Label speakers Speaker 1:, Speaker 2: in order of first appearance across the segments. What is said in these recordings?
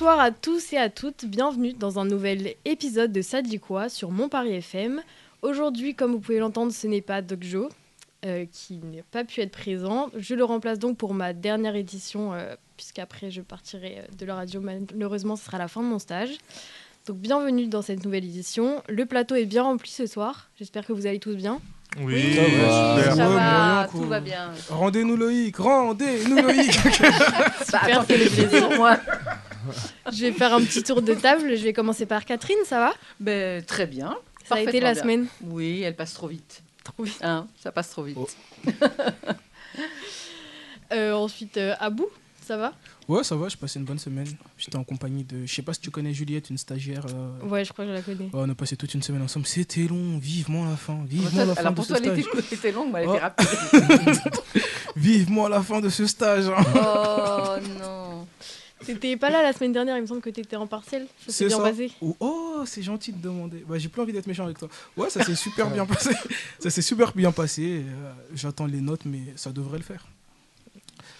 Speaker 1: Bonsoir à tous et à toutes, bienvenue dans un nouvel épisode de Ça dit quoi sur Mon Paris FM. Aujourd'hui, comme vous pouvez l'entendre, ce n'est pas Doc Joe euh, qui n'a pas pu être présent. Je le remplace donc pour ma dernière édition, euh, puisqu'après je partirai euh, de la radio. Malheureusement, ce sera la fin de mon stage. Donc bienvenue dans cette nouvelle édition. Le plateau est bien rempli ce soir. J'espère que vous allez tous bien.
Speaker 2: Oui,
Speaker 3: Ça va.
Speaker 2: super.
Speaker 3: Ça
Speaker 4: va,
Speaker 3: moyen,
Speaker 4: tout va bien.
Speaker 3: Rendez-nous Loïc, rendez-nous Loïc.
Speaker 4: Bah, attends, quel plaisir, moi.
Speaker 1: Je vais faire un petit tour de table. Je vais commencer par Catherine, ça va?
Speaker 4: Ben, très bien.
Speaker 1: Ça a été la
Speaker 4: bien.
Speaker 1: semaine
Speaker 4: Oui, elle passe trop vite.
Speaker 1: Trop vite.
Speaker 4: Hein, ça passe trop vite.
Speaker 3: Oh.
Speaker 1: Euh, Ensuite, euh, Abou, ça va?
Speaker 3: Ouais, ça va, j'ai passé une bonne semaine. J'étais en compagnie de. Je sais pas si tu connais Juliette, une stagiaire. euh,
Speaker 1: Ouais, je crois que je la connais.
Speaker 3: ouais, on a passé toute une semaine ensemble. C'était long, vivement la fin. Vivement
Speaker 4: Toi,
Speaker 3: la fin
Speaker 4: alors
Speaker 3: de
Speaker 4: pour
Speaker 3: ce
Speaker 4: toi, elle était,
Speaker 3: stage.
Speaker 4: elle était longue, mais elle
Speaker 3: Oh.
Speaker 4: était rapide.
Speaker 3: Vivement la fin de ce stage. hein.
Speaker 4: Oh non.
Speaker 1: T'étais pas là la semaine dernière, il me semble que t'étais en partiel. Ça s'est
Speaker 3: C'est
Speaker 1: bien
Speaker 3: ça.
Speaker 1: passé.
Speaker 3: Oh, oh, c'est gentil de demander. Bah, j'ai plus envie d'être méchant avec toi. Ouais, ça s'est super bien passé. Ça s'est super bien passé. Euh, J'attends les notes, mais ça devrait le faire.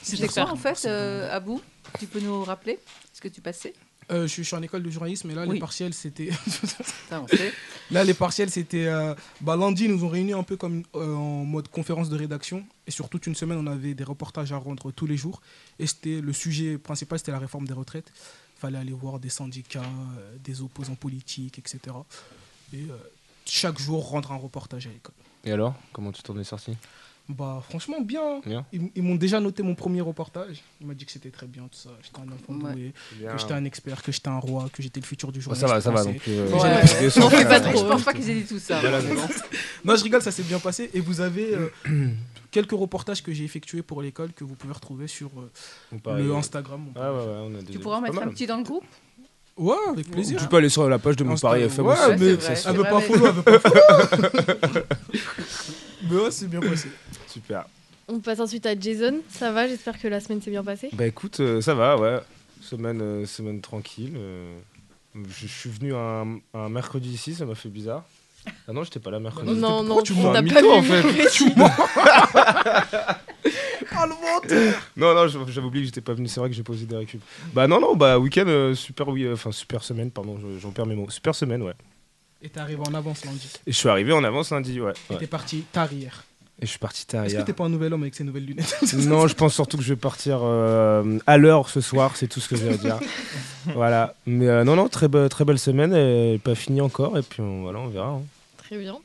Speaker 4: C'était quoi en fait, euh, Abou Tu peux nous rappeler ce que tu passais?
Speaker 3: Euh, je, suis- je suis en école de journalisme, et là,
Speaker 4: Oui.
Speaker 3: les partiels, c'était. Là, les partiels, c'était. euh, bah, lundi, ils nous ont réunis un peu comme euh, en mode conférence de rédaction. Et sur toute une semaine, on avait des reportages à rendre tous les jours. Et c'était le sujet principal, c'était la réforme des retraites. Il fallait aller voir des syndicats, euh, des opposants politiques, etc. Et euh, chaque jour, rendre un reportage à l'école.
Speaker 2: Et alors, comment tu t'en es sorti?
Speaker 3: Bah, franchement, bien.
Speaker 2: Bien.
Speaker 3: Ils, ils m'ont déjà noté mon premier reportage. Ils m'ont dit que c'était très bien, tout ça. J'étais un enfant
Speaker 4: Ouais.
Speaker 3: doué,
Speaker 2: Bien.
Speaker 3: que j'étais un expert, que j'étais un roi, que j'étais le futur du
Speaker 2: Bon,
Speaker 3: journalisme.
Speaker 2: ça va, ça va. Donc, euh, j'ai
Speaker 3: ouais.
Speaker 1: pas trop.
Speaker 4: Je pense pas qu'ils aient dit tout ça.
Speaker 2: Voilà.
Speaker 3: Non, je rigole, ça s'est bien passé. Et vous avez euh, quelques reportages que j'ai effectués pour l'école que vous pouvez retrouver sur euh, le Instagram.
Speaker 2: Ouais, ouais, ouais, on a des-
Speaker 4: Tu pourras en mettre un petit dans le groupe
Speaker 3: Ouais, avec plaisir.
Speaker 2: Tu peux aller sur la page de mon Paris FM
Speaker 3: ouais, mais elle veut pas
Speaker 4: mais-
Speaker 3: follow, elle veut pas follow. Mais ouais, c'est bien passé.
Speaker 2: Super.
Speaker 1: On passe ensuite à Jason, ça va J'espère que la semaine s'est bien passée.
Speaker 2: Bah écoute, euh, ça va, ouais. Semaine, euh, semaine tranquille. euh, je, je suis venu un, un mercredi ici, ça m'a fait bizarre. Ah non, j'étais pas là mercredi.
Speaker 1: Non, non,
Speaker 3: tu
Speaker 1: on
Speaker 2: mens
Speaker 1: t'a pas
Speaker 2: mytho, en
Speaker 1: vu
Speaker 2: fait.
Speaker 1: mercredi.
Speaker 3: Ah, le menteur
Speaker 2: Non, non, je- j'avais oublié que j'étais pas venu. C'est vrai que j'ai posé des récup. Bah non, non, bah week-end, euh, super, oui, euh, enfin super semaine, pardon, je- j'en perds mes mots. Super semaine, ouais.
Speaker 3: Et t'es arrivé en avance lundi.
Speaker 2: Et je suis arrivé en avance lundi, ouais.
Speaker 3: Et
Speaker 2: ouais.
Speaker 3: t'es parti tard hier.
Speaker 2: Et je suis parti tard
Speaker 3: Est-ce que t'es pas un nouvel homme avec ces nouvelles lunettes
Speaker 2: Non, je pense surtout que je vais partir euh, à l'heure ce soir, c'est tout ce que j'ai à dire. voilà. Mais euh, non, non, très, be- très belle semaine, et pas finie encore, et puis on, voilà, on verra. hein.
Speaker 1: Très bien.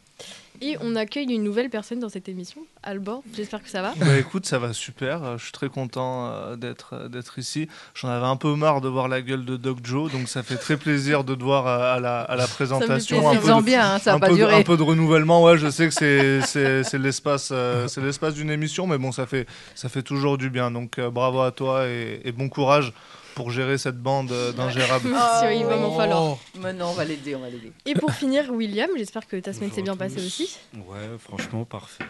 Speaker 1: Et on accueille une nouvelle personne dans cette émission, Albor. J'espère que ça va.
Speaker 5: Bah écoute, ça va super. euh, Je suis très content euh, d'être euh, d'être ici. J'en avais un peu marre de voir la gueule de Doc Joe, donc ça fait très plaisir de te voir à, la, à la présentation. un peu
Speaker 4: faisant
Speaker 5: de-
Speaker 4: bien, hein, ça
Speaker 5: un
Speaker 4: pas
Speaker 5: peu,
Speaker 4: durer.
Speaker 5: un peu de renouvellement, ouais, je sais que c'est- c'est c'est l'espace c'est l'espace d'une émission, mais bon, ça fait, ça fait toujours du bien. Donc bravo à toi et, et bon courage pour gérer cette bande euh, d'ingérables.
Speaker 1: Si, oui, il va m'en falloir.
Speaker 4: Maintenant, on va l'aider, on va l'aider.
Speaker 1: Et pour finir, William, j'espère que ta semaine s'est bien passée aussi.
Speaker 6: Ouais, franchement, parfait.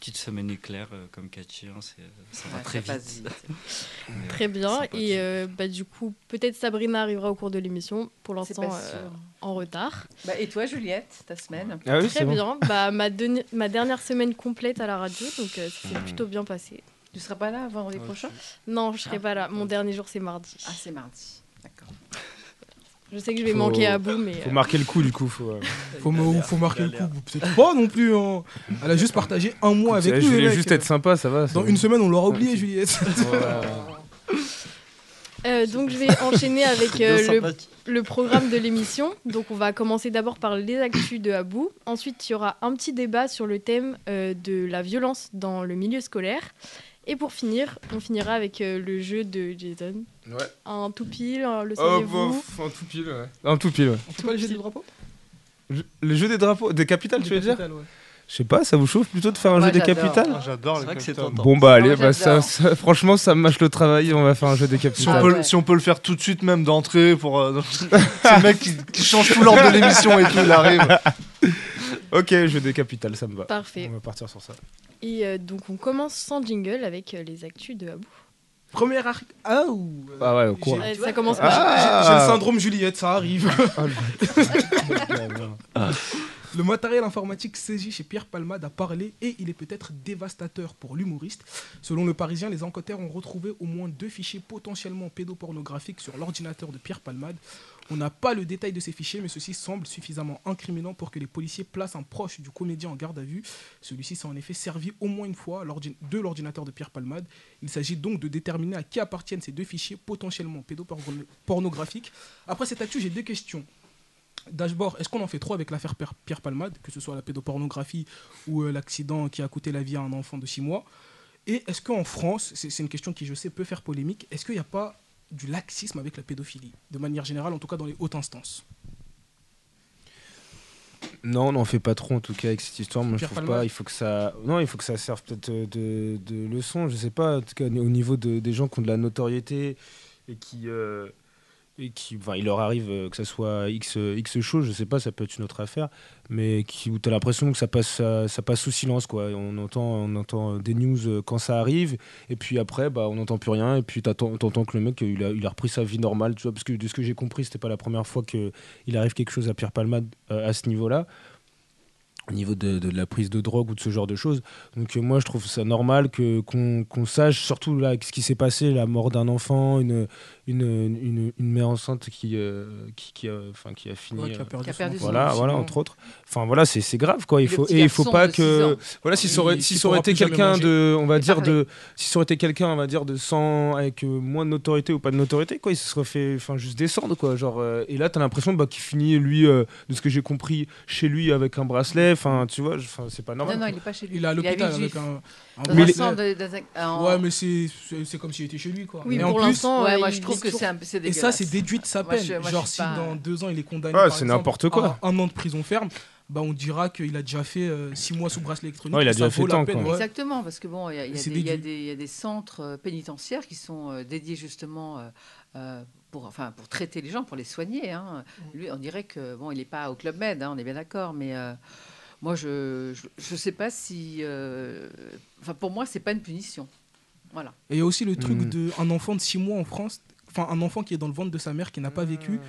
Speaker 6: Petite semaine éclair, euh, comme Cathy, hein, c'est- ça va
Speaker 4: Ouais,
Speaker 6: très
Speaker 4: ça
Speaker 6: vite.
Speaker 4: vite.
Speaker 1: Très
Speaker 6: euh,
Speaker 1: bien. Et euh, bah, du coup, peut-être Sabrina arrivera au cours de l'émission. Pour l'instant, euh, en retard.
Speaker 4: Bah, et toi, Juliette, ta semaine
Speaker 2: Ah oui,
Speaker 1: Très
Speaker 2: bon.
Speaker 1: bien. Bah, ma, dernière semaine complète à la radio, donc euh, ça s'est
Speaker 6: Mhm.
Speaker 1: plutôt bien passé.
Speaker 4: Tu seras pas là avant vendredi
Speaker 6: Ouais,
Speaker 4: prochain
Speaker 1: Non, je serai
Speaker 4: Ah.
Speaker 1: pas là. Mon dernier jour, c'est mardi.
Speaker 4: Ah, c'est mardi. D'accord.
Speaker 1: Je sais que je vais
Speaker 2: Faut-
Speaker 1: manquer à bout, mais.
Speaker 2: Faut
Speaker 1: euh,
Speaker 2: marquer le coup, du coup. Faut, euh,
Speaker 3: faut, me- faut marquer le coup. Peut-être pas non plus. hein. Elle a juste partagé un mois avec
Speaker 2: je
Speaker 3: nous. les
Speaker 2: voulais juste être sympa, ça va.
Speaker 3: Dans une semaine, on l'aura oublié, Juliette.
Speaker 1: euh, donc, je vais enchaîner avec euh, le le programme de l'émission. Donc, on va commencer d'abord par les actus de Abou. Ensuite, il y aura un petit débat sur le thème euh, de la violence dans le milieu scolaire. Et pour finir, on finira avec euh, le jeu de Jason.
Speaker 2: Ouais.
Speaker 1: Un tout pile, un- le
Speaker 2: Oh,
Speaker 1: saviez-vous
Speaker 2: bof, un tout pile, ouais. Un tout pile, ouais.
Speaker 3: On peut pas le jeu du drapeau
Speaker 2: Je- Le jeu des drapeaux, des capitales, tu veux dire. Je sais pas, ça vous chauffe plutôt de faire un
Speaker 4: Moi,
Speaker 2: jeu des
Speaker 4: j'adore.
Speaker 2: capitales
Speaker 5: Ah, J'adore
Speaker 6: C'est
Speaker 5: les
Speaker 6: vrai que c'est
Speaker 5: capitales.
Speaker 6: tentant.
Speaker 2: Bon bah allez,
Speaker 4: Moi,
Speaker 2: bah, ça,
Speaker 4: j'adore.
Speaker 2: ça- franchement ça mâche le travail, on va faire un jeu des
Speaker 5: Si on,
Speaker 2: capitales.
Speaker 4: Ah
Speaker 5: peut,
Speaker 4: ouais.
Speaker 5: si on peut le faire tout de suite, même d'entrée, pour. euh, c'est le mec qui, qui change tout l'ordre de l'émission et tout, il arrive.
Speaker 2: Ok, jeu des capitales, ça me va.
Speaker 1: Parfait.
Speaker 2: On va partir sur ça.
Speaker 1: Et euh, donc on commence sans jingle avec euh, les actus de Abou.
Speaker 3: Première arc. Ah, ou-
Speaker 2: Ah ouais, quoi
Speaker 1: Euh, ça commence
Speaker 3: J'ai-
Speaker 1: par...
Speaker 2: Ah.
Speaker 3: J'ai le syndrome Juliette, ça arrive.
Speaker 2: Ah,
Speaker 3: Le matériel informatique saisi chez Pierre Palmade a parlé et il est peut-être dévastateur pour l'humoriste. Selon le Parisien, les enquêteurs ont retrouvé au moins deux fichiers potentiellement pédopornographiques sur l'ordinateur de Pierre Palmade. On n'a pas le détail de ces fichiers, mais ceci semble suffisamment incriminant pour que les policiers placent un proche du comédien en garde à vue. Celui-ci s'est en effet servi au moins une fois de l'ordinateur de Pierre Palmade. Il s'agit donc de déterminer à qui appartiennent ces deux fichiers potentiellement pédopornographiques. Après cette actu, j'ai deux questions. Dashboard, est-ce qu'on en fait trop avec l'affaire Pierre Palmade, que ce soit la pédopornographie ou euh, l'accident qui a coûté la vie à un enfant de 6 mois? Et est-ce qu'en France, c'est une question qui je sais peut faire polémique, est-ce qu'il n'y a pas du laxisme avec la pédophilie, de manière générale, en tout cas dans les hautes instances
Speaker 2: Non, on n'en fait pas trop en tout cas avec cette histoire. Moi, je trouve pas. Il faut que ça. Non, il faut que ça serve peut-être euh, de, de leçon. Je sais pas. En tout cas, au niveau de- des gens qui ont de la notoriété et qui. euh, qui, enfin, il leur arrive euh, que ça soit X, euh, X chose, je sais pas, ça peut être une autre affaire, mais qui, où tu as l'impression que ça passe, ça, passe sous silence. Quoi. On, entend, on entend des news euh, quand ça arrive, et puis après, bah, on n'entend plus rien, et puis tu entends que le mec, il a, repris sa vie normale, tu vois, parce que de ce que j'ai compris, c'était pas la première fois qu'il arrive quelque chose à Pierre Palmade euh, à ce niveau-là au niveau de, la prise de drogue ou de ce genre de choses. Donc euh, moi, je trouve ça normal que qu'on qu'on sache, surtout là, ce qui s'est passé, la mort d'un enfant, une, une, une, une mère enceinte qui, euh, qui, qui, a, enfin, qui a fini...
Speaker 3: Ouais, qui a
Speaker 2: euh,
Speaker 3: perdu
Speaker 4: Qui a
Speaker 3: son
Speaker 4: perdu son
Speaker 2: voilà,
Speaker 4: enfant.
Speaker 2: voilà, entre autres. Enfin voilà, c'est c'est grave quoi. Il
Speaker 4: le
Speaker 2: faut et il faut pas que voilà si ça aurait si ça aurait été quelqu'un de on va
Speaker 4: Et
Speaker 2: dire
Speaker 4: parler.
Speaker 2: de si ça aurait été quelqu'un on va dire de sans avec euh, moins de notoriété ou pas de notoriété quoi, il se serait fait enfin juste descendre quoi, genre euh, et là tu as l'impression bah, qu'il finit lui euh, de ce que j'ai compris chez lui avec un bracelet, enfin tu vois, c'est pas
Speaker 4: Non,
Speaker 2: normal.
Speaker 4: non,
Speaker 2: quoi.
Speaker 4: il est pas chez lui.
Speaker 3: Il est à l'hôpital avec un, un Ouais, mais c'est comme s'il était chez lui, quoi.
Speaker 1: Oui, pour
Speaker 3: en plus,
Speaker 1: l'instant,
Speaker 4: Ouais, moi je trouve
Speaker 1: est
Speaker 4: que
Speaker 1: toujours-
Speaker 4: c'est un- c'est
Speaker 3: Et ça, c'est déduit de sa
Speaker 4: Moi,
Speaker 3: peine.
Speaker 4: je- moi, je
Speaker 3: Genre,
Speaker 4: suis
Speaker 3: si
Speaker 4: pas-
Speaker 3: dans deux ans, il est condamné
Speaker 2: Ouais,
Speaker 3: par
Speaker 2: c'est
Speaker 3: exemple,
Speaker 2: n'importe quoi.
Speaker 3: à un an de prison ferme, bah, on dira qu'il a déjà fait euh, six mois sous bracelet électronique.
Speaker 2: Ouais, il a
Speaker 3: et ça
Speaker 2: déjà fait
Speaker 3: vaut la
Speaker 2: tant,
Speaker 3: peine,
Speaker 2: quoi.
Speaker 3: ouais.
Speaker 4: Exactement, parce que bon, il y a, il y a
Speaker 3: C'est
Speaker 4: des- il y a
Speaker 3: déduit.
Speaker 4: des- il y a des centres euh, pénitentiaires qui sont euh, dédiés justement euh, euh, pour, enfin, pour traiter les gens, pour les soigner. hein. Lui, on dirait que bon, il n'est pas au club Med, hein, on est bien d'accord, mais euh, moi, je je sais pas si, euh, enfin, pour moi, c'est pas une punition. Voilà.
Speaker 3: Et il y a aussi le truc
Speaker 2: Mm.
Speaker 3: de un enfant de 6 mois en France, enfin un enfant qui est dans le ventre de sa mère qui n'a pas vécu,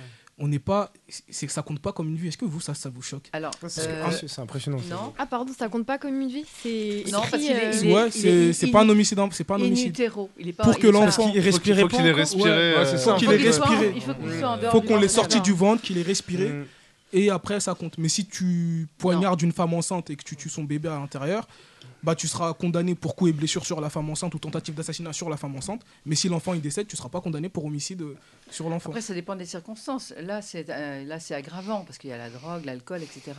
Speaker 3: on n'est pas, c'est que ça compte pas comme une vie. Est-ce que vous ça, ça vous choque?
Speaker 4: Alors,
Speaker 2: C'est
Speaker 4: euh,
Speaker 2: ah, c'est- impressionnant. ça.
Speaker 4: non,
Speaker 1: Ah pardon, ça compte pas comme une vie? C'est
Speaker 4: Non, parce qu'il est-
Speaker 1: euh,
Speaker 4: il est-
Speaker 3: Ouais,
Speaker 4: il
Speaker 3: c'est
Speaker 4: est-
Speaker 3: c'est
Speaker 4: il-
Speaker 3: pas un homicide, c'est pas un
Speaker 4: in
Speaker 3: homicide.
Speaker 4: il est pas.
Speaker 3: Pour que
Speaker 4: il
Speaker 3: l'enfant-
Speaker 2: respirait
Speaker 5: faut
Speaker 2: pas
Speaker 5: qu'il ait respiré.
Speaker 3: Qu'il
Speaker 4: Faut
Speaker 3: ait
Speaker 4: qu'il soit-
Speaker 3: respiré.
Speaker 4: Il faut
Speaker 3: qu'on l'ait sorti du ventre, qu'il ait respiré,
Speaker 2: Mm.
Speaker 3: Et après ça compte. Mais si tu poignardes une femme enceinte et que tu tues son bébé à l'intérieur, bah tu seras condamné pour coup et blessure sur la femme enceinte ou tentative d'assassinat sur la femme enceinte. Mais si l'enfant il décède, tu seras pas condamné pour homicide euh, sur l'enfant.
Speaker 4: Après, ça dépend des circonstances. Là, c'est euh, là, c'est aggravant parce qu'il y a la drogue, l'alcool, etc.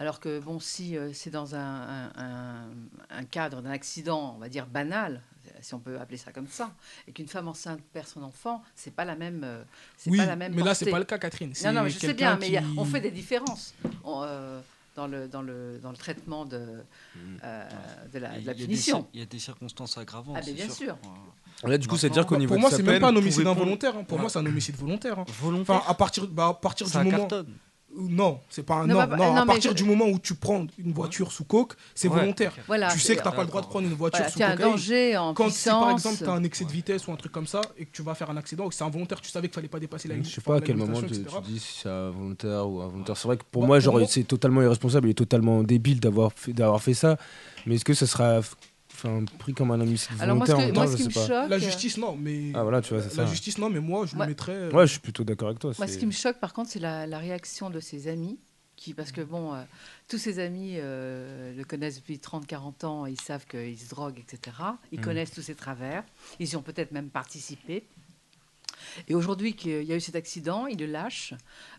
Speaker 4: Alors que bon, si euh, c'est dans un, un- un- un cadre d'un accident, on va dire banal, si on peut appeler ça comme ça, et qu'une femme enceinte perd son enfant, c'est pas la même. euh, c'est
Speaker 3: Oui,
Speaker 4: pas la même
Speaker 3: mais là c'est pas le cas, Catherine.
Speaker 4: Non, non, mais je sais bien, mais a- on fait des différences On, euh, dans le dans le dans le traitement de euh, de la, de la
Speaker 6: Il y a des
Speaker 4: punition.
Speaker 6: cir- Il y a des circonstances aggravantes.
Speaker 4: Ah, mais bien sûr.
Speaker 2: Là, du coup, c'est dire qu'au niveau
Speaker 3: pour moi, c'est même pas un homicide involontaire. hein. Pour moi, c'est un homicide volontaire. hein.
Speaker 6: Volontaire.
Speaker 3: Enfin, à partir, bah, à partir
Speaker 6: ça
Speaker 3: du moment.
Speaker 6: cartonne.
Speaker 3: Non, c'est pas un.
Speaker 4: Non,
Speaker 3: Non,
Speaker 4: bah,
Speaker 3: non,
Speaker 4: non,
Speaker 3: à partir
Speaker 4: je-
Speaker 3: du moment où tu prends une voiture sous coke, c'est
Speaker 6: Ouais,
Speaker 3: volontaire.
Speaker 4: Voilà.
Speaker 3: tu sais que tu n'as pas le droit de prendre une voiture
Speaker 4: Voilà,
Speaker 3: sous
Speaker 4: as un danger en
Speaker 3: Quand si
Speaker 4: puissance.
Speaker 3: par exemple tu as un excès de vitesse ou un truc comme ça et que tu vas faire un accident, que c'est involontaire, tu savais qu'il fallait pas dépasser la ligne.
Speaker 2: Je sais pas à quel moment tu, dis si c'est volontaire ou involontaire. C'est vrai que pour
Speaker 3: Bah,
Speaker 2: moi, genre,
Speaker 3: moi-
Speaker 2: c'est totalement irresponsable et totalement débile d'avoir fait, d'avoir fait ça. Mais est-ce que ça sera enfin, pris comme un homicide
Speaker 4: Alors moi,
Speaker 2: volontaire
Speaker 4: ce,
Speaker 2: en
Speaker 4: que- moi,
Speaker 2: temps,
Speaker 4: ce qui me choque,
Speaker 3: La justice, non, mais.
Speaker 2: Ah voilà, tu vois, c'est ça.
Speaker 3: La justice, non, mais moi, je
Speaker 4: Ouais.
Speaker 3: le mettrais. euh,
Speaker 2: Ouais, je suis plutôt d'accord avec toi.
Speaker 4: Moi, ce qui me choque, par contre, c'est la, la réaction de ses amis, qui, parce que bon, euh, tous ses amis euh, le connaissent depuis 30-40 ans, ils savent qu'il se drogue, etc. Ils
Speaker 2: Mhm.
Speaker 4: connaissent tous ses travers, ils y ont peut-être même participé. Et aujourd'hui qu'il y a eu cet accident, il le lâche.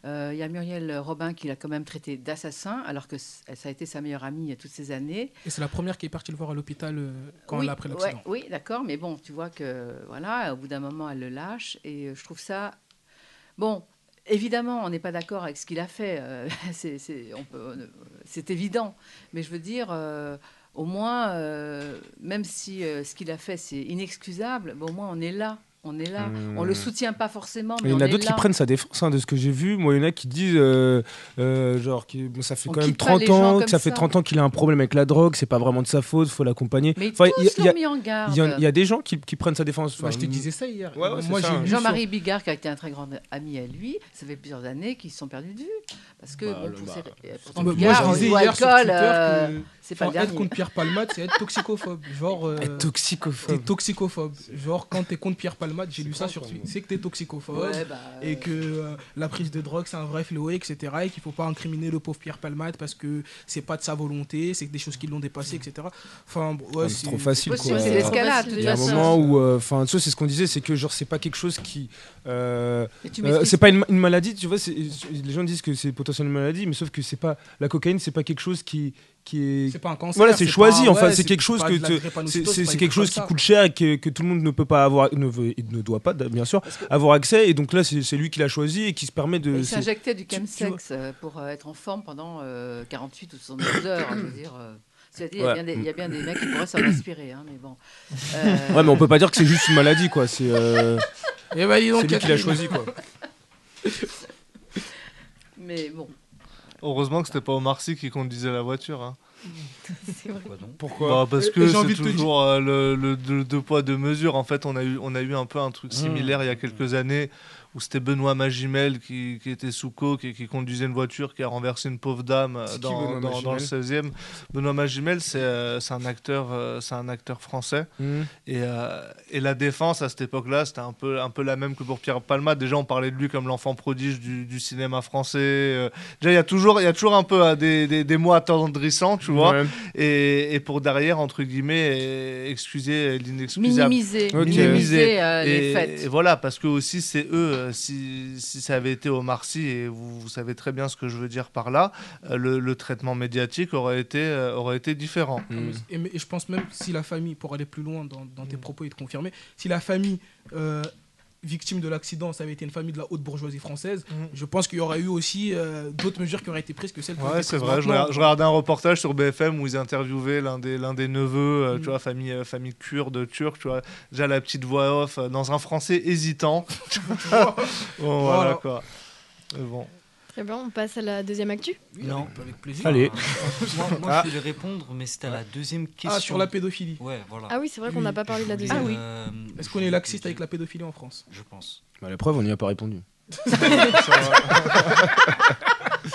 Speaker 4: Euh, Il y a Muriel Robin qui l'a quand même traité d'assassin, alors que ça a été sa meilleure amie toutes ces années.
Speaker 3: Et c'est la première qui est partie le voir à l'hôpital euh, quand
Speaker 4: oui,
Speaker 3: elle a pris
Speaker 4: ouais,
Speaker 3: l'accident.
Speaker 4: oui, d'accord, mais bon, tu vois que voilà, au bout d'un moment, elle le lâche, et euh, je trouve ça bon. Évidemment, on n'est pas d'accord avec ce qu'il a fait, euh, c'est évident. Mais je veux dire, euh, au moins, euh, même si ce qu'il a fait, c'est inexcusable, bon, au moins on est là. On est là.
Speaker 2: Mmh.
Speaker 4: On le soutient pas forcément, mais
Speaker 2: Il y en a d'autres qui prennent sa défense, hein, de ce que j'ai vu. Moi, il y en a qui disent, euh, euh, genre, qui, bon, ça fait
Speaker 4: On
Speaker 2: quand même
Speaker 4: quitte pas
Speaker 2: 30
Speaker 4: les gens
Speaker 2: ans, que ça fait
Speaker 4: ça.
Speaker 2: 30 ans qu'il a un problème avec la drogue, c'est pas vraiment de sa faute, faut l'accompagner.
Speaker 4: Mais
Speaker 2: Enfin,
Speaker 4: tous
Speaker 2: il y a- il y a-
Speaker 4: l'ont mis en garde.
Speaker 2: Il y, a des gens qui, qui prennent sa défense.
Speaker 3: Je te disais ça hier.
Speaker 2: Ouais, ouais, c'est
Speaker 3: Moi,
Speaker 2: ça,
Speaker 3: j'ai
Speaker 2: hein.
Speaker 4: Jean-Marie Bigard, qui a été un très grand ami à lui, ça fait plusieurs années qu'ils se sont perdus de vue. Parce que,
Speaker 2: Bah,
Speaker 4: bon,
Speaker 2: le-
Speaker 4: pour
Speaker 2: bah,
Speaker 4: ces-
Speaker 3: Ah, bah, moi, je disais hier sur Twitter
Speaker 4: c'est pas le
Speaker 3: enfin, être
Speaker 4: dernier.
Speaker 3: contre Pierre Palmade, c'est être toxicophobe. Genre, euh,
Speaker 2: Être
Speaker 3: t'es
Speaker 2: toxicophobe.
Speaker 3: toxicophobe. Genre, quand t'es contre Pierre Palmade, j'ai lu ça sur Twitter, c'est que t'es toxicophobe.
Speaker 4: Ouais, bah,
Speaker 3: Et que euh, la prise de drogue c'est un vrai fléau, etc. Et qu'il faut pas incriminer le pauvre Pierre Palmade parce que c'est pas de sa volonté, c'est que des choses qui l'ont dépassé, etc. Enfin, bon, ouais,
Speaker 2: c'est trop facile, quoi.
Speaker 4: c'est l'escalade. de
Speaker 2: Il
Speaker 4: toute
Speaker 2: y a un
Speaker 4: façon.
Speaker 2: moment où, euh, enfin, c'est ce qu'on disait, c'est que genre c'est pas quelque chose qui, euh, euh, c'est pas une, une maladie, tu vois. Les gens disent que c'est potentiellement une maladie, mais sauf que c'est pas la cocaïne, c'est pas quelque chose qui, qui est,
Speaker 3: C'est pas un cancer.
Speaker 2: voilà, c'est choisi. enfin,
Speaker 3: ouais,
Speaker 2: c'est quelque chose que c'est quelque chose qui coûte cher et que, que tout le monde ne peut pas avoir, ne, veut, et ne doit pas, bien sûr,
Speaker 4: que-
Speaker 2: avoir accès. Et donc là, c'est c'est lui qui l'a choisi et qui se permet de.
Speaker 4: Il s'injectait du chemsex euh, pour euh, être en forme pendant euh, 48 ou 72 heures. je veux dire, euh, a
Speaker 2: Ouais.
Speaker 4: bien des- il y, a bien des mecs qui pourraient s'en inspirer, hein, mais bon. Euh,
Speaker 2: Ouais, mais on peut pas dire que c'est juste une maladie, quoi. C'est euh,
Speaker 3: bah,
Speaker 2: lui qui l'a choisi, quoi.
Speaker 4: Mais bon,
Speaker 5: Heureusement que c'était pas Omar Sy qui conduisait la voiture. hein.
Speaker 4: c'est vrai.
Speaker 6: Quoi donc
Speaker 2: Pourquoi
Speaker 5: Bah, parce que c'est toujours euh, le, le deux, deux poids deux mesures. En fait, on a eu on a eu un peu un truc
Speaker 2: Mmh.
Speaker 5: similaire il y a quelques années où c'était Benoît Magimel qui, qui était sous coke et qui conduisait une voiture qui a renversé une pauvre dame dans,
Speaker 2: Benoît
Speaker 5: dans, dans le
Speaker 2: Magimel
Speaker 5: 16e. Benoît Magimel, c'est euh, un acteur euh, c'est un acteur français et, euh, et la défense à cette époque-là, c'était un peu, un peu la même que pour Pierre Palmade. Déjà, on parlait de lui comme l'enfant prodige du, du cinéma français. Euh, déjà, il y a toujours, il y a toujours un peu euh, des, des, des mots attendrissants, tu vois.
Speaker 2: Ouais.
Speaker 5: Et, et pour derrière, entre guillemets, excuser l'inexcusable.
Speaker 4: Minimiser, euh, les
Speaker 5: Et,
Speaker 4: fêtes.
Speaker 5: et voilà, parce que aussi c'est eux, euh, si, si ça avait été Omar Sy, et vous, vous savez très bien ce que je veux dire par là, euh, le, le traitement médiatique aurait été, euh, aurait été différent.
Speaker 2: Hmm.
Speaker 3: Et, et je pense même si la famille, pour aller plus loin dans, dans
Speaker 2: Mm.
Speaker 3: tes propos et te confirmer, si la famille victime de l'accident, ça avait été une famille de la haute bourgeoisie française,
Speaker 5: Mhm.
Speaker 3: je pense qu'il y aurait eu aussi euh, d'autres mesures qui auraient été prises que celles
Speaker 5: Ouais, c'est vrai. Je, regardais un reportage sur BFM où ils interviewaient l'un des, l'un des neveux, euh, tu vois, famille, euh, famille kurde, turque, tu vois. Déjà la petite voix off euh, dans un français hésitant. bon, voilà,
Speaker 3: Voilà.
Speaker 5: quoi. Bon.
Speaker 1: Très bien, on passe à la deuxième actu.
Speaker 3: Oui,
Speaker 6: Non.
Speaker 3: avec, plaisir.
Speaker 2: Allez.
Speaker 6: moi, moi,
Speaker 2: Ah.
Speaker 6: je voulais répondre, mais c'était à la deuxième question.
Speaker 3: Ah, sur la pédophilie.
Speaker 6: Ouais, voilà.
Speaker 1: Ah oui, c'est vrai qu'on n'a pas parlé de la
Speaker 6: Je
Speaker 1: deuxième.
Speaker 4: Ah oui.
Speaker 6: euh,
Speaker 3: Est-ce qu'on est laxiste avec la pédophilie en France?
Speaker 6: Je pense.
Speaker 2: Bah, la preuve, on n'y a pas répondu.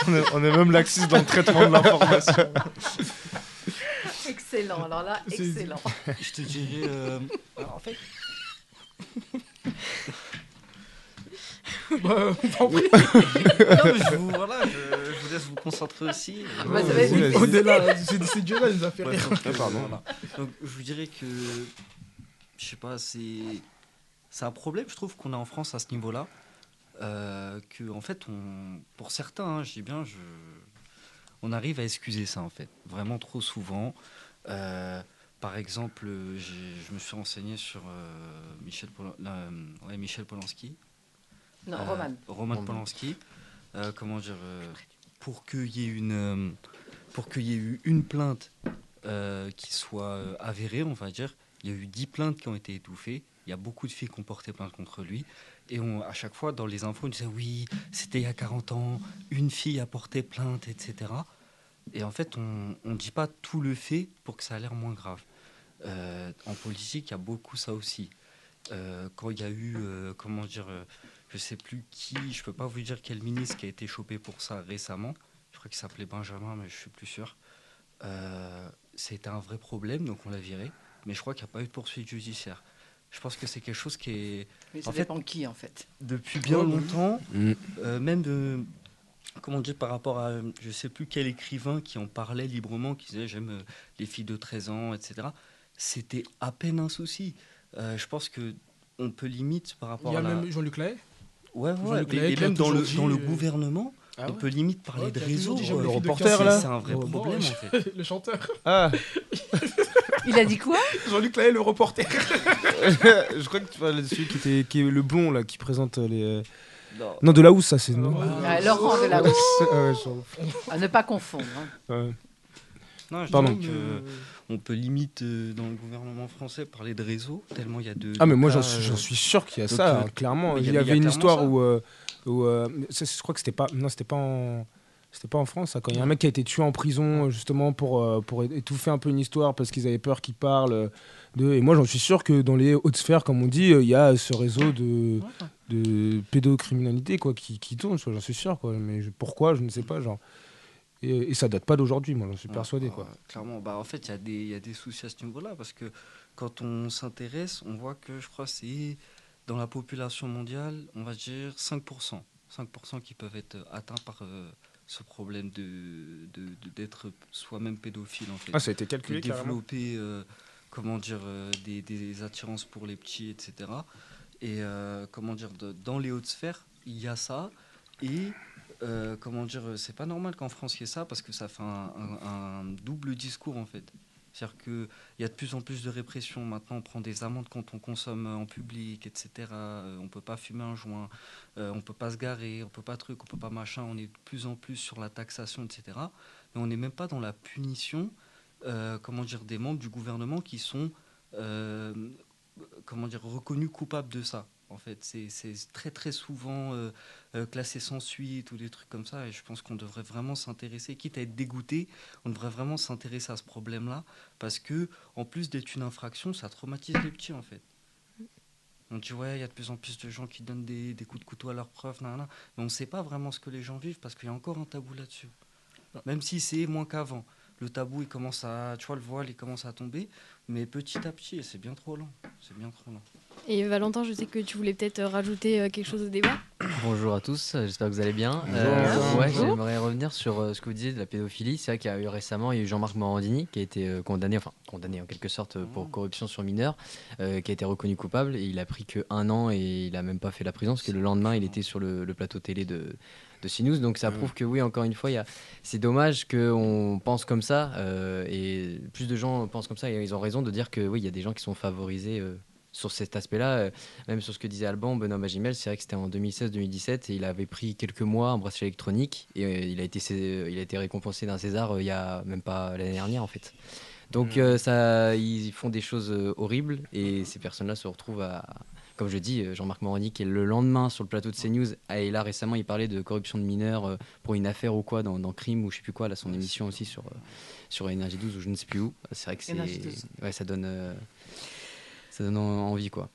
Speaker 5: on, est, on est même laxiste dans le traitement de l'information.
Speaker 4: Excellent, alors là, excellent.
Speaker 6: Je te dirais. euh, alors, en fait,
Speaker 3: Bah, prie.
Speaker 6: non, mais je vous, voilà, je, je vous laisse vous concentrer aussi.
Speaker 4: Bah.
Speaker 3: Au-delà, c'est c'est Dieu là, il nous a fait
Speaker 6: Ouais,
Speaker 3: rire.
Speaker 6: donc, euh,
Speaker 2: pardon.
Speaker 6: voilà. Donc, je vous dirais que, je sais pas, c'est c'est un problème, je trouve, qu'on a en France à ce niveau-là. Euh, que, en fait, on, pour certains, hein, je dis bien, je, on arrive à excuser ça, en fait, vraiment trop souvent. Euh, par exemple, je me suis renseigné sur euh, Michel, Pol- ouais, Michel Polanski.
Speaker 4: Non,
Speaker 6: Euh,
Speaker 4: Roman.
Speaker 6: Roman Polanski. Euh, comment dire euh, Pour qu'il y ait une, pour qu'il y ait eu une plainte euh, qui soit euh, avérée, on va dire, il y a eu 10 plaintes qui ont été étouffées. Il y a beaucoup de filles qui ont porté plainte contre lui. Et on, à chaque fois, dans les infos, on disait oui, c'était il y a 40 ans, une fille a porté plainte, etc. Et en fait, on ne dit pas tout le fait pour que ça a l'air moins grave. Euh, en politique, il y a beaucoup ça aussi. Euh, quand il y a eu, euh, comment dire, euh, je sais plus qui, je peux pas vous dire quel ministre qui a été chopé pour ça récemment. Je crois qu'il s'appelait Benjamin, mais je suis plus sûr. Euh, C'était un vrai problème, donc on l'a viré. Mais je crois qu'il n'y a pas eu de poursuite judiciaire. Je pense que c'est quelque chose qui est
Speaker 4: Mais ça
Speaker 6: en fait-
Speaker 4: dépend qui, en fait.
Speaker 6: depuis bien
Speaker 3: ouais.
Speaker 6: longtemps,
Speaker 2: Mm.
Speaker 6: euh, même de, comment dire, par rapport à je sais plus quel écrivain qui en parlait librement, qui disait j'aime euh, les filles de 13 ans, etc. C'était à peine un souci. Euh, je pense que on peut limite par
Speaker 3: Il
Speaker 6: rapport
Speaker 3: y a
Speaker 6: à la...
Speaker 3: même Jean-Luc Lahaye?
Speaker 6: Ouais, ouais, et- et, même dans le, dans
Speaker 3: euh,
Speaker 6: gouvernement,
Speaker 3: Ah
Speaker 6: on peut limite parler
Speaker 3: Ouais,
Speaker 6: de
Speaker 3: a toujours
Speaker 6: réseau. euh,
Speaker 2: le
Speaker 3: de
Speaker 2: reporter,
Speaker 3: 15
Speaker 2: là.
Speaker 6: C'est un vrai
Speaker 3: Oh,
Speaker 6: problème, en fait.
Speaker 3: Le chanteur.
Speaker 2: Ah,
Speaker 4: Il a dit quoi?
Speaker 3: Jean-Luc Lahaye, le reporter.
Speaker 2: je crois que tu vois celui qui, était, qui est le blond là, qui présente euh, les, euh, Non, de la housse, ça c'est. Non.
Speaker 4: Ah, Laurent de la Housse.
Speaker 2: Ah ouais,
Speaker 4: À ne pas confondre. hein.
Speaker 2: ouais.
Speaker 6: Non, je
Speaker 2: Pardon.
Speaker 6: que on peut limite euh, dans le gouvernement français parler de réseau tellement il y a de.
Speaker 2: Ah, mais moi j'en suis,
Speaker 6: euh,
Speaker 2: suis sûr qu'il y a
Speaker 6: donc,
Speaker 2: ça,
Speaker 6: euh,
Speaker 2: hein, clairement.
Speaker 6: il y
Speaker 2: avait une histoire
Speaker 6: ça.
Speaker 2: où. je crois que c'était pas. Non, c'était pas en. C'était pas en France, ça, quand il y a un mec qui a été tué en prison justement pour, pour étouffer un peu une histoire parce qu'ils avaient peur qu'il parle de. Et moi j'en suis sûr que dans les hautes sphères, comme on dit, il y a ce réseau de, de pédocriminalité quoi, qui, qui tourne, j'en suis sûr. Quoi. Mais je- pourquoi, je ne sais pas. Genre. Et, et ça date pas d'aujourd'hui, moi j'en suis
Speaker 6: Ouais,
Speaker 2: persuadé. Quoi.
Speaker 6: clairement, bah, en fait, il y, a des- il y a des soucis à ce niveau-là parce que quand on s'intéresse, on voit que je crois que c'est dans la population mondiale, on va dire 5%. 5% qui peuvent être atteints par euh, ce problème de de- de- d'être soi-même pédophile en fait.
Speaker 2: Ah, ça a été
Speaker 6: de
Speaker 2: calculé carrément.
Speaker 6: développer euh, comment dire euh, des, des attirances pour les petits etc et euh, comment dire de- dans les hautes sphères il y a ça et euh, comment dire euh, c'est pas normal qu'en France il y ait ça parce que ça fait un, double discours en fait c'est-à-dire qu'il y a de plus en plus de répression. Maintenant, on prend des amendes quand on consomme en public, etc. Euh, on peut pas fumer un joint, on peut pas se garer, on peut pas truc, on peut pas machin. On est de plus en plus sur la taxation, etc. Mais on n'est même pas dans la punition, comment dire, des membres du gouvernement qui sont, comment dire, reconnus coupables de ça. En fait, c'est très très souvent euh, euh, classé sans suite ou des trucs comme ça. Et je pense qu'on devrait vraiment s'intéresser, quitte à être dégoûté, on devrait vraiment s'intéresser à ce problème-là parce que en plus d'être une infraction, ça traumatise les petits en fait. On dit ouais, il y a de plus en plus de gens qui donnent des, des coups de couteau à leurs profs, nanana. mais on ne sait pas vraiment ce que les gens vivent parce qu'il y a encore un tabou là-dessus. Même si c'est moins qu'avant. Le tabou, il commence à, tu vois, le voile, il commence à tomber, mais petit à petit, et c'est bien trop lent. C'est bien trop lent.
Speaker 1: Et Valentin, je sais que tu voulais peut-être euh, rajouter euh, quelque chose au débat.
Speaker 7: Bonjour à tous, euh, j'espère que vous allez bien.
Speaker 2: Bonjour.
Speaker 7: Euh, ouais, j'aimerais revenir sur ce que vous disiez de la pédophilie. C'est vrai qu'il y a eu récemment, il y a eu Jean-Marc Morandini qui a été condamné, enfin condamné en quelque sorte pour corruption sur mineur, euh, qui a été reconnu coupable et il a pris que un an et il a même pas fait la prison parce que le lendemain il était sur le, le plateau télé de de. Donc ça prouve que oui, encore une fois, y a... c'est dommage qu'on pense comme ça euh, et plus de gens pensent comme ça et ils ont raison de dire que oui, il y a des gens qui sont favorisés. euh, sur cet aspect-là, euh, même sur ce que disait Alban, Benoît Magimel, c'est vrai que c'était en 2016-2017 et il avait pris quelques mois un bracelet électronique et il, a été, cé- il a été récompensé d'un César il y a même pas l'année dernière en fait. Donc euh, ça, ils font des choses horribles et ces personnes-là se retrouvent à, comme je dis, euh, Jean-Marc Morandi qui est le lendemain sur le plateau de CNews et là récemment il parlait de corruption de mineurs euh, pour une affaire ou quoi dans, dans Crime ou je sais plus quoi, là son émission aussi sur euh, sur Énergie 12 ou je ne sais plus où. C'est vrai que c'est,
Speaker 4: Énergie 12.
Speaker 7: ouais, ça donne, ça donne en- envie quoi.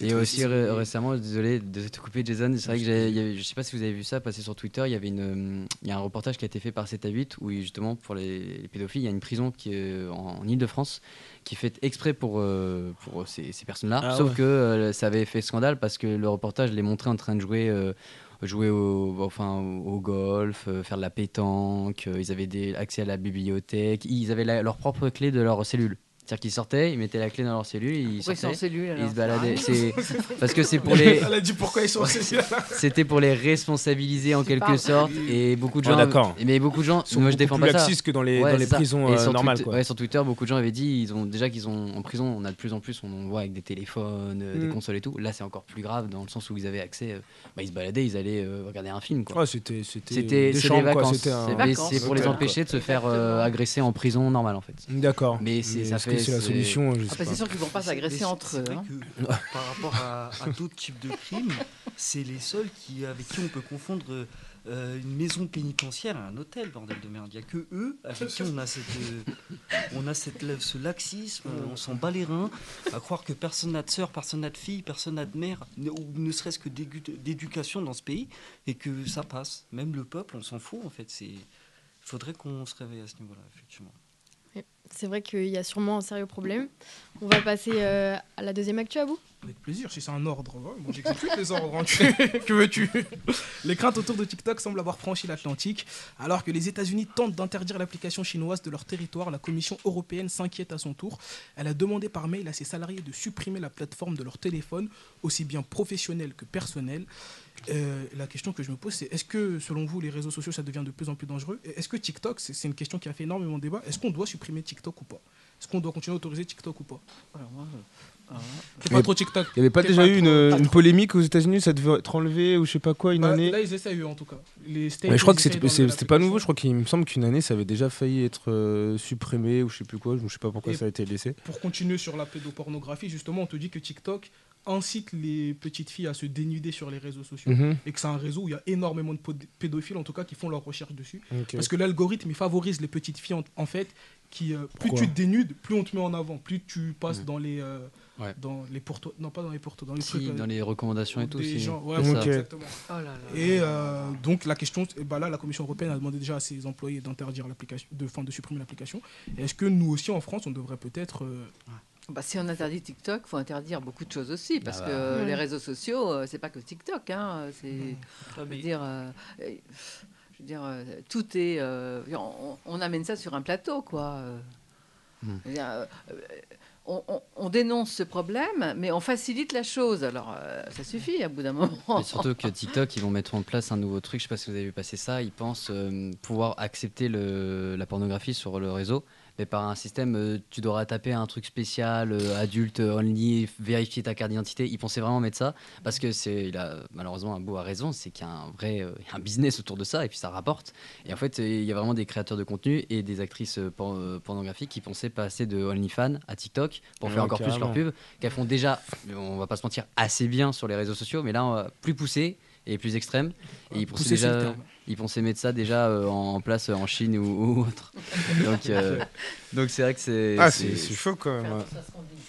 Speaker 7: Et aussi ré- récemment, désolé de te couper Jason, c'est vrai que je sais pas si vous avez vu ça passer sur Twitter, il y avait une, euh, il y a un reportage qui a été fait par 7 à 8 où justement pour les, les pédophiles, il y a une prison qui est en, en Ile-de-France qui est faite exprès pour, euh, pour ces, ces personnes-là.
Speaker 2: Ah
Speaker 7: Sauf
Speaker 2: ouais.
Speaker 7: que euh, ça avait fait scandale parce que le reportage les montrait en train de jouer. euh, jouer au, enfin, au au golf, euh, faire de la pétanque, euh, ils avaient des, accès à la bibliothèque, ils avaient la- leur propre clé de leur cellule. C'est-à-dire qu'ils sortaient, ils mettaient la clé dans leur cellule, ils
Speaker 4: Pourquoi ils sont en
Speaker 7: sortaient,
Speaker 4: cellule
Speaker 7: et ils
Speaker 4: alors
Speaker 7: se baladaient.
Speaker 4: Ah,
Speaker 7: C'est parce que c'est pour les,
Speaker 3: Elle a dit pourquoi ils sont
Speaker 7: Ouais,
Speaker 3: saisis.
Speaker 7: c'était pour les responsabiliser en quelque sorte et beaucoup de
Speaker 2: Ah,
Speaker 7: gens.
Speaker 2: d'accord.
Speaker 7: Mais beaucoup de gens.
Speaker 2: Sont
Speaker 7: moi je défends
Speaker 2: plus
Speaker 7: pas ça.
Speaker 2: que dans les,
Speaker 7: Ouais,
Speaker 2: dans les prisons euh,
Speaker 7: sur
Speaker 2: normales. Quoi.
Speaker 7: ouais, sur Twitter, beaucoup de gens avaient dit ils ont déjà qu'ils ont en prison, on a de plus en plus, on en voit avec des téléphones, euh, des
Speaker 2: Mm.
Speaker 7: consoles et tout. Là, c'est encore plus grave dans le sens où ils avaient accès. euh, bah, ils se baladaient, ils allaient euh, regarder un film. Quoi.
Speaker 2: Ouais, c'était c'était
Speaker 7: C'était
Speaker 2: des
Speaker 7: vacances. C'est- pour les empêcher de se faire agresser en prison normale en fait.
Speaker 2: D'accord.
Speaker 7: Mais c'est- ça fait-
Speaker 2: c'est la solution Je
Speaker 4: Ah,
Speaker 2: sais
Speaker 4: bah,
Speaker 2: pas.
Speaker 4: c'est sûr qu'ils vont pas s'agresser entre eux. hein.
Speaker 6: que, par rapport à, à d'autres types de crimes, c'est les seuls qui, avec qui on peut confondre euh, une maison pénitentiaire et un hôtel, bordel de merde. Il n'y a que eux avec qui on a, cette, euh, on a cette, ce laxisme, euh, on s'en bat les reins, à croire que personne n'a de sœur, personne n'a de fille, personne n'a de mère, ne- ou ne serait-ce que d'éducation dans ce pays, et que ça passe. Même le peuple, on s'en fout en fait. Il faudrait qu'on se réveille à ce niveau-là, effectivement.
Speaker 1: C'est vrai qu'il y a sûrement un sérieux problème. On va passer euh, à la deuxième actu à vous.
Speaker 3: Avec plaisir, si c'est un ordre. ouais, moi j'exécute les ordres. hein, que veux-tu? Les craintes autour de TikTok semblent avoir franchi l'Atlantique. Alors que les États-Unis tentent d'interdire l'application chinoise de leur territoire, la Commission européenne s'inquiète à son tour. Elle a demandé par mail à ses salariés de supprimer la plateforme de leur téléphone, aussi bien professionnel que personnel. Euh, la question que je me pose, c'est est-ce que, selon vous, les réseaux sociaux, ça devient de plus en plus dangereux? Est-ce que TikTok, c'est une question qui a fait énormément de débat, est-ce qu'on doit supprimer TikTok ou pas? Est-ce qu'on doit continuer à autoriser TikTok ou pas?
Speaker 4: Alors, moi,
Speaker 3: Fais
Speaker 2: Mais-
Speaker 3: pas trop TikTok.
Speaker 2: Il n'y avait pas déjà
Speaker 3: pas
Speaker 2: eu une,
Speaker 3: trop-
Speaker 2: polémique aux États-Unis, ça devait être enlevé ou je sais pas quoi, une
Speaker 3: Bah,
Speaker 2: année?
Speaker 3: Là, ils essayent en tout cas. Les States,
Speaker 2: Mais je crois que c'était pas nouveau, je crois qu'il me semble qu'une année ça avait déjà failli être euh, supprimé ou je sais plus quoi, je sais pas pourquoi
Speaker 3: Et-
Speaker 2: ça a été laissé.
Speaker 3: Pour continuer sur la pédopornographie, justement, on te dit que TikTok incite les petites filles à se dénuder sur les réseaux sociaux.
Speaker 2: Mhm.
Speaker 3: Et que c'est un réseau où il y a énormément de pédophiles, en tout cas, qui font leurs recherches dessus. Parce que l'algorithme, il favorise les petites filles, en, en fait, qui, euh, plus
Speaker 2: Pourquoi
Speaker 3: tu te dénudes, plus on te met en avant, plus tu passes
Speaker 7: Mhm.
Speaker 3: dans les... euh,
Speaker 7: Ouais.
Speaker 3: dans les portos, non pas dans les portos, dans les
Speaker 7: Si,
Speaker 3: trucs... euh,
Speaker 7: dans les recommandations et tout.
Speaker 3: des
Speaker 7: si.
Speaker 3: gens, ouais,
Speaker 7: C'est
Speaker 3: voilà,
Speaker 7: ça.
Speaker 3: exactement.
Speaker 4: Oh là là.
Speaker 3: Et euh, donc la question, ben là, la Commission européenne a demandé déjà à ses employés d'interdire l'application, de, enfin, de supprimer l'application. Est-ce que nous aussi en France, on devrait peut-être euh,
Speaker 4: Bah, si on interdit TikTok, il faut interdire beaucoup de choses aussi, parce
Speaker 7: Ah
Speaker 4: que
Speaker 7: bah.
Speaker 4: euh, les réseaux sociaux, euh, c'est pas que TikTok, hein, c'est, je veux dire, euh, je veux dire, euh, tout est, euh, on, on amène ça sur un plateau, quoi.
Speaker 7: Hmm.
Speaker 4: Dire, on, on- on dénonce ce problème, mais on facilite la chose. Alors, euh, ça suffit à bout d'un moment.
Speaker 7: Et surtout que TikTok, ils vont mettre en place un nouveau truc. Je sais pas si vous avez vu passer ça. Ils pensent euh, pouvoir accepter le, la pornographie sur le réseau, mais par un système, euh, tu devras taper un truc spécial, euh, adulte only, vérifier ta carte d'identité. Ils pensaient vraiment mettre ça parce que c'est, il a malheureusement un bout à raison, c'est qu'il y a un vrai, euh, un business autour de ça et puis ça rapporte. Et en fait, euh, il y a vraiment des créateurs de contenu et des actrices euh, por- euh, pornographiques qui pensaient passer de OnlyFans à TikTok pour faire
Speaker 2: Ouais,
Speaker 7: encore plus leur pub, qu'elles font déjà, on va pas se mentir, assez bien sur les réseaux sociaux, mais là, plus poussé et plus extrême. Et ils
Speaker 3: le
Speaker 7: déjà. Ils pensaient mettre ça déjà euh, en place en Chine ou, ou autre. donc, euh, donc c'est vrai que c'est.
Speaker 2: Ah, c'est chaud quand même. Ouais.
Speaker 7: Ouais,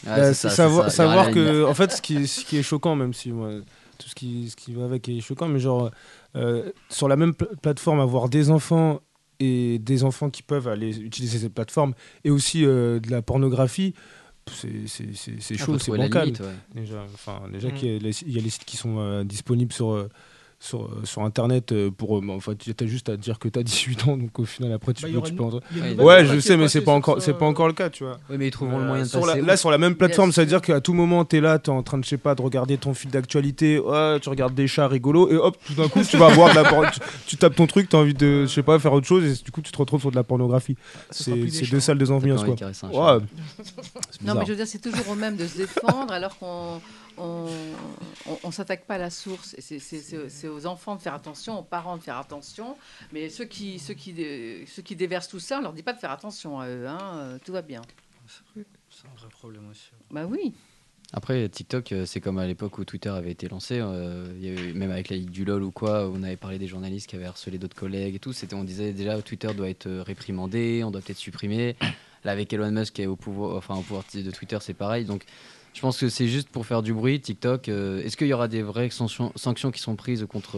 Speaker 2: Bah,
Speaker 7: ça,
Speaker 2: savoir, que, en fait, ce qui, est, ce qui est choquant, même si moi, tout ce qui, ce qui va avec est choquant, mais genre, euh, sur la même pla- plateforme, avoir des enfants et des enfants qui peuvent aller utiliser cette plateforme et aussi euh, de la pornographie, c'est c'est- c'est- c'est
Speaker 7: Ah,
Speaker 2: chaud, c'est bancal.
Speaker 7: limite, ouais.
Speaker 2: Déjà, enfin, déjà
Speaker 5: Mm.
Speaker 2: qu'il y, a les- il y a les sites qui sont euh, disponibles sur, euh, sur, euh, sur Internet euh, pour. euh, bah, enfin, tu as juste à dire que tu as 18 ans, donc au final, après, tu
Speaker 3: Bah,
Speaker 2: peux. tu
Speaker 3: une-
Speaker 2: peux
Speaker 7: Ouais,
Speaker 2: je sais, mais c'est pas encore, c'est pas encore le cas, tu vois.
Speaker 7: Oui, mais ils trouveront le moyen de
Speaker 2: sur
Speaker 7: passer.
Speaker 2: la- là, sur la même plateforme, ça veut dire qu'à tout moment, tu es là, tu es en train de, je sais pas, de regarder ton fil d'actualité, ouais, tu regardes des chats rigolos, et hop, tout d'un coup, tu vas voir de la por- tu, tu tapes ton truc, tu as envie de, je sais pas, faire autre chose, et du coup, tu te retrouves sur de la pornographie.
Speaker 3: Plus
Speaker 2: C'est
Speaker 3: des
Speaker 2: c'est
Speaker 3: chats,
Speaker 2: deux
Speaker 3: hein.
Speaker 2: salles, deux ambiances,
Speaker 7: T'as
Speaker 2: quoi.
Speaker 4: Non, mais je veux dire, c'est toujours au même de se défendre alors qu'on on, on s'attaque pas à la source. C'est- aux enfants de faire attention, aux parents de faire attention. Mais ceux qui, ceux qui, ceux qui déversent tout ça, on leur dit pas de faire attention à eux. hein, euh, tout va bien.
Speaker 6: C'est un vrai problème aussi.
Speaker 4: Bah oui.
Speaker 7: Après, TikTok, euh, c'est comme à l'époque où Twitter avait été lancé. euh, il y a eu- même avec la Ligue du LOL ou quoi, on avait parlé des journalistes qui avaient harcelé d'autres collègues et tout. C'était, on disait déjà Twitter doit être réprimandé, on doit peut-être supprimer. Là, avec Elon Musk qui est au pouvoir, enfin, au pouvoir de Twitter, c'est pareil. Donc, je pense que c'est juste pour faire du bruit. TikTok, euh, est-ce qu'il y aura des vraies sanctions, sanctions qui sont prises contre,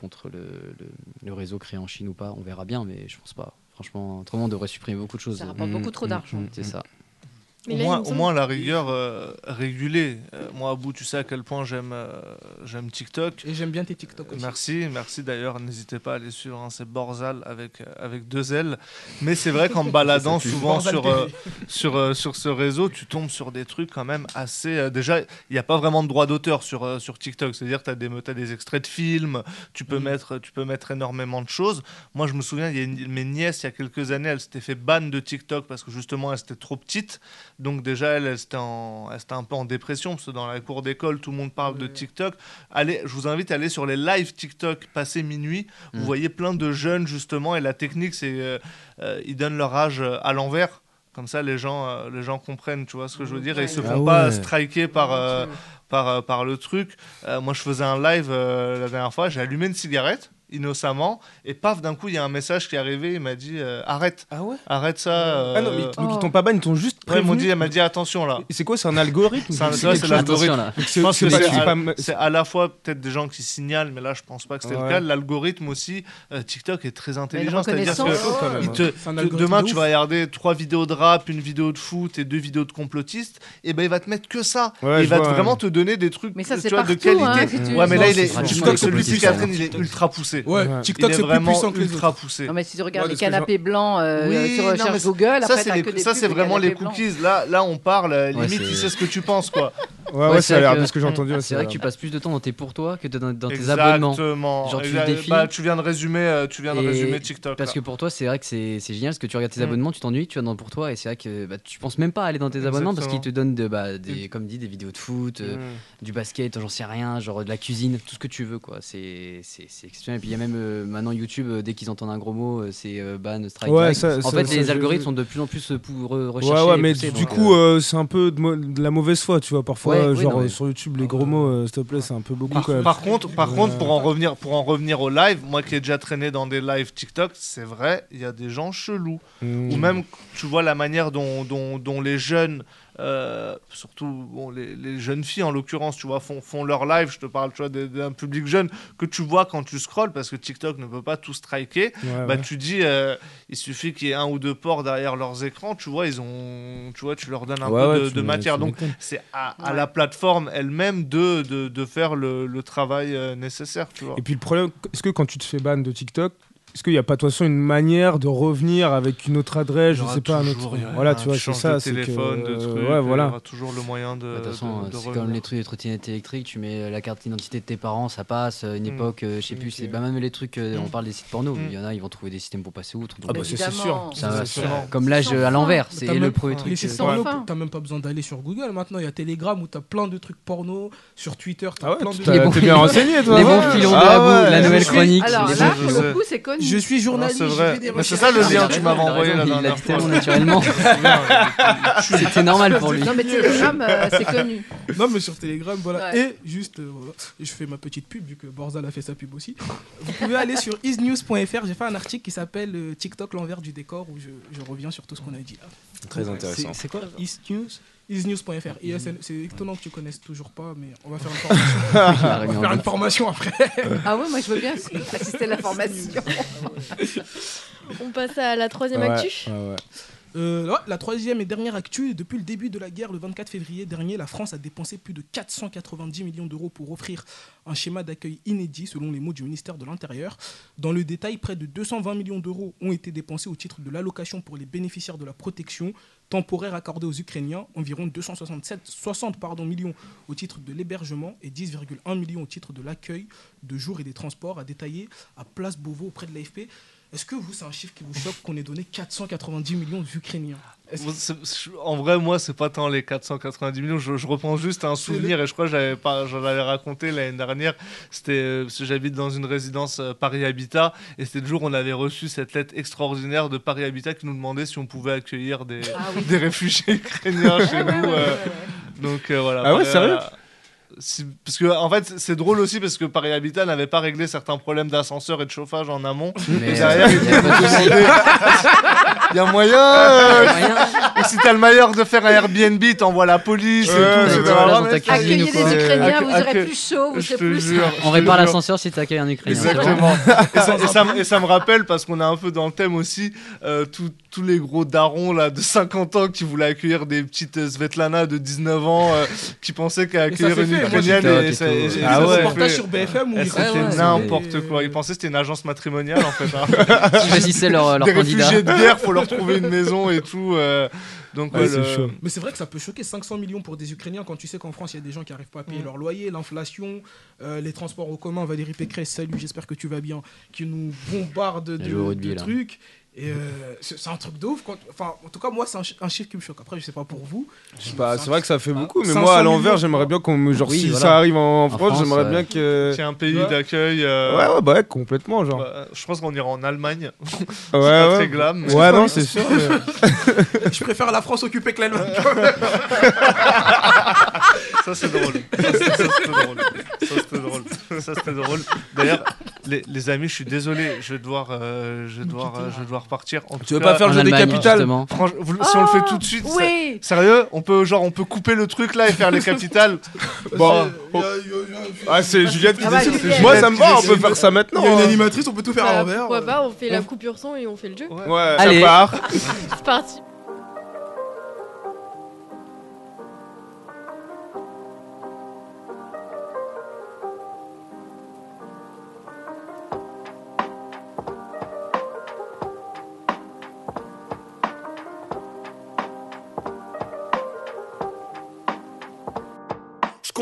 Speaker 7: contre le, le- le réseau créé en Chine ou pas? On verra bien, mais je pense pas. Franchement, autrement, on devrait supprimer beaucoup de choses.
Speaker 4: Ça rapporte
Speaker 2: Mm,
Speaker 4: beaucoup trop
Speaker 2: mm,
Speaker 4: d'argent.
Speaker 2: mm,
Speaker 7: C'est ça.
Speaker 1: Mais
Speaker 5: au,
Speaker 1: là,
Speaker 5: moins, au moins, la rigueur euh, régulée. Euh, moi, à bout, tu sais à quel point j'aime euh, j'aime TikTok.
Speaker 3: Et j'aime bien tes TikTok aussi.
Speaker 5: Merci, merci d'ailleurs. N'hésitez pas à aller suivre, hein, c'est Borzal avec, avec deux L. Mais c'est vrai qu'en baladant souvent sur, euh, sur, euh, sur ce réseau, tu tombes sur des trucs quand même assez. euh, déjà, il n'y a pas vraiment de droit d'auteur sur, euh, sur TikTok. C'est-à-dire que tu as, des t'as des extraits de films, tu peux,
Speaker 3: Mhm.
Speaker 5: mettre, tu peux mettre énormément de choses. Moi, je me souviens, il y a une- mes nièces, il y a quelques années, elles s'étaient fait ban de TikTok parce que justement, elles étaient trop petites. Donc, déjà, elles, elles étaient, en, un peu en dépression parce que dans la cour d'école, tout le monde parle de. TikTok. Allez, je vous invite à aller sur les live TikTok passé minuit. Vous
Speaker 7: Mhm.
Speaker 5: voyez plein de jeunes, justement, et la technique, c'est euh, euh, ils donnent leur âge euh, à l'envers. Comme ça, les gens, euh, les gens comprennent, tu vois ce que je veux dire, et ils se
Speaker 2: Ah
Speaker 5: font pas
Speaker 2: ouais.
Speaker 5: striker par, euh, par, par le truc. Moi, je faisais un live la dernière fois, j'ai allumé une cigarette innocemment, et paf, d'un coup, il y a un message qui est arrivé, il m'a dit euh, arrête,
Speaker 2: Ah ouais
Speaker 5: arrête ça.
Speaker 2: Ah non, mais
Speaker 5: euh,
Speaker 2: donc ils
Speaker 4: Oh.
Speaker 2: t'ont pas ban, ils t'ont juste
Speaker 5: ouais, ils m'ont
Speaker 2: prévenu.
Speaker 5: dit, elle m'a dit attention là.
Speaker 2: C'est quoi, c'est un algorithme
Speaker 5: C'est un-
Speaker 2: C'est
Speaker 5: ouais, c'est l'algorithme.
Speaker 2: Donc
Speaker 5: Je
Speaker 2: c'est-
Speaker 5: pense
Speaker 2: c'est
Speaker 5: que c'est
Speaker 2: c'est
Speaker 5: à,
Speaker 2: pas-
Speaker 5: c'est à la fois peut-être des gens qui signalent, mais là je pense pas que c'était
Speaker 2: Ouais.
Speaker 5: le cas. L'algorithme aussi, euh, TikTok est très intelligent, c'est-à-dire que il te-
Speaker 3: C'est
Speaker 5: te-
Speaker 3: algorithme
Speaker 5: demain
Speaker 3: de
Speaker 5: tu vas regarder trois vidéos de rap, une vidéo de foot et deux vidéos de complotistes, et ben il va te mettre que ça.
Speaker 2: Ouais,
Speaker 5: il va
Speaker 2: ouais.
Speaker 5: vraiment te donner des trucs
Speaker 4: c'est
Speaker 5: de
Speaker 4: hein,
Speaker 5: qualité. ouais, mais là il est
Speaker 2: c'est
Speaker 5: celui Catherine, il est ultra poussé.
Speaker 3: Ouais,
Speaker 4: Ouais.
Speaker 3: TikTok
Speaker 5: il est
Speaker 3: c'est plus
Speaker 5: vraiment
Speaker 3: puissant que les
Speaker 5: ultra poussé.
Speaker 4: Non, mais si tu regardes
Speaker 3: Ouais,
Speaker 4: les canapés blancs euh,
Speaker 5: Oui,
Speaker 4: sur,
Speaker 5: mais
Speaker 4: Google,
Speaker 5: ça
Speaker 4: après,
Speaker 5: c'est vraiment les cookies. Là là on parle euh,
Speaker 7: Ouais,
Speaker 5: limite
Speaker 7: c'est-
Speaker 5: tu sais ce que tu penses quoi.
Speaker 2: Ouais, ouais,
Speaker 7: c'est
Speaker 2: ça a
Speaker 7: vrai
Speaker 2: l'air de ce que j'ai entendu.
Speaker 7: C'est vrai que tu passes plus de temps dans tes pour toi que dans, dans tes abonnements.
Speaker 5: Exactement.
Speaker 7: Genre, tu
Speaker 5: Exact-
Speaker 7: défiles.
Speaker 5: bah, tu viens de résumer, euh, tu viens de résumer TikTok.
Speaker 7: Parce
Speaker 5: là.
Speaker 7: que pour toi, c'est vrai que c'est génial parce que tu regardes tes
Speaker 5: Mm.
Speaker 7: abonnements, tu t'ennuies, tu vas dans pour toi et c'est vrai que bah, tu penses même pas à aller dans tes abonnements parce qu'ils te donnent de, bah, des, comme dit, des vidéos de foot, euh,
Speaker 5: Mm.
Speaker 7: du basket, j'en sais rien, genre de la cuisine, tout ce que tu veux quoi. C'est c'est c'est exceptionnel. Puis il y a même euh, maintenant YouTube, euh, dès qu'ils entendent un gros mot, euh, c'est euh, ban, strike.
Speaker 2: Ouais,
Speaker 7: direct.
Speaker 2: ça-
Speaker 7: en
Speaker 2: ça-
Speaker 7: fait,
Speaker 2: ça,
Speaker 7: les algorithmes sont de plus en plus pour re-
Speaker 2: Ouais,
Speaker 7: recherchés.
Speaker 2: ouais,
Speaker 7: et
Speaker 2: mais
Speaker 7: poussés,
Speaker 2: du
Speaker 7: donc,
Speaker 2: coup,
Speaker 7: euh,
Speaker 2: euh, c'est un peu de, mo- de la mauvaise foi, tu vois. Parfois,
Speaker 7: Ouais,
Speaker 2: euh,
Speaker 7: oui,
Speaker 2: genre
Speaker 7: non, mais-
Speaker 2: euh, sur YouTube, les gros mots, euh, s'il te plaît, c'est un peu beaucoup
Speaker 5: Par,
Speaker 2: quand même.
Speaker 5: par contre, par
Speaker 2: Ouais.
Speaker 5: contre, pour en revenir, pour en revenir au live, moi qui ai déjà traîné dans des lives TikTok, c'est vrai, il y a des gens chelous.
Speaker 2: Mm.
Speaker 5: Ou même, tu vois la manière dont, dont, dont les jeunes, euh, surtout bon, les, les jeunes filles en l'occurrence, tu vois, font, font leur live. Je te parle, tu vois, d'un public jeune que tu vois quand tu scrolls parce que TikTok ne peut pas tout striker.
Speaker 2: Ouais,
Speaker 5: bah
Speaker 2: ouais.
Speaker 5: tu dis, euh, il suffit qu'il y ait un ou deux ports derrière leurs écrans. Tu vois, ils ont, tu vois, tu leur donnes un
Speaker 2: Ouais,
Speaker 5: peu
Speaker 2: ouais,
Speaker 5: de, matière. Donc c'est à, la plateforme elle-même de, de, de faire le, le travail euh, nécessaire, tu vois.
Speaker 2: Et puis le problème, est-ce que quand tu te fais ban de TikTok, est-ce qu'il n'y a pas de toute façon une manière de revenir avec une autre adresse, je sais pas, un autre. Voilà, tu vois, c'est ça.
Speaker 5: de
Speaker 2: c'est que,
Speaker 5: téléphone, de
Speaker 2: euh,
Speaker 5: trucs,
Speaker 2: Ouais,
Speaker 5: Il y
Speaker 2: voilà.
Speaker 5: aura toujours le moyen de.
Speaker 7: bah, De toute façon,
Speaker 5: de- de
Speaker 7: c'est comme les trucs de trottinette électrique, tu mets la carte d'identité de tes parents, ça passe. euh, Une
Speaker 5: Mm.
Speaker 7: époque, euh, je sais plus, c'est bah, même les trucs, euh, on
Speaker 5: Mm.
Speaker 7: parle des sites porno,
Speaker 5: Mm.
Speaker 7: il y en a, ils vont trouver des systèmes pour passer outre. donc,
Speaker 2: Ah bah, c'est c'est sûr.
Speaker 7: Comme l'âge à l'envers, c'est le premier
Speaker 3: Mais
Speaker 7: truc.
Speaker 3: t'as même pas besoin d'aller sur Google maintenant. Il y a Telegram où t'as plein de trucs porno. Sur Twitter, t'as
Speaker 2: Ah
Speaker 3: plein
Speaker 2: tu
Speaker 3: de.
Speaker 2: t'as-
Speaker 7: Les bons
Speaker 2: t'es bien
Speaker 7: filons-
Speaker 2: renseigné, toi.
Speaker 7: Les bons filons de
Speaker 2: Ah
Speaker 7: la
Speaker 2: ouais,
Speaker 7: la nouvelle chronique.
Speaker 4: Alors là, pour le coup, c'est connu.
Speaker 3: Je suis journaliste.
Speaker 5: c'est
Speaker 3: je
Speaker 5: vrai.
Speaker 3: fais des
Speaker 5: Mais c'est ça le
Speaker 7: Ah,
Speaker 5: lien que tu m'avais envoyé la
Speaker 7: Il l'a
Speaker 5: dernière
Speaker 7: dit
Speaker 5: fois.
Speaker 7: tellement naturellement. C'était normal pour lui.
Speaker 4: Non, mais Telegram, euh, c'est connu.
Speaker 3: Non, mais sur Telegram, voilà.
Speaker 4: Ouais.
Speaker 3: Et juste, euh, voilà, je fais ma petite pub, vu que Borzal a fait sa pub aussi. Vous pouvez aller sur isnews.fr. J'ai fait un article qui s'appelle euh, TikTok, l'envers du décor, où je, je reviens sur tout ce qu'on a dit là.
Speaker 2: Très intéressant.
Speaker 7: C'est quoi
Speaker 3: Isnews isnews.fr. ISN C'est étonnant que tu connaisses toujours pas, mais on va faire une formation, on va faire une après.
Speaker 4: Ah ouais, moi je veux bien assister à la formation.
Speaker 1: On passe à la troisième
Speaker 2: Ouais,
Speaker 1: actu.
Speaker 2: ouais, ouais.
Speaker 3: Euh, ouais, la troisième et dernière actu, depuis le début de la guerre, le 24 février dernier, la France a dépensé plus de 490 millions d'euros pour offrir un schéma d'accueil inédit, selon les mots du ministère de l'Intérieur. Dans le détail, près de 220 millions d'euros ont été dépensés au titre de l'allocation pour les bénéficiaires de la protection temporaire accordée aux Ukrainiens, environ 267 60 pardon, millions au titre de l'hébergement et 10,1 millions au titre de l'accueil de jour et des transports, à détailler à Place Beauvau auprès de l'AFP. Est-ce que vous, c'est un chiffre qui vous choque qu'on ait donné 490 millions d'Ukrainiens?
Speaker 5: En vrai, moi, c'est pas tant les 490 millions. Je, je reprends juste un souvenir et je crois que j'avais pas, j'en avais raconté l'année dernière. C'était euh, parce que j'habite dans une résidence euh, Paris Habitat et c'était le jour où on avait reçu cette lettre extraordinaire de Paris Habitat qui nous demandait si on pouvait accueillir des,
Speaker 4: Ah oui.
Speaker 5: des réfugiés ukrainiens chez nous. euh. Donc euh, voilà.
Speaker 2: Ah ouais, sérieux?
Speaker 5: Parce que en fait c'est drôle aussi parce que Paris Habitat n'avait pas réglé certains problèmes d'ascenseur et de chauffage en amont.
Speaker 7: Mais
Speaker 5: Et derrière,
Speaker 7: euh,
Speaker 5: il
Speaker 7: y a
Speaker 5: moyen. euh, si t'as le meilleur de faire un Airbnb, t'envoies la police
Speaker 2: Ouais,
Speaker 5: et tout.
Speaker 4: Accueillez les Ukrainiens, vous aurez plus chaud, vous serez plus.
Speaker 5: jure.
Speaker 7: On répare l'ascenseur si t'accueilles un Ukrainien.
Speaker 5: Exactement. et, ça, et ça me- et ça me rappelle, parce qu'on est un peu dans le thème aussi, euh, tout- tous les gros darons là, de 50 ans qui voulaient accueillir des petites euh, Svetlana de 19 ans euh, qui pensaient qu'à
Speaker 3: Et ça
Speaker 5: accueillir
Speaker 3: s'est
Speaker 5: une Ukrainienne. Et
Speaker 7: et
Speaker 5: ça- et- et
Speaker 2: Ah ouais.
Speaker 3: reportage sur BFM où ils
Speaker 5: C'était n'importe quoi. Ils pensaient que c'était une agence matrimoniale en fait. hein.
Speaker 7: Ils choisissaient leur, leur
Speaker 5: des
Speaker 7: candidat.
Speaker 5: réfugiés de guerre, faut leur trouver une maison et tout. euh, donc
Speaker 2: Ouais,
Speaker 5: ouais,
Speaker 2: c'est
Speaker 5: le-
Speaker 2: chaud.
Speaker 3: Mais c'est vrai que ça peut choquer 500 millions pour des Ukrainiens quand tu sais qu'en France il y a des gens qui n'arrivent pas à payer leur loyer, l'inflation, euh, les transports en commun. Valérie Pécresse, salut, j'espère que tu vas bien, qui nous bombarde de,
Speaker 7: au
Speaker 3: de
Speaker 7: là.
Speaker 3: Et euh, c'est un truc de ouf. Quand... Enfin, en tout cas, moi, c'est un, chi- un chiffre qui me choque. Après, je sais pas pour vous.
Speaker 2: C'est vrai que ça fait beaucoup, mais
Speaker 3: 500
Speaker 2: moi à l'envers, j'aimerais bien qu'on me. Genre,
Speaker 7: Oui,
Speaker 2: si
Speaker 7: voilà.
Speaker 2: ça arrive en,
Speaker 7: En
Speaker 2: France,
Speaker 7: France,
Speaker 2: j'aimerais
Speaker 7: ouais.
Speaker 2: bien que.
Speaker 5: C'est un pays
Speaker 3: Ouais.
Speaker 5: d'accueil. euh,
Speaker 2: Ouais, ouais, bah ouais, complètement, genre.
Speaker 5: bah, je pense qu'on ira en Allemagne.
Speaker 2: ouais,
Speaker 5: pas
Speaker 2: ouais.
Speaker 5: très glam. mais-
Speaker 2: Ouais, non, c'est sûr. mais-
Speaker 3: je préfère la France occupée que l'Allemagne.
Speaker 5: Ça c'est drôle. Ça c'était drôle. Ça c'était drôle. Ça c'était drôle. D'ailleurs, les, les amis, je suis désolé, je vais devoir, euh, je vais devoir, euh, je vais devoir partir. En tout
Speaker 2: Tu veux
Speaker 5: cas,
Speaker 2: pas faire le jeu des
Speaker 7: Allemagne,
Speaker 2: capitales
Speaker 7: justement.
Speaker 5: franchement, vous- si on le fait tout de suite, ça-
Speaker 4: Oui.
Speaker 5: sérieux, on peut genre on peut couper le truc là et faire les capitales.
Speaker 2: Bon. Ah, c'est Juliette qui
Speaker 4: Ah bah,
Speaker 2: décide.
Speaker 4: Juliette.
Speaker 2: Moi, ça me va, on peut faire ça maintenant.
Speaker 3: Il y a une
Speaker 2: hein.
Speaker 3: animatrice, on peut tout faire à
Speaker 1: Bah,
Speaker 3: l'envers.
Speaker 1: pourquoi pas, on fait la coupure son et on fait le jeu.
Speaker 2: Ouais,
Speaker 7: Allez.
Speaker 2: ça part.
Speaker 1: C'est parti.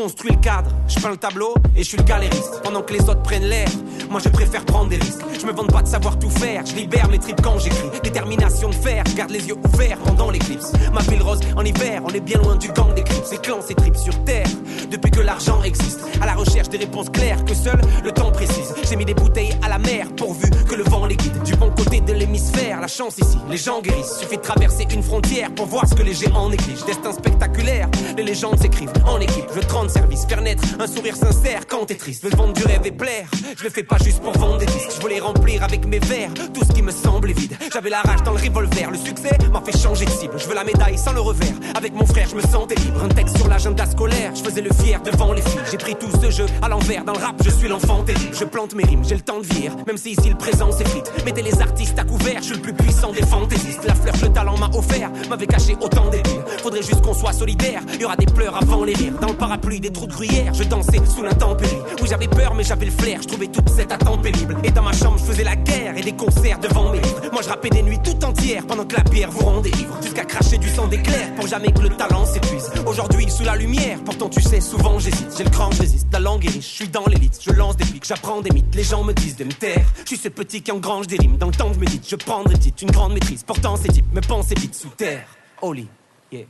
Speaker 8: Construis le cadre, je peins le tableau et je suis le galériste. Pendant que les autres prennent l'air, moi je préfère prendre des risques. Je me vante pas de savoir tout faire, je libère les tripes quand j'écris. Détermination de fer, garde les yeux ouverts pendant l'éclipse. Ma ville rose en hiver, on est bien loin du gang des clips. Ces clans, ces tripes sur terre, depuis que l'argent existe. À la recherche des réponses claires que seul le temps précise. J'ai mis des bouteilles à la mer pourvu que le vent les guide. Du bon côté de l'hémisphère, la chance ici, les gens guérissent. Suffit de traverser une frontière pour voir ce que les géants négligent. Destin spectaculaire, les légendes s'écrivent en équipe. Je te rends service, faire naître un sourire sincère quand t'es triste. Veux vendre du rêve et plaire, je le fais pas juste pour vendre des disques. Je voulais remplir avec mes vers tout ce qui me semblait vide. J'avais la rage dans le revolver, le succès m'a fait changer de cible. Je veux la médaille sans le revers. Avec mon frère, je me sentais libre. Un texte sur l'agenda scolaire, je faisais le fier devant les filles. J'ai pris tout ce jeu à l'envers. Dans le rap, je suis l'enfant terrible. Je plante mes rimes, j'ai le temps de vieillir. Même si ici le présent s'effrite. Mettez les artistes à couvert, je suis le plus puissant des fantaisistes. La fleur le talent m'a offert m'avait caché autant d'épines. Faudrait juste qu'on soit solidaire. Y aura des pleurs avant les rires. Dans le parapluie des trous de gruyère, je dansais sous l'intempérie. Oui, j'avais peur, mais j'avais le flair. Je trouvais toute cette attente pénible. Et dans ma chambre, je faisais la guerre et des concerts devant mes livres. Moi, je rappais des nuits tout entières pendant que la bière vous rendait ivre. Jusqu'à cracher du sang d'éclair pour jamais que le talent s'épuise. Aujourd'hui, sous la lumière, pourtant tu sais, souvent j'hésite. J'ai le cran, j'hésite. La langue est riche, je suis dans l'élite. Je lance des pics, j'apprends des mythes. Les gens me disent de me taire. Je suis ce petit qui engrange des rimes. Dans le temps que je médite, je prendrai petite, une grande maîtrise. Pourtant, ces types me pensaient vite sous terre. Oli, yeah.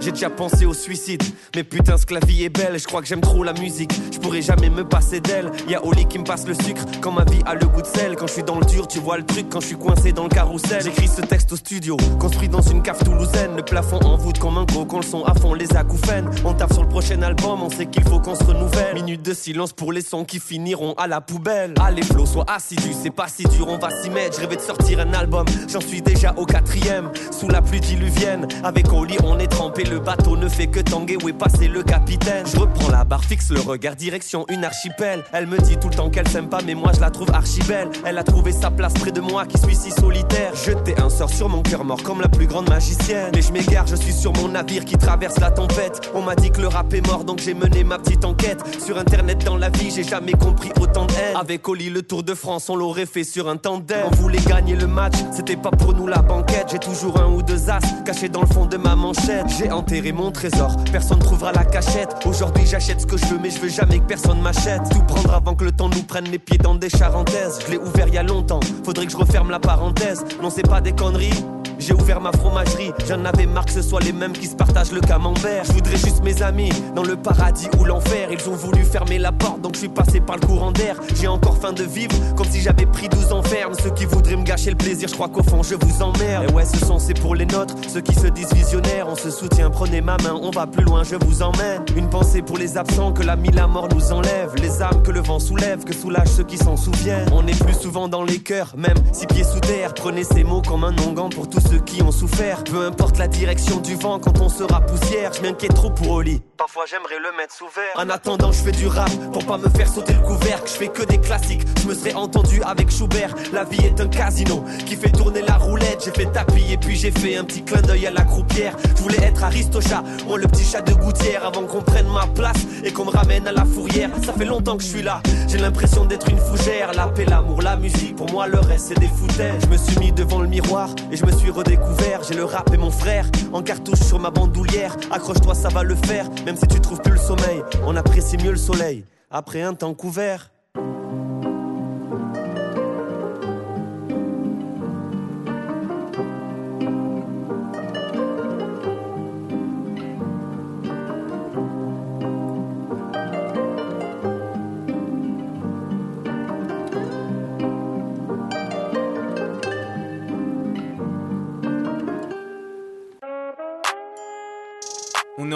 Speaker 8: J'ai déjà pensé au suicide, mais putain ce que la vie est belle, je crois que j'aime trop la musique, je pourrais jamais me passer d'elle. Y'a Oli qui me passe le sucre, quand ma vie a le goût de sel. Quand je suis dans le dur, tu vois le truc, quand je suis coincé dans le carrousel. J'écris ce texte au studio, construit dans une cave toulousaine, le plafond en voûte comme un gros, quand le son à fond les acouphènes. On tape sur le prochain album, on sait qu'il faut qu'on se renouvelle. Minute de silence pour les sons qui finiront à la poubelle. Allez Flo, sois assidu, c'est pas si dur, on va s'y mettre. Je rêvais de sortir un album, j'en suis déjà au quatrième. Sous la pluie diluvienne, avec Oli on est trempé, le bateau ne fait que tanguer, où est passé le capitaine Je reprends la barre, fixe le regard, direction une archipel. Elle me dit tout le temps qu'elle s'aime pas, mais moi je la trouve archi belle. Elle a trouvé sa place près de moi, qui suis si solitaire. Jeter un sort sur mon cœur mort comme la plus grande magicienne. Mais je m'égare, je suis sur mon navire qui traverse la tempête. On m'a dit que le rap est mort, donc j'ai mené ma petite enquête. Sur internet, dans la vie, j'ai jamais compris autant de. Avec Oli, le Tour de France, on l'aurait fait sur un tandem. On voulait gagner le match, c'était pas pour nous la banquette. J'ai toujours un ou deux as cachés dans le fond de ma manchette. Enterré mon trésor, personne trouvera la cachette. Aujourd'hui, j'achète ce que je veux, mais je veux jamais que personne m'achète. Tout prendre avant que le temps nous prenne les pieds dans des charentaises. Je l'ai ouvert il y a longtemps, faudrait que je referme la parenthèse. Non, c'est pas des conneries. J'ai ouvert ma fromagerie, j'en avais marre que ce soit les mêmes qui se partagent le camembert. Je voudrais juste mes amis dans le paradis ou l'enfer. Ils ont voulu fermer la porte, donc je suis passé par le courant d'air. J'ai encore faim de vivre, comme si j'avais pris 12 ans ferme. Ceux qui voudraient me gâcher le plaisir, je crois qu'au fond je vous emmerde. Et ouais, ce son c'est pour les nôtres, ceux qui se disent visionnaires. On se soutient, prenez ma main, on va plus loin, je vous emmène. Une pensée pour les absents que la la mort nous enlève. Les âmes que le vent soulève, que soulage ceux qui s'en souviennent. On est plus souvent dans les cœurs, même six pieds sous terre. Prenez ces mots comme un onguent pour tous ceux qui ont souffert. Peu importe la direction du vent quand on sera poussière, je m'inquiète trop pour Oli. Parfois j'aimerais le mettre sous verre. En attendant, je fais du rap pour pas me faire sauter le couvercle. Je fais que des classiques, je me serais entendu avec Schubert. La vie est un casino qui fait tourner la roulette. J'ai fait tapis et puis j'ai fait un petit clin d'œil à la croupière. Je voulais être Aristocha, moi le petit chat de gouttière avant qu'on prenne ma place et qu'on me ramène à la fourrière. Ça fait longtemps que je suis là, j'ai l'impression d'être une fougère. La paix, l'amour, la musique, pour moi le reste c'est des foutaises. Je me suis mis devant le miroir et je me suis redécouvert. J'ai le rap et mon frère en cartouche sur ma bandoulière. Accroche-toi, ça va le faire, même si tu trouves plus le sommeil. On apprécie mieux le soleil après un temps couvert.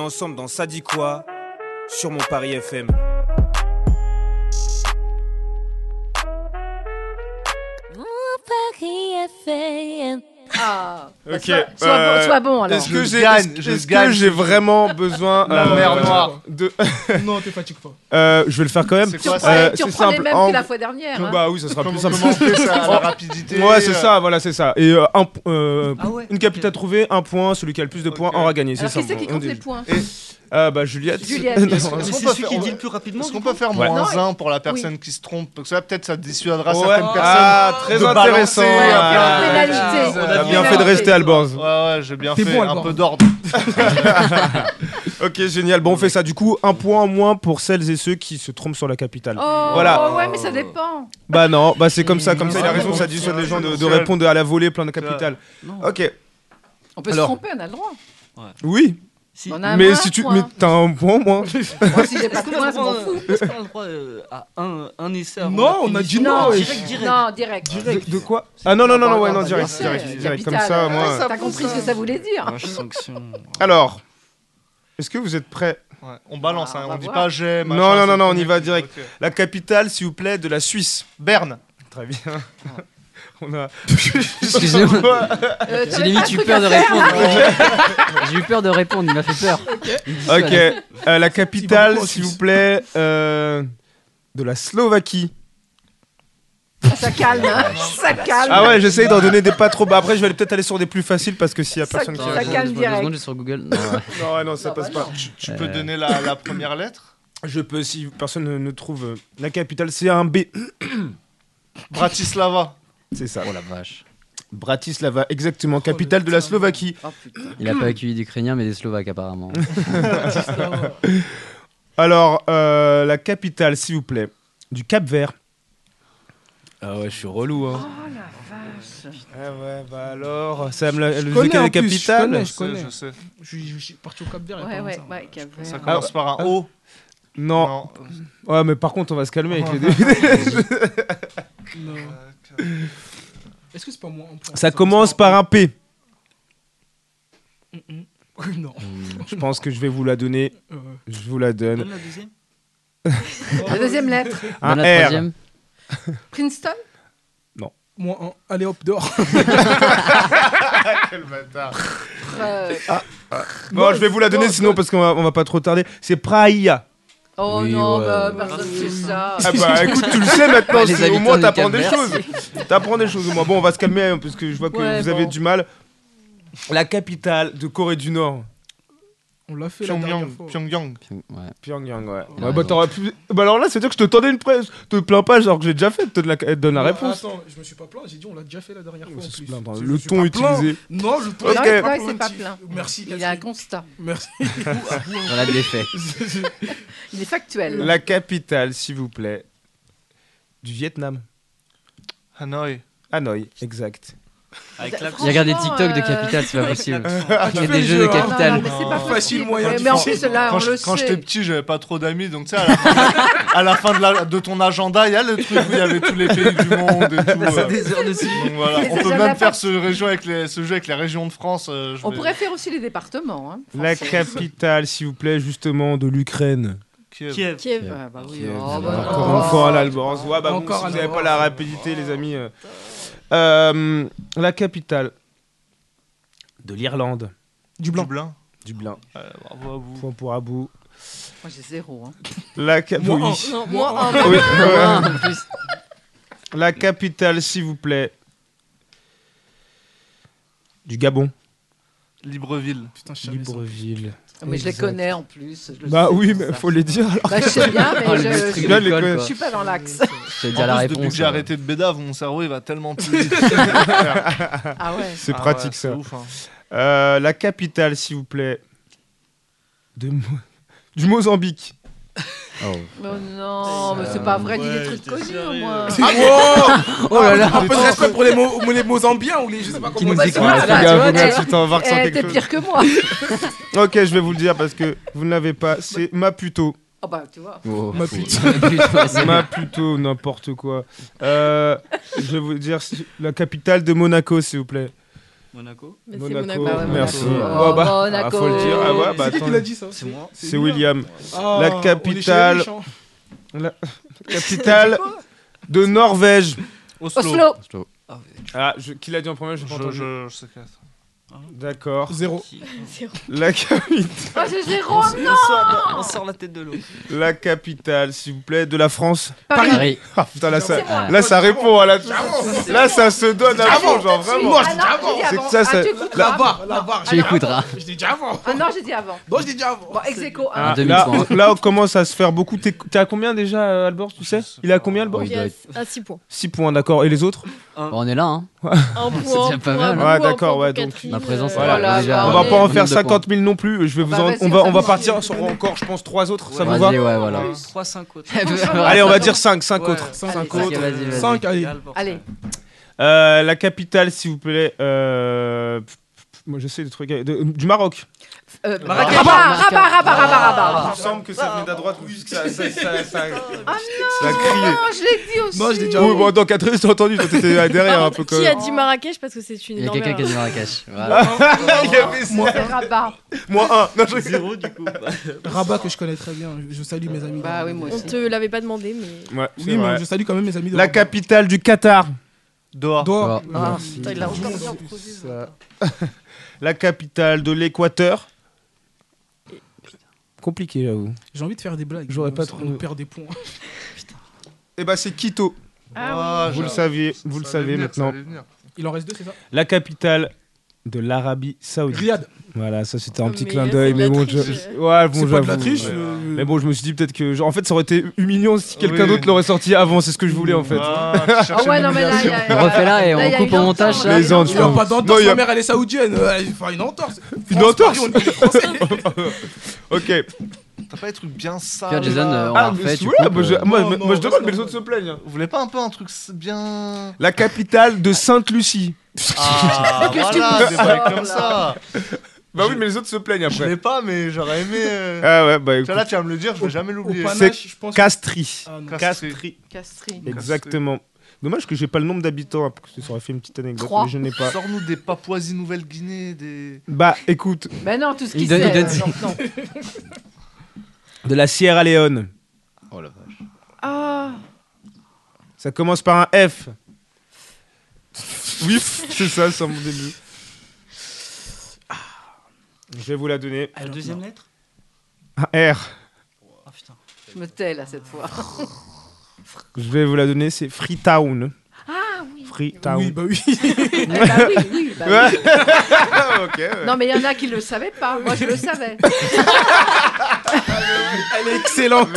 Speaker 2: Ensemble dans Ça dit quoi sur mon Paris FM.
Speaker 9: Mon Paris FM.
Speaker 4: Ah
Speaker 2: Ok.
Speaker 4: sois, sois
Speaker 2: euh,
Speaker 4: bon, sois bon alors.
Speaker 2: Est-ce que
Speaker 5: Je
Speaker 2: j'ai
Speaker 5: gagne,
Speaker 2: est-ce-
Speaker 5: je
Speaker 2: est-ce
Speaker 5: gagne.
Speaker 2: que j'ai vraiment besoin
Speaker 5: La
Speaker 2: euh,
Speaker 5: mer Noire.
Speaker 2: de
Speaker 3: Non, t'es fatigue pas.
Speaker 2: Euh, je vais le faire quand même.
Speaker 5: C'est
Speaker 4: Tu
Speaker 5: quoi
Speaker 4: reprends,
Speaker 5: ça
Speaker 2: Euh,
Speaker 4: tu
Speaker 2: c'est
Speaker 4: reprends les
Speaker 2: simple.
Speaker 4: mêmes
Speaker 2: En-
Speaker 4: que la fois dernière. hein.
Speaker 2: Bah oui, ça sera
Speaker 5: Comment,
Speaker 2: plus simple.
Speaker 5: comment on fait ça à la rapidité
Speaker 2: Ouais, c'est
Speaker 5: euh,
Speaker 2: ça, voilà, c'est ça. Et euh, un, euh,
Speaker 6: Ah ouais,
Speaker 2: une capitale trouvée, un point, celui qui a le plus de points
Speaker 5: Ok.
Speaker 2: aura gagné. C'est
Speaker 4: Alors
Speaker 2: ça.
Speaker 4: qui c'est qui
Speaker 2: on
Speaker 4: compte
Speaker 2: dit.
Speaker 4: les points
Speaker 2: Euh, bah Juliette.
Speaker 4: Juliette.
Speaker 2: Non,
Speaker 5: Est-ce
Speaker 6: Mais
Speaker 5: qu'on
Speaker 6: c'est
Speaker 5: peut
Speaker 6: celui
Speaker 5: faire-
Speaker 6: qui
Speaker 5: on
Speaker 6: dit le plus rapidement.
Speaker 5: Est-ce
Speaker 6: du
Speaker 5: qu'on
Speaker 6: coup
Speaker 5: peut faire
Speaker 4: Ouais.
Speaker 5: moins
Speaker 4: Non,
Speaker 5: 1 pour la personne qui se trompe Parce que là, peut-être, ça dissuadera
Speaker 2: Ouais.
Speaker 5: certaines personnes.
Speaker 2: Ah, très
Speaker 5: de
Speaker 2: intéressant.
Speaker 5: balancer,
Speaker 4: Ouais,
Speaker 2: Ah,
Speaker 4: pénalité.
Speaker 2: T'as
Speaker 4: On
Speaker 2: bien
Speaker 4: a
Speaker 2: fait de
Speaker 4: bien
Speaker 2: rester. Alborz.
Speaker 5: Ouais, ouais, j'ai bien
Speaker 3: T'es
Speaker 5: fait
Speaker 3: bon,
Speaker 5: un
Speaker 3: Alban.
Speaker 5: peu d'ordre.
Speaker 2: Ok, génial. Bon, on fait ça. Du coup, un point en moins pour celles et ceux qui se trompent sur la capitale.
Speaker 4: Oh,
Speaker 2: Voilà.
Speaker 4: ouais, mais ça dépend.
Speaker 2: Bah non, bah c'est comme ça, comme ça. Il a
Speaker 5: Ah,
Speaker 2: raison, ça dissuade les gens de, de
Speaker 5: c'est-
Speaker 2: répondre à la volée plein de capitales.
Speaker 6: Non.
Speaker 2: Ok.
Speaker 4: On peut
Speaker 2: Alors.
Speaker 4: se tromper, on a le droit.
Speaker 2: Oui,
Speaker 6: Si.
Speaker 4: On a un
Speaker 2: mais
Speaker 4: moins,
Speaker 2: si
Speaker 4: un
Speaker 2: tu,
Speaker 4: point.
Speaker 2: mais t'as un point moins.
Speaker 4: Moi, si j'ai pas de
Speaker 6: a
Speaker 4: je m'en fous.
Speaker 6: euh, est-ce qu'on a le droit euh, à un, un essai avant
Speaker 3: Non, on a dit non,
Speaker 6: direct, direct.
Speaker 4: Non, direct.
Speaker 2: De, de quoi? Ah non non non non ouais non
Speaker 4: bah,
Speaker 2: direct direct direct comme
Speaker 4: capital.
Speaker 2: ça
Speaker 4: Ouais,
Speaker 2: moi.
Speaker 4: T'as compris ce que ça voulait dire
Speaker 6: sanction.
Speaker 2: Alors, est-ce que vous êtes prêts?
Speaker 5: Ouais, On balance,
Speaker 4: Ah,
Speaker 5: hein,
Speaker 4: on
Speaker 5: on
Speaker 4: va
Speaker 5: dit
Speaker 4: voir.
Speaker 5: pas j'ai.
Speaker 2: Non, non, non, non, on y va direct.
Speaker 5: ok.
Speaker 2: La capitale, s'il vous plaît, de la Suisse.
Speaker 5: Berne.
Speaker 2: Très bien. On a.
Speaker 7: Excusez-moi.
Speaker 4: Euh,
Speaker 7: J'ai limite eu peur de répondre. J'ai eu peur de répondre, il m'a fait peur.
Speaker 2: Ok. Euh, la capitale, s'il vous plaît, euh, de la Slovaquie.
Speaker 4: Ah, Ça calme, hein. ça calme.
Speaker 2: Ah ouais, j'essaye d'en donner des pas trop. Bah après, je vais peut-être aller sur des plus faciles parce que s'il y a
Speaker 4: Ça-
Speaker 2: personne qui.
Speaker 4: ça calme direct.
Speaker 7: secondes, je sur Google. Non, ouais.
Speaker 2: Non, non, ça
Speaker 4: Non,
Speaker 2: passe
Speaker 4: bah
Speaker 2: pas.
Speaker 5: Tu, tu peux donner la, la première lettre?
Speaker 2: Je peux, si personne ne, ne trouve la capitale, c'est un B.
Speaker 5: Bratislava.
Speaker 2: C'est ça.
Speaker 7: Oh la vache.
Speaker 2: Bratislava, exactement, capitale de la Slovaquie.
Speaker 4: Oh.
Speaker 7: Il a pas accueilli d'Ukrainiens, mais des Slovaques apparemment.
Speaker 2: Alors, euh, la capitale, s'il vous plaît, du Cap Vert. Ah ouais, je suis relou, hein.
Speaker 4: Oh la vache.
Speaker 2: Ah ouais, bah alors, ça me la,
Speaker 3: Je
Speaker 2: le
Speaker 3: je
Speaker 2: capitale
Speaker 3: connais,
Speaker 5: Je
Speaker 3: connais.
Speaker 5: je sais.
Speaker 3: Je suis- je suis parti au Cap Vert.
Speaker 4: Ouais, ouais, ouais, Cap Vert.
Speaker 5: Ça commence par un O.
Speaker 2: Non.
Speaker 5: Non.
Speaker 2: Ouais, mais par contre, on va se calmer avec les deux.
Speaker 3: Non. Est-ce que c'est pas moi en point
Speaker 2: Ça commence par un P.
Speaker 3: Non.
Speaker 2: Je pense que je vais vous la donner.
Speaker 3: Euh,
Speaker 2: Je vous la donne.
Speaker 6: Donne la deuxième.
Speaker 4: La deuxième lettre.
Speaker 2: Un
Speaker 7: la
Speaker 2: R.
Speaker 7: troisième.
Speaker 4: Princeton?
Speaker 3: Moins un. Allez hop, dehors.
Speaker 5: Quel bâtard.
Speaker 4: Euh,
Speaker 2: Bon, je vais vous la donner sinon parce qu'on va, on va pas trop tarder. C'est Praia.
Speaker 4: Oh
Speaker 7: Oui,
Speaker 4: non,
Speaker 7: ouais.
Speaker 4: bah, personne fait ça.
Speaker 2: Ah bah écoute, tu le sais maintenant,
Speaker 7: les
Speaker 2: au moins t'apprends des choses. T'apprends des choses au moins. Bon, on va se calmer hein, parce que je vois que
Speaker 4: Ouais,
Speaker 2: vous avez du mal. La capitale de Corée du Nord.
Speaker 3: On l'a fait la dernière
Speaker 5: Pyongyang.
Speaker 3: fois.
Speaker 5: Pyongyang.
Speaker 7: Ouais.
Speaker 2: Pyongyang, ouais. Bah, t'aurais pu... bah alors là, c'est-à-dire que je te tendais une presse. Te plains pas, genre que j'ai déjà fait, te la, te donne la
Speaker 3: Non,
Speaker 2: réponse.
Speaker 3: Attends, je me suis pas plaint, j'ai dit on l'a déjà fait la dernière fois
Speaker 2: se
Speaker 3: plus.
Speaker 2: plaint,
Speaker 3: Je
Speaker 2: le ton
Speaker 3: pas
Speaker 2: utilisé.
Speaker 3: Non, le ton
Speaker 2: Ok.
Speaker 4: Non,
Speaker 3: était
Speaker 4: non, il s'est pas plaint.
Speaker 3: Merci.
Speaker 4: Il a un constat.
Speaker 3: Merci.
Speaker 7: Dans la défait.
Speaker 4: Il est factuel.
Speaker 2: La capitale, s'il vous plaît, du Vietnam.
Speaker 5: Hanoï.
Speaker 2: Hanoï, exact.
Speaker 6: Avec la
Speaker 7: Il regarde des TikTok de
Speaker 4: euh,
Speaker 7: capitale, c'est pas possible.
Speaker 3: Ah,
Speaker 7: Il y a
Speaker 3: fais
Speaker 7: des jeux
Speaker 3: jeu,
Speaker 7: de
Speaker 3: hein.
Speaker 4: mais c'est pas
Speaker 3: Facile, moyen,
Speaker 4: Mais, mais en plus, là,
Speaker 5: Quand j'étais petit, j'avais pas trop d'amis, donc tu sais, à la fin, à la fin de, la- de ton agenda, il y a le truc où il y avait tous les pays du monde et tout. euh.
Speaker 6: des heures dessus.
Speaker 5: Donc voilà,
Speaker 4: Les
Speaker 5: on peut même faire ce, région avec les, ce jeu avec les régions de France. euh, je
Speaker 4: On
Speaker 5: vais-
Speaker 4: pourrait faire aussi les départements. Hein,
Speaker 2: La capitale, s'il vous plaît, justement, de l'Ukraine.
Speaker 5: Kiev.
Speaker 6: Kiev.
Speaker 1: Kiev.
Speaker 4: Ah bah oui.
Speaker 2: Kiev,
Speaker 4: oh, bah,
Speaker 2: Encore
Speaker 4: oh.
Speaker 2: une fois, l'Albance. Ouais, bah, bon, si vous n'avez pas la rapidité, les amis. Euh. La capitale de l'Irlande.
Speaker 3: Du blanc.
Speaker 5: Dublin.
Speaker 2: Dublin.
Speaker 5: Euh, bravo à vous.
Speaker 2: Point pour Abou.
Speaker 4: Moi, j'ai zéro. Hein.
Speaker 2: La, cap-
Speaker 3: Moi,
Speaker 2: oui.
Speaker 3: un.
Speaker 1: Non, moi, un.
Speaker 2: Oui,
Speaker 7: Ouais,
Speaker 2: ouais.
Speaker 7: en plus.
Speaker 2: La capitale, s'il vous plaît. Du Gabon.
Speaker 5: Libreville.
Speaker 3: Putain, je savais ça.
Speaker 2: Libreville.
Speaker 4: Mais je les connais en plus. je
Speaker 2: Bah
Speaker 4: sais,
Speaker 2: oui, mais faut les dire alors.
Speaker 4: Bah, je sais bien, mais
Speaker 7: le
Speaker 4: je, je,
Speaker 2: connaît.
Speaker 4: je suis pas dans l'axe.
Speaker 7: Je dire la
Speaker 5: plus, depuis
Speaker 7: réponse.
Speaker 5: que j'ai
Speaker 7: hein.
Speaker 5: arrêté de bédave, mon cerveau il va tellement plus vite.
Speaker 4: Ah ouais.
Speaker 2: C'est
Speaker 5: Ah
Speaker 2: pratique
Speaker 5: ouais,
Speaker 2: ça.
Speaker 5: ouf, hein.
Speaker 2: Euh, la capitale, s'il vous plaît. De Mo- Du Mozambique.
Speaker 7: Oh.
Speaker 4: Oh non, mais c'est pas vrai, dis des trucs connus au moins.
Speaker 3: Oh
Speaker 7: Oh là là.
Speaker 3: Un peu de respect pour les, mots, les Mozambiens ou les. Je sais pas comment on dit.
Speaker 4: Ah, t'es- Eh, pire que moi.
Speaker 2: Ok, je vais vous le dire parce que vous ne l'avez pas. C'est Maputo.
Speaker 4: Oh bah, tu vois.
Speaker 7: Oh,
Speaker 3: Ma
Speaker 2: n'importe quoi. Euh, je vais vous dire la capitale de Monaco, s'il vous plaît.
Speaker 6: Monaco.
Speaker 1: Mais c'est
Speaker 2: Monaco.
Speaker 1: Monaco.
Speaker 4: Bah ouais,
Speaker 2: Merci.
Speaker 4: Monaco.
Speaker 2: Oh, bah,
Speaker 4: Oh,
Speaker 2: ah, faut le dire. Ah ouais, bah
Speaker 3: C'est qui qui l'a dit ça
Speaker 6: C'est moi.
Speaker 2: C'est William.
Speaker 3: Ah,
Speaker 2: La capitale-. La capitale de Norvège.
Speaker 5: Oslo.
Speaker 4: Oslo.
Speaker 7: Oslo.
Speaker 2: Ah, je- qui l'a dit en premier Je sais pas
Speaker 5: Je,
Speaker 2: entendu.
Speaker 5: je, je sais que-
Speaker 2: D'accord.
Speaker 3: Zéro.
Speaker 2: La capitale.
Speaker 4: Oh, zéro,
Speaker 6: on,
Speaker 4: non
Speaker 6: sort, on sort la tête de l'eau.
Speaker 2: La capitale, s'il vous plaît, de la France.
Speaker 4: Paris.
Speaker 7: Paris.
Speaker 2: Ah putain, là ça,
Speaker 4: C'est moi.
Speaker 2: là, ça répond. Là, là, ça se donne à fond, genre vraiment.
Speaker 4: Ah non, j'ai dit
Speaker 2: C'est
Speaker 4: avant.
Speaker 2: que ça,
Speaker 4: Ah,
Speaker 2: ça-
Speaker 4: tu écouteras.
Speaker 3: La barre, la barre.
Speaker 7: Tu écouteras.
Speaker 3: Je l'ai dit avant.
Speaker 4: Ah non, j'ai dit avant.
Speaker 3: Non, je l'ai dit avant.
Speaker 4: Bon, ex aequo,
Speaker 2: Ah,
Speaker 4: un.
Speaker 7: demi
Speaker 2: là, on commence à se faire beaucoup. T'es à combien déjà, Albert Tu sais? Il est à combien,
Speaker 7: Oui, il
Speaker 1: à- à 6 points.
Speaker 2: 6 points, d'accord. Et les autres?
Speaker 7: Bon, on est là, hein.
Speaker 1: Un point
Speaker 7: déjà pas
Speaker 1: pour
Speaker 7: mal.
Speaker 1: Abou,
Speaker 2: Ouais, d'accord, ouais, donc,
Speaker 7: Ma présence, voilà,
Speaker 4: Voilà,
Speaker 7: déjà.
Speaker 2: On va pas en faire
Speaker 7: de
Speaker 2: 50 000 non plus. Je vais vous
Speaker 4: Bah,
Speaker 2: en- on va, on va
Speaker 4: ça
Speaker 2: partir sur encore, je pense, 3 autres. Ça vous
Speaker 7: Vas-y,
Speaker 2: va
Speaker 7: ouais, voilà.
Speaker 6: 3-5 autres.
Speaker 2: Allez, on va dire 5, 5
Speaker 6: Ouais.
Speaker 2: autres.
Speaker 3: Cinq,
Speaker 4: Allez,
Speaker 3: cinq
Speaker 7: Ok, vas-y, vas-y.
Speaker 3: 5, allez.
Speaker 4: Allez,
Speaker 2: Euh, la capitale, s'il vous plaît. Euh... Moi, j'essaie de trouver. de- Du Maroc.
Speaker 4: euh,
Speaker 6: Marrakech.
Speaker 4: Rabat, Rabat, Rabat, Rabat, Rabat.
Speaker 2: Il me semble que ça venait d'à droite. Oui, ça, ça, ça, ça,
Speaker 4: Ah
Speaker 2: ça a crié.
Speaker 4: non, je l'ai dit aussi.
Speaker 3: Non, je l'ai dit
Speaker 2: Oui, bon, dans 4 j'ai entendu. Toi, t'étais derrière un peu quand
Speaker 1: Qui a dit Marrakech parce que c'est une
Speaker 7: Il y a quelqu'un qui a dit Marrakech. Voilà.
Speaker 2: Il y avait ça.
Speaker 4: C'est Rabat.
Speaker 2: Moins 1. Non, je
Speaker 6: Zéro du coup.
Speaker 3: Rabat que je connais très bien. Je salue mes amis.
Speaker 4: Bah oui, moi
Speaker 1: On
Speaker 4: aussi.
Speaker 1: te l'avait pas demandé, mais.
Speaker 2: Ouais,
Speaker 3: Oui,
Speaker 2: vrai.
Speaker 3: mais je salue quand même mes amis. de
Speaker 2: La
Speaker 3: Rabat.
Speaker 2: capitale du Qatar.
Speaker 5: Doha.
Speaker 3: Doha.
Speaker 7: Ah,
Speaker 1: Putain, il l'a encore dit en
Speaker 2: Ça. La capitale de l'Équateur. Compliqué, j'avoue.
Speaker 3: J'ai envie de faire des blagues.
Speaker 2: J'aurais pas
Speaker 3: on-
Speaker 2: trop-
Speaker 3: On perd des points.
Speaker 2: Eh ben, c'est Quito.
Speaker 5: Ah,
Speaker 2: Vous le saviez, vous le savez maintenant.
Speaker 3: Il en reste deux, c'est ça?
Speaker 2: La capitale de l'Arabie Saoudite.
Speaker 3: Riyad.
Speaker 2: Voilà, ça c'était un petit
Speaker 1: Mais
Speaker 2: clin d'œil, mais bon, je... ouais, bon,
Speaker 3: pas de la
Speaker 2: j'avoue,
Speaker 3: triche.
Speaker 2: ouais.
Speaker 3: euh,
Speaker 2: Mais bon, je me suis dit peut-être que, en fait, ça aurait été humiliant si quelqu'un
Speaker 5: Oui.
Speaker 2: d'autre l'aurait sorti avant. C'est ce que je voulais en fait.
Speaker 5: Ah,
Speaker 4: Ah
Speaker 5: cherchais
Speaker 4: ouais, non, mais là, il y
Speaker 5: l'humiliation.
Speaker 4: a.
Speaker 7: Refais-la et
Speaker 4: Là, y
Speaker 7: on coupe au montage. ça.
Speaker 4: là.
Speaker 2: Les entorses.
Speaker 3: Il n'y a pas
Speaker 2: Non,
Speaker 3: d'entorse, ma mère elle est saoudienne. faut une entorse.
Speaker 2: Une entorse
Speaker 3: on.
Speaker 2: Ok.
Speaker 5: T'as pas des trucs bien sales
Speaker 7: Tiens, Jason,
Speaker 5: là
Speaker 7: euh, on
Speaker 2: Ah,
Speaker 7: l'a
Speaker 2: mais ouais, je,
Speaker 7: euh,
Speaker 2: moi,
Speaker 3: non,
Speaker 2: moi,
Speaker 3: non,
Speaker 2: je demande,
Speaker 3: reste
Speaker 2: mais les
Speaker 3: en-
Speaker 2: autres se plaignent. hein.
Speaker 5: Vous voulez pas un peu un truc s- bien.
Speaker 2: La capitale de Sainte-Lucie.
Speaker 5: Ah, voilà, des bails comme ça.
Speaker 2: Bah oui, mais les autres se plaignent
Speaker 5: Je
Speaker 2: après.
Speaker 5: l'ai pas, mais j'aurais aimé. euh,
Speaker 2: Ah ouais, bah
Speaker 5: Tu
Speaker 2: écoute.
Speaker 5: là, tu vas me le dire, je vais jamais
Speaker 3: Au
Speaker 5: l'oublier.
Speaker 3: panache, je pense.
Speaker 2: Castries.
Speaker 3: Ah, non.
Speaker 5: Castries.
Speaker 4: Castries.
Speaker 2: Exactement. Dommage que j'ai pas le nombre d'habitants, hein, parce que ça aurait fait une petite anecdote,
Speaker 4: Trois.
Speaker 2: mais je n'ai pas.
Speaker 5: Sors-nous des Papouasies-Nouvelle-Guinée, des.
Speaker 2: Bah écoute,
Speaker 4: Ben non, tout ce
Speaker 7: Il donne- donne-
Speaker 4: non.
Speaker 2: de la Sierra Leone.
Speaker 7: Oh la vache.
Speaker 4: Ah,
Speaker 2: Ça commence par un F. Oui, c'est ça, c'est mon début. Ah. Je vais vous la donner.
Speaker 6: La deuxième lettre?
Speaker 2: Un R.
Speaker 6: Ah putain.
Speaker 4: je me tais là cette fois.
Speaker 2: Je vais vous la donner, c'est Freetown.
Speaker 4: Oui.
Speaker 2: Freetown.
Speaker 3: Oui, bah oui.
Speaker 4: Eh bah oui, oui, bah oui.
Speaker 2: Ouais. ok. ouais.
Speaker 4: Non, mais il y en a qui le savaient pas. Moi, je le savais.
Speaker 3: Elle est excellente.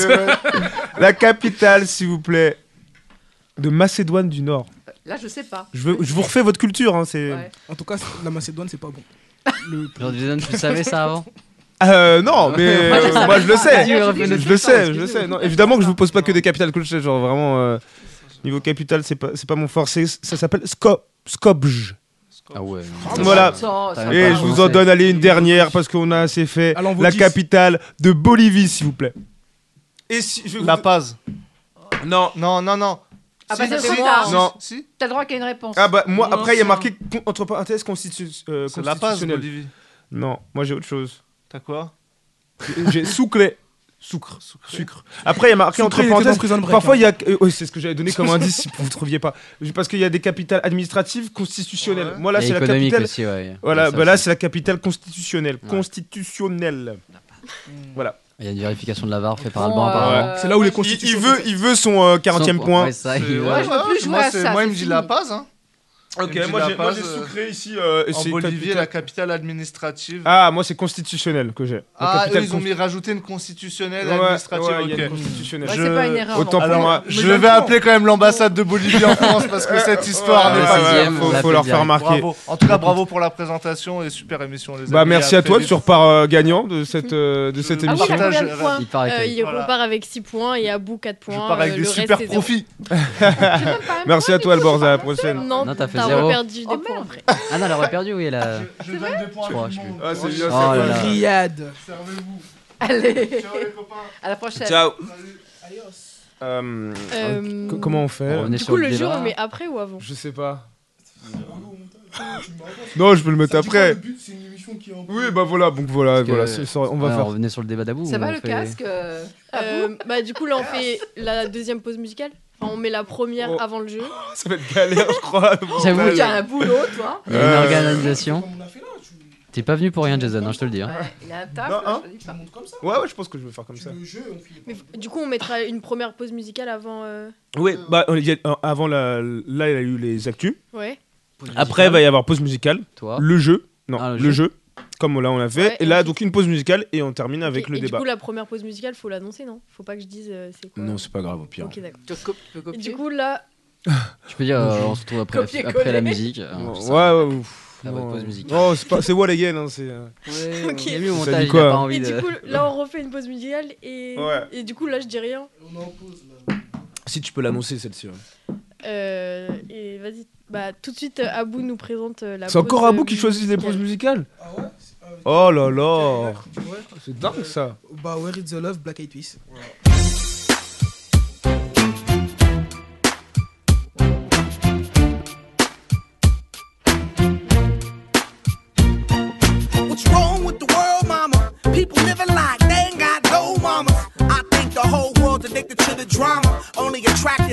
Speaker 2: La capitale, s'il vous plaît, de Macédoine du Nord.
Speaker 4: Là, je sais pas.
Speaker 2: Je, veux- je vous refais votre culture. Hein, c'est...
Speaker 4: Ouais.
Speaker 3: En tout cas, la Macédoine, c'est pas bon. Le-
Speaker 7: Genre, Jason, tu savais ça avant
Speaker 2: Euh, non, mais
Speaker 4: Moi, je
Speaker 2: euh,
Speaker 4: savais
Speaker 2: moi je le
Speaker 4: pas.
Speaker 2: sais. Je le sais, je le sais. Non, évidemment que je vous pose pas que des capitales que je sais, genre vraiment euh, niveau capital, c'est pas c'est pas mon fort. C'est- Ça s'appelle Skop Skopje.
Speaker 7: Ah ouais.
Speaker 2: Voilà.
Speaker 7: T'as
Speaker 4: va
Speaker 2: Et je vous en donne allez une dernière parce qu'on a assez fait. La capitale de Bolivie, s'il vous plaît. Et si je vais vous-
Speaker 5: La Paz.
Speaker 2: Non.
Speaker 5: Non, non, non.
Speaker 4: Ah bah c'est
Speaker 5: si,
Speaker 2: Non.
Speaker 5: Si,
Speaker 4: T'as le droit qu'il y ait une réponse.
Speaker 2: Ah bah moi
Speaker 6: Non,
Speaker 2: après il y a marqué con- entre parenthèses constitu euh,
Speaker 5: c'est la Paz,
Speaker 2: constitutionnel.
Speaker 5: Bolivie.
Speaker 2: Non, moi j'ai autre chose.
Speaker 5: T'as quoi?
Speaker 2: J'ai sucre. Sucre. Sucre. Après il y a marqué
Speaker 3: Sucre,
Speaker 2: entre
Speaker 3: il
Speaker 2: parenthèses. Parfois
Speaker 3: hein.
Speaker 2: il y a euh, oui, c'est ce que j'avais donné comme indice si vous ne trouviez pas. Parce qu'il y a des capitales administratives constitutionnelles.
Speaker 5: Ouais.
Speaker 2: Moi là c'est la capitale
Speaker 7: aussi, ouais.
Speaker 2: Voilà,
Speaker 7: Ça
Speaker 2: bah là c'est la capitale constitutionnelle.
Speaker 7: Ouais.
Speaker 2: Constitutionnelle. Voilà.
Speaker 7: Il y a une vérification de la VAR faite par Alban apparemment.
Speaker 4: euh,
Speaker 3: C'est là où les
Speaker 2: Il, il
Speaker 3: constitutions.
Speaker 2: veut, il veut son euh, 40e
Speaker 7: Sans-
Speaker 2: point.
Speaker 7: Ouais, ça, il-
Speaker 5: ouais,
Speaker 4: Ouais, je veux plus jouer
Speaker 5: moi,
Speaker 4: à ça,
Speaker 5: Moi, il me dit la Paz. Hein.
Speaker 2: Ok,
Speaker 5: Il
Speaker 2: moi j'ai moi, j'ai
Speaker 5: euh,
Speaker 2: sucré ici. euh,
Speaker 5: En
Speaker 2: c'est
Speaker 5: Bolivie,
Speaker 2: capitale-
Speaker 5: la capitale administrative.
Speaker 2: Ah, moi c'est constitutionnel que j'ai.
Speaker 5: Ah, eux, ils ont mis rajouté une constitutionnelle
Speaker 2: Ouais,
Speaker 5: administrative.
Speaker 2: ouais, il y a
Speaker 5: ok.
Speaker 2: une constitutionnelle.
Speaker 4: Ouais,
Speaker 5: Je-
Speaker 4: c'est pas une erreur.
Speaker 2: Autant
Speaker 4: non.
Speaker 2: pour
Speaker 5: Alors,
Speaker 2: moi.
Speaker 5: je vais appeler quand même l'ambassade de Bolivie en France parce que cette histoire n'est pas
Speaker 7: sixième,
Speaker 2: faut, leur faire remarquer.
Speaker 5: Bravo. En tout cas, bravo pour la présentation et super émission, les amis.
Speaker 2: Bah merci à toi, tu repars euh, gagnant de cette de cette émission.
Speaker 7: Il
Speaker 1: Euh, il repart avec 6 points et Abou 4 points.
Speaker 5: Je pars avec
Speaker 1: euh,
Speaker 5: des super profits.
Speaker 2: Merci à toi Alborz, à la prochaine.
Speaker 1: Non,
Speaker 7: Non, t'as fait
Speaker 1: t'as
Speaker 7: zéro.
Speaker 1: perdu des
Speaker 4: Oh,
Speaker 1: points
Speaker 4: merde.
Speaker 1: après.
Speaker 7: Ah non, elle aurait perdu, oui. Elle a...
Speaker 5: Je donne des points
Speaker 7: Je crois,
Speaker 5: à tout
Speaker 7: je
Speaker 5: le monde.
Speaker 2: Ah, c'est bien,
Speaker 7: Oh là là.
Speaker 3: Riyad.
Speaker 5: Servez-vous.
Speaker 4: Allez,
Speaker 5: Ciao les copains.
Speaker 4: à la prochaine.
Speaker 2: Ciao. Euh,
Speaker 1: Euh,
Speaker 2: co- comment on fait
Speaker 7: On est
Speaker 1: Du
Speaker 7: sur
Speaker 1: coup,
Speaker 7: le
Speaker 1: le jeu,
Speaker 7: débat.
Speaker 1: on met après ou avant?
Speaker 2: Je sais pas. Non, je peux le mettre après.
Speaker 3: c'est une émission qui est en
Speaker 2: Oui, bah voilà, donc voilà,
Speaker 7: Parce que-
Speaker 2: voilà, c'est- ça, on va
Speaker 7: Ouais,
Speaker 2: faire.
Speaker 7: Revenait sur le débat d'Abou.
Speaker 4: Ça va le
Speaker 7: fait-
Speaker 4: casque euh,
Speaker 1: Euh, Bah, du coup, là, on fait la deuxième pause musicale. Enfin, on met la première
Speaker 2: Oh.
Speaker 1: avant le jeu.
Speaker 2: Ça va être galère, je crois.
Speaker 7: J'avoue,
Speaker 4: Tu as un boulot, toi.
Speaker 7: il y a une
Speaker 2: Euh,
Speaker 7: organisation.
Speaker 3: Comme on a fait là, tu
Speaker 7: T'es pas venu pour rien, Jason, hein, je te le dis. hein.
Speaker 4: Ouais, il a un taf,
Speaker 2: Non,
Speaker 4: là,
Speaker 2: hein
Speaker 4: je te dis pas.
Speaker 3: monte comme ça
Speaker 2: Ouais, ouais, je pense que je vais faire comme ça.
Speaker 3: Le jeu, on finit
Speaker 1: Mais f- du coup, on mettra une première pause musicale avant. euh,
Speaker 2: Oui, bah, il y a- euh, avant la, là, il y a eu les actus.
Speaker 1: Ouais.
Speaker 2: Après, il va y avoir pause musicale.
Speaker 7: Toi.
Speaker 2: Le jeu. Non,
Speaker 7: Ah, le
Speaker 2: le,
Speaker 7: jeu.
Speaker 2: Comme là, on l'a fait.
Speaker 1: Ouais,
Speaker 2: et
Speaker 1: et
Speaker 2: là, donc, une pause musicale et on termine avec le
Speaker 1: et
Speaker 2: débat.
Speaker 1: Du coup, la première pause musicale, faut l'annoncer, non? Faut pas que je dise euh, c'est quoi?
Speaker 2: Non, c'est pas grave, au pire.
Speaker 1: Ok, d'accord.
Speaker 4: Tu peux
Speaker 1: Et du coup, là,
Speaker 7: Tu peux dire, euh, on se retrouve après,
Speaker 1: Copier-coller.
Speaker 7: après la musique. euh,
Speaker 2: Ouais,
Speaker 7: ça.
Speaker 2: ouais, ouf.
Speaker 7: La pause musique.
Speaker 2: Oh, c'est pas- c'est what again, hein, c'est. euh,
Speaker 7: Ouais,
Speaker 1: Ok.
Speaker 7: Il a mis au
Speaker 2: Ça
Speaker 7: montage,
Speaker 2: dit
Speaker 7: il
Speaker 2: quoi
Speaker 7: a pas envie
Speaker 1: et
Speaker 7: de.
Speaker 1: du coup, là, on refait une pause musicale et
Speaker 2: Ouais.
Speaker 1: et du coup, là, je dis rien.
Speaker 3: On est en pause là.
Speaker 2: Si tu peux l'annoncer, celle-ci. ouais.
Speaker 1: Euh, et vas-y, bah tout de suite, euh, Abou nous présente euh, la.
Speaker 2: C'est encore Abou
Speaker 1: euh,
Speaker 2: qui choisit les pauses musicales
Speaker 3: Ah ouais.
Speaker 2: Oh là là
Speaker 3: Ouais.
Speaker 2: C'est dingue ça
Speaker 3: Bah, Where is the Love, Black Eyed Peas.
Speaker 10: What's wrong with the world, mama? People living like they ain't got no mamas. I think the whole world's addicted to the drama,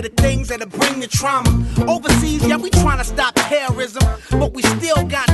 Speaker 10: to things that'll bring the trauma. Overseas, yeah, we trying to stop terrorism, but we still got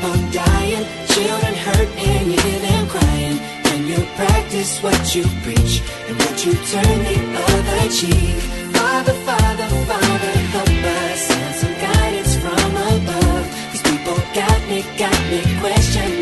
Speaker 11: dying, children hurt and you hear them crying. When you practice what you preach and what you turn the other cheek. Father, Father, Father, help us send some guidance from above. These people got me, got me questioning.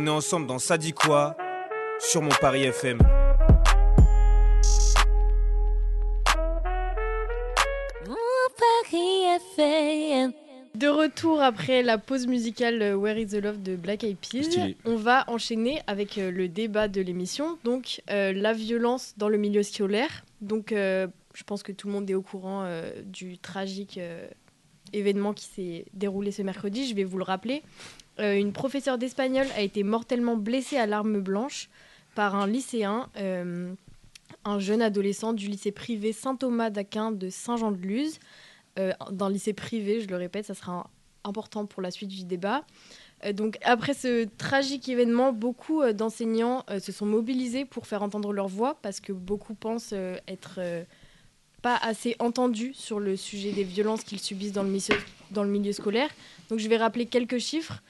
Speaker 2: On est ensemble dans Ça dit quoi sur mon Paris FM.
Speaker 9: Mon Paris FM.
Speaker 1: De retour après la pause musicale Where is the Love de Black Eyed Peas, on va enchaîner avec euh, le débat de l'émission, donc euh, la violence dans le milieu scolaire. Donc euh, je pense que tout le monde est au courant euh, du tragique euh, événement qui s'est déroulé ce mercredi, je vais vous le rappeler. Euh, une professeure d'espagnol a été mortellement blessée à l'arme blanche par un lycéen, euh, un jeune adolescent du lycée privé Saint-Thomas d'Aquin de Saint-Jean-de-Luz. Euh, d'un lycée privé, je le répète, ça sera important pour la suite du débat. Euh, donc après ce tragique événement, beaucoup d'enseignants se sont mobilisés pour faire entendre leur voix parce que beaucoup pensent être pas assez entendus sur le sujet des violences qu'ils subissent dans le, dans le milieu scolaire. Donc je vais rappeler quelques chiffres.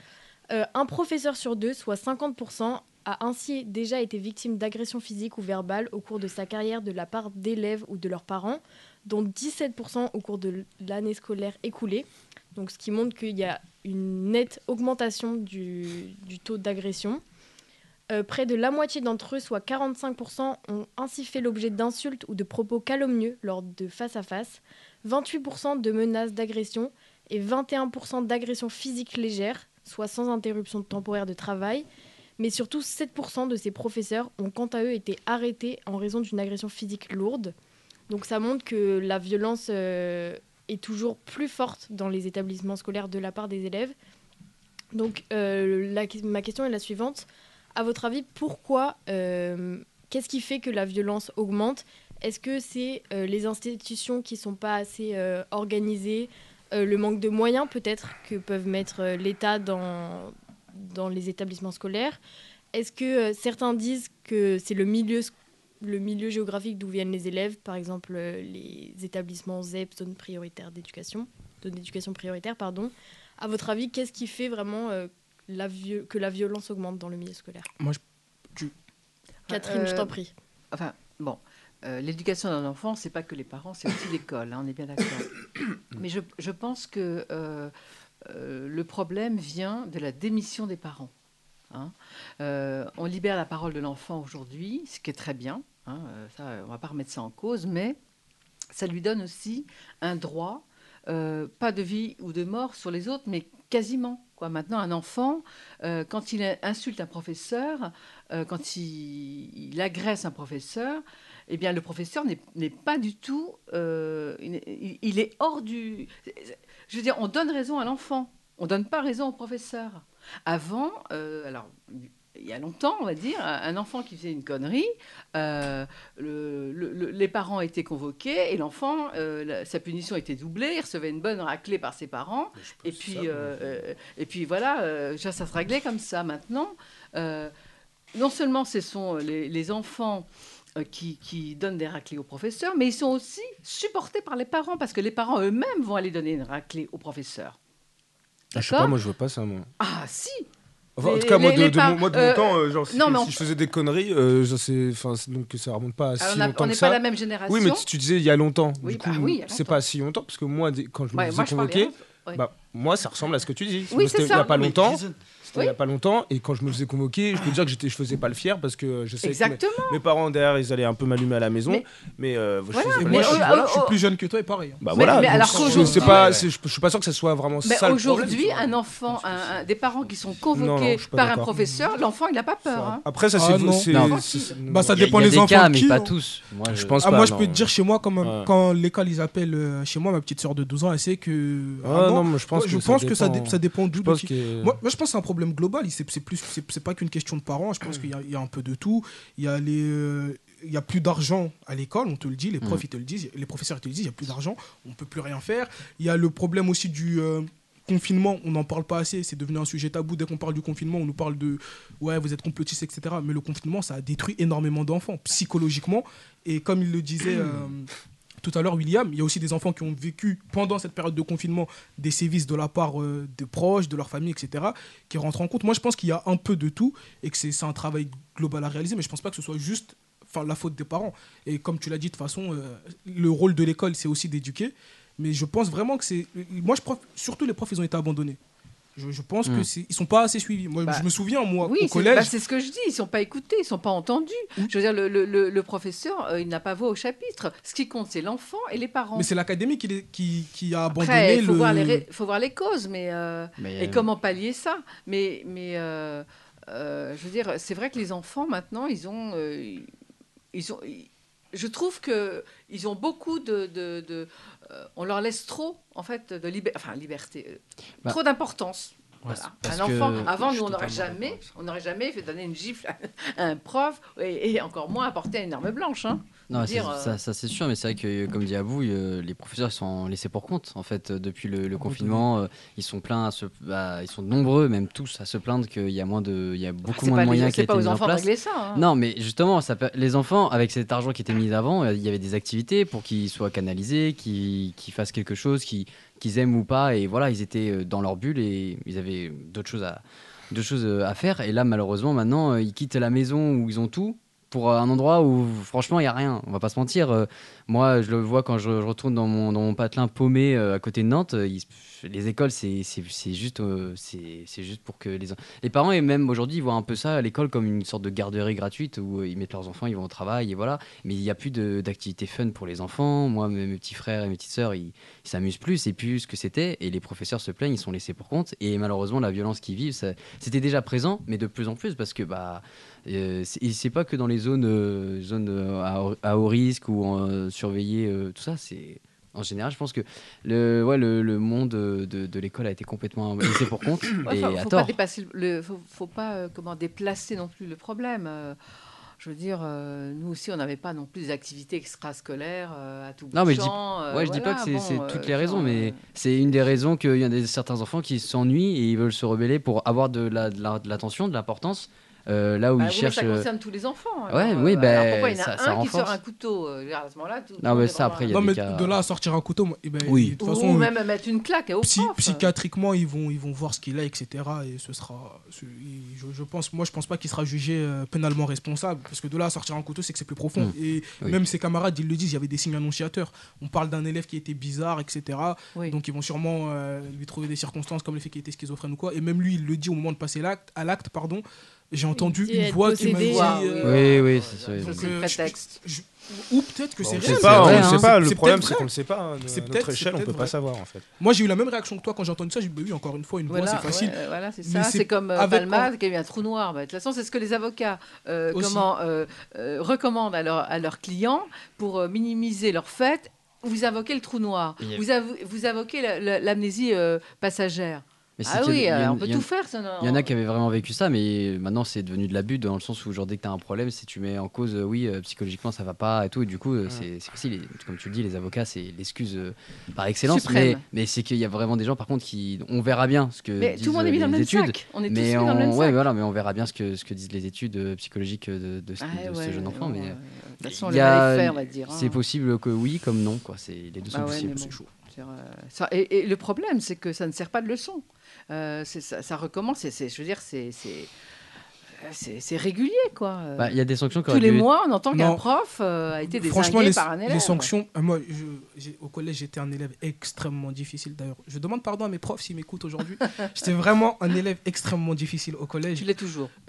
Speaker 1: Euh, un professeur sur deux, soit 50%, a ainsi déjà été victime d'agressions physiques ou verbales au cours de sa carrière de la part d'élèves ou de leurs parents, dont 17% au cours de l'année scolaire écoulée. Donc, ce qui montre qu'il y a une nette augmentation du, taux d'agression. Euh, près de la moitié d'entre eux, soit 45%, ont ainsi fait l'objet d'insultes ou de propos calomnieux lors de face-à-face, 28% de menaces d'agression et 21% d'agressions physiques légères, soit sans interruption temporaire de travail. Mais surtout, 7% de ces professeurs ont quant à eux été arrêtés en raison d'une agression physique lourde. Donc ça montre que la violence euh, est toujours plus forte dans les établissements scolaires de la part des élèves. Donc euh, ma question est la suivante. À votre avis, pourquoi, euh, qu'est-ce qui fait que la violence augmente? Est-ce que c'est les institutions qui sont pas assez organisées, euh, le manque de moyens peut-être que peuvent mettre euh, l'État dans, dans les établissements scolaires Est-ce que euh, certains disent que c'est le milieu, le milieu géographique d'où viennent les élèves, par exemple euh, les établissements ZEP, zone prioritaire d'éducation, zone d'éducation prioritaire, pardon. À votre avis, qu'est-ce qui fait vraiment la que la violence augmente dans le milieu scolaire?
Speaker 3: Moi, je- tu-
Speaker 1: Catherine, je t'en prie.
Speaker 4: Enfin, bon, euh, l'éducation d'un enfant, c'est pas que les parents, c'est aussi l'école, hein, on est bien d'accord. Mais je, je pense que euh, euh, le problème vient de la démission des parents. hein. On libère la parole de l'enfant aujourd'hui, ce qui est très bien. hein, ça, on va pas remettre ça en cause, mais ça lui donne aussi un droit, pas de vie ou de mort sur les autres, mais quasiment. Quoi. Maintenant, un enfant, euh, quand il insulte un professeur, euh, quand il, il agresse un professeur, eh bien, le professeur n'est pas du tout. euh, il, est hors du. Je veux dire, on donne raison à l'enfant. On donne pas raison au professeur. Avant, euh, alors. Il y a longtemps, on va dire, un enfant qui faisait une connerie, euh, le- le- le- les parents étaient convoqués et l'enfant, euh, la- sa punition était doublée, il recevait une bonne raclée par ses parents. Et puis,
Speaker 2: ça,
Speaker 4: euh, et puis voilà, ça, ça se réglait comme ça. Maintenant, non seulement ce sont les, les enfants qui, qui donnent des raclées aux professeurs, mais ils sont aussi supportés par les parents parce que les parents eux-mêmes vont aller donner une raclée au professeur.
Speaker 2: Ah, je sais pas, moi je vois pas ça, moi.
Speaker 4: Ah si
Speaker 2: Enfin, en tout cas, moi,
Speaker 4: les-
Speaker 2: de,
Speaker 4: les
Speaker 2: de
Speaker 4: par-
Speaker 2: mon, moi, de
Speaker 4: euh,
Speaker 2: mon temps, euh, genre, si,
Speaker 4: non,
Speaker 2: si
Speaker 4: on-
Speaker 2: je faisais des conneries, euh, enfin, donc ça remonte pas à si
Speaker 4: on a-
Speaker 2: longtemps
Speaker 4: on n'est
Speaker 2: que
Speaker 4: pas
Speaker 2: ça.
Speaker 4: la même génération.
Speaker 2: Oui, mais tu, tu disais il y a longtemps.
Speaker 4: Oui,
Speaker 2: du
Speaker 4: bah
Speaker 2: coup,
Speaker 4: oui, y a
Speaker 2: c'est pas si longtemps, parce que moi, quand je me
Speaker 4: Ouais,
Speaker 2: faisais
Speaker 4: moi,
Speaker 2: convoquer, bah, moi, ça ressemble à ce que tu dis.
Speaker 4: Oui, c'est
Speaker 2: c'était il y
Speaker 4: ça.
Speaker 2: a pas
Speaker 4: Oui,
Speaker 2: longtemps. Il y a pas longtemps, et quand je me faisais convoquer, je peux dire que j'étais, je faisais pas le fier parce que je sais que mes, mes parents derrière, ils allaient un peu m'allumer à la maison, mais,
Speaker 4: Mais-
Speaker 2: euh, je
Speaker 4: Voilà,
Speaker 2: faisais pas
Speaker 4: mais
Speaker 2: le fier.
Speaker 3: voilà, je suis plus jeune que toi et pareil. hein.
Speaker 2: Bah
Speaker 4: Mais-
Speaker 2: voilà.
Speaker 4: mais
Speaker 2: donc
Speaker 4: alors
Speaker 2: je, je suis pas sûr que ça soit vraiment
Speaker 4: Mais
Speaker 2: ça.
Speaker 4: aujourd'hui, un enfant, un- un- des parents qui sont convoqués
Speaker 2: non, je
Speaker 4: par un professeur, l'enfant, il n'a pas peur. hein.
Speaker 2: Après, ça,
Speaker 3: Ah,
Speaker 2: c'est.
Speaker 3: Bah, ça
Speaker 7: Il y a-
Speaker 3: dépend les
Speaker 7: des
Speaker 3: enfants
Speaker 7: cas, mais
Speaker 3: qui,
Speaker 7: pas
Speaker 3: hein.
Speaker 7: tous. Moi,
Speaker 2: Je
Speaker 7: je-
Speaker 2: pense
Speaker 3: Ah,
Speaker 2: pas.
Speaker 3: moi, je peux te dire chez moi, quand, même,
Speaker 2: Ouais.
Speaker 3: quand l'école ils appellent euh, chez moi, ma petite soeur de 12 ans, elle sait que.
Speaker 2: Ah, non, mais je pense
Speaker 3: je
Speaker 2: que ça
Speaker 3: pense que ça,
Speaker 2: dépend.
Speaker 3: dé- ça dépend d'où.
Speaker 2: Je
Speaker 3: de
Speaker 2: pense
Speaker 3: qui.
Speaker 2: que-
Speaker 3: Moi, moi, je pense que c'est un problème global. C'est plus, c'est pas qu'une question de parents. Je pense qu'il y, a- il y a un peu de tout. Il y a les. euh, il y a plus d'argent à l'école, on te le dit, les profs
Speaker 7: Mm.
Speaker 3: ils te le disent, les professeurs ils te le disent, il y a plus d'argent, on peut plus rien faire. Il y a le problème aussi du euh, confinement, on n'en parle pas assez, c'est devenu un sujet tabou. Dès qu'on parle du confinement, on nous parle de ouais, vous êtes complotistes, etc. Mais le confinement, ça a détruit énormément d'enfants psychologiquement. Et comme il le disait euh, tout à l'heure, William, il y a aussi des enfants qui ont vécu pendant cette période de confinement des sévices de la part euh, de proches, de leur famille, etc., qui rentrent en compte. Moi, je pense qu'il y a un peu de tout et que c'est un travail global à réaliser, mais je pense pas que ce soit juste la faute des parents. Et comme tu l'as dit, de toute façon, euh, le rôle de l'école, c'est aussi d'éduquer. Mais je pense vraiment que c'est. Moi, je prof... surtout les profs, ils ont été abandonnés. Je, je pense
Speaker 4: Mm.
Speaker 3: que c'est ils sont pas assez suivis. Moi,
Speaker 4: Bah,
Speaker 3: je me souviens moi
Speaker 4: Oui,
Speaker 3: au
Speaker 4: c'est
Speaker 3: collège.
Speaker 4: bah, c'est ce que je dis. Ils sont pas écoutés, ils sont pas entendus. Je veux dire, le, le- le- le professeur, euh, il n'a pas voix au chapitre. Ce qui compte, c'est l'enfant et les parents.
Speaker 3: mais c'est l'académie qui, les- qui, qui a abandonné
Speaker 4: Après, il faut,
Speaker 3: le.
Speaker 4: voir les ré- faut voir les causes, mais, euh,
Speaker 3: Mais,
Speaker 4: et
Speaker 3: euh,
Speaker 4: comment pallier ça. Mais, mais euh, euh, je veux dire, c'est vrai que les enfants maintenant, ils ont, euh, ils ont, ils- je trouve que ils ont beaucoup de, de- de- on leur laisse trop, en fait, de liberté, enfin liberté, euh,
Speaker 7: Bah,
Speaker 4: trop d'importance.
Speaker 7: Ouais,
Speaker 4: Voilà.
Speaker 7: parce
Speaker 4: Un enfant, avant, nous, on n'aurait jamais, on n'aurait jamais fait donner une gifle à un prof et, et encore moins apporter une arme blanche. Hein.
Speaker 7: Non,
Speaker 4: dire, euh,
Speaker 7: ça, ça, c'est sûr, mais c'est vrai que, comme dit Abou, euh, les professeurs ils sont laissés pour compte. En fait, euh, depuis le, le confinement, ils sont pleins, à se, bah, ils sont nombreux, même tous, à se plaindre qu'il y a moins de, il y a beaucoup moins de moyens qui
Speaker 4: c'est
Speaker 7: a
Speaker 4: pas
Speaker 7: été
Speaker 4: aux
Speaker 7: mis en
Speaker 4: enfants de
Speaker 7: place.
Speaker 4: régler ça, hein.
Speaker 7: Non, mais justement, ça les enfants, avec cet argent qui était mis avant, il y avait des activités pour qu'ils soient canalisés, qu'ils fassent quelque chose, qu'ils aiment ou pas, et voilà, ils étaient dans leur bulle et ils avaient d'autres choses à, d'autres choses à faire. Et là, malheureusement, maintenant, ils quittent la maison où ils ont tout pour euh, un endroit où franchement il y a rien. On va pas se mentir. Moi, je le vois quand je, retourne dans mon, dans mon patelin paumé euh, à côté de Nantes. euh, les écoles, c'est juste, euh, juste pour que les, en- les parents et même aujourd'hui voient un peu ça à l'école comme une sorte de garderie gratuite où euh, ils mettent leurs enfants, ils vont au travail et voilà. Mais il n'y a plus d'activités fun pour les enfants. Moi, mes, petits frères et mes petites sœurs, ils s'amusent plus. C'est plus ce que c'était. Et les professeurs se plaignent, ils sont laissés pour compte. Et malheureusement, la violence qu'ils vivent, c'était déjà présent, mais de plus en plus parce que bah euh, c'est pas que dans les zones, zones à, à haut risque ou euh, surveillées, euh, tout ça. C'est en général, je pense que le, ouais, le, le monde de, de- l'école a été complètement laissé pour compte
Speaker 4: Ouais,
Speaker 7: et
Speaker 4: faut,
Speaker 7: à
Speaker 4: faut pas
Speaker 7: tort.
Speaker 4: le, faut, faut pas euh, comment déplacer non plus le problème. Euh, je veux dire, euh, nous aussi, on n'avait pas non plus des activités extrascolaires euh, à tout bout
Speaker 7: Non,
Speaker 4: de
Speaker 7: mais je dis,
Speaker 4: champ, euh,
Speaker 7: ouais, je dis pas que c'est
Speaker 4: bon, euh,
Speaker 7: toutes les raisons,
Speaker 4: genre,
Speaker 7: mais c'est une des raisons qu'il y a des, certains enfants qui s'ennuient et ils veulent se rebeller pour avoir de la- de la- de l'attention, de l'importance, euh, là où
Speaker 4: bah
Speaker 7: ils
Speaker 4: oui, mais
Speaker 7: cherchent.
Speaker 4: ça
Speaker 7: euh,
Speaker 4: concerne tous les enfants.
Speaker 7: Ouais,
Speaker 4: alors,
Speaker 7: oui,
Speaker 4: euh,
Speaker 7: ben,
Speaker 4: alors pourquoi il y en a
Speaker 7: ça-
Speaker 4: un
Speaker 7: ça
Speaker 4: qui sort un couteau euh, à ce moment-là
Speaker 7: Non, mais ça, après, il y a
Speaker 3: non,
Speaker 7: des
Speaker 3: mais
Speaker 7: cas-
Speaker 3: de là à sortir un couteau, eh ben,
Speaker 7: Oui.
Speaker 3: de toute
Speaker 4: Ou
Speaker 3: façon, euh,
Speaker 4: même mettre une claque au
Speaker 3: psy-
Speaker 4: prof.
Speaker 3: psychiatriquement, ils vont, ils vont voir ce qu'il a, etc. Et ce sera, ce- je, je pense, moi, je pense pas qu'il sera jugé euh, pénalement responsable, parce que de là à sortir un couteau, c'est que c'est plus profond.
Speaker 7: Mm.
Speaker 3: Et
Speaker 7: Oui.
Speaker 3: même ses camarades, ils le disent, il y avait des signes annonciateurs. On parle d'un élève qui était bizarre, etc.
Speaker 4: Oui.
Speaker 3: Donc ils vont sûrement euh, lui trouver des circonstances comme le fait qu'il était schizophrène ou quoi. Et même lui, il le dit au moment de passer l'acte, à l'acte, pardon. J'ai entendu une voix qui m'a dit.
Speaker 4: Ah,
Speaker 3: euh,
Speaker 7: Oui, oui, c'est ça.
Speaker 4: Le
Speaker 3: euh, ou peut-être que c'est réel.
Speaker 2: sait pas,
Speaker 7: vrai,
Speaker 2: on
Speaker 7: hein.
Speaker 2: sait pas. Le problème, c'est qu'on ne sait pas. hein,
Speaker 3: C'est
Speaker 2: notre échelle, on
Speaker 3: peut-être
Speaker 2: peut pas savoir en fait.
Speaker 3: Moi, j'ai eu la même réaction que toi quand j'ai entendu ça. J'ai dit, oui, encore une fois, une voix, c'est facile.
Speaker 4: euh, voilà, c'est ça.
Speaker 3: c'est
Speaker 4: comme euh, Palma qui a eu un trou noir. Bah, de toute façon, c'est ce que les avocats euh, comment, euh, euh, recommandent à, leur- à leurs clients pour euh, minimiser leurs faits. Vous invoquez le trou noir. Vous, vous invoquez la- la- l'amnésie euh, passagère.
Speaker 7: Mais
Speaker 4: Ah oui,
Speaker 7: a
Speaker 4: euh, on peut tout faire.
Speaker 7: Il y en a qui avaient vraiment vécu ça, mais maintenant c'est devenu de l'abus dans le sens où, genre, dès que tu as un problème, si tu mets en cause, euh, oui, euh, psychologiquement ça va pas et tout, et du coup, euh, c'est facile. Comme tu le dis, les avocats, c'est l'excuse par excellence, mais,
Speaker 4: Suprême.
Speaker 7: mais c'est qu'il y a vraiment des gens, par contre, qui. On verra bien ce que.
Speaker 4: Mais
Speaker 7: disent,
Speaker 4: tout le monde est mis dans le
Speaker 7: les
Speaker 4: même
Speaker 7: études,
Speaker 4: sac. On est tous
Speaker 7: mais
Speaker 4: mis dans le
Speaker 7: on-
Speaker 4: même
Speaker 7: ouais,
Speaker 4: sac.
Speaker 7: voilà, mais on verra bien ce que, ce que disent les études psychologiques de, de, ce-
Speaker 4: Ah
Speaker 7: de ce
Speaker 4: ouais,
Speaker 7: jeune enfant. mais
Speaker 4: on.
Speaker 7: C'est possible que oui, comme non, quoi. C'est les deux sont
Speaker 4: Bah ouais,
Speaker 7: possibles.
Speaker 4: mais et le problème, c'est que ça ne sert pas de leçon. Euh, ça, ça recommence. c'est- je veux dire, c'est c'est- c'est régulier, quoi. Euh,
Speaker 7: Bah, il y a des sanctions
Speaker 4: Tous les
Speaker 7: dû-
Speaker 4: mois, on entend qu'un prof euh, a été
Speaker 3: Franchement, les,
Speaker 4: par un élève.
Speaker 3: les sanctions. euh, moi, je- au collège, j'étais un élève extrêmement difficile. D'ailleurs, je demande pardon à mes profs s'ils m'écoutent aujourd'hui. j'étais vraiment un élève extrêmement difficile au collège.
Speaker 4: Tu l'es toujours.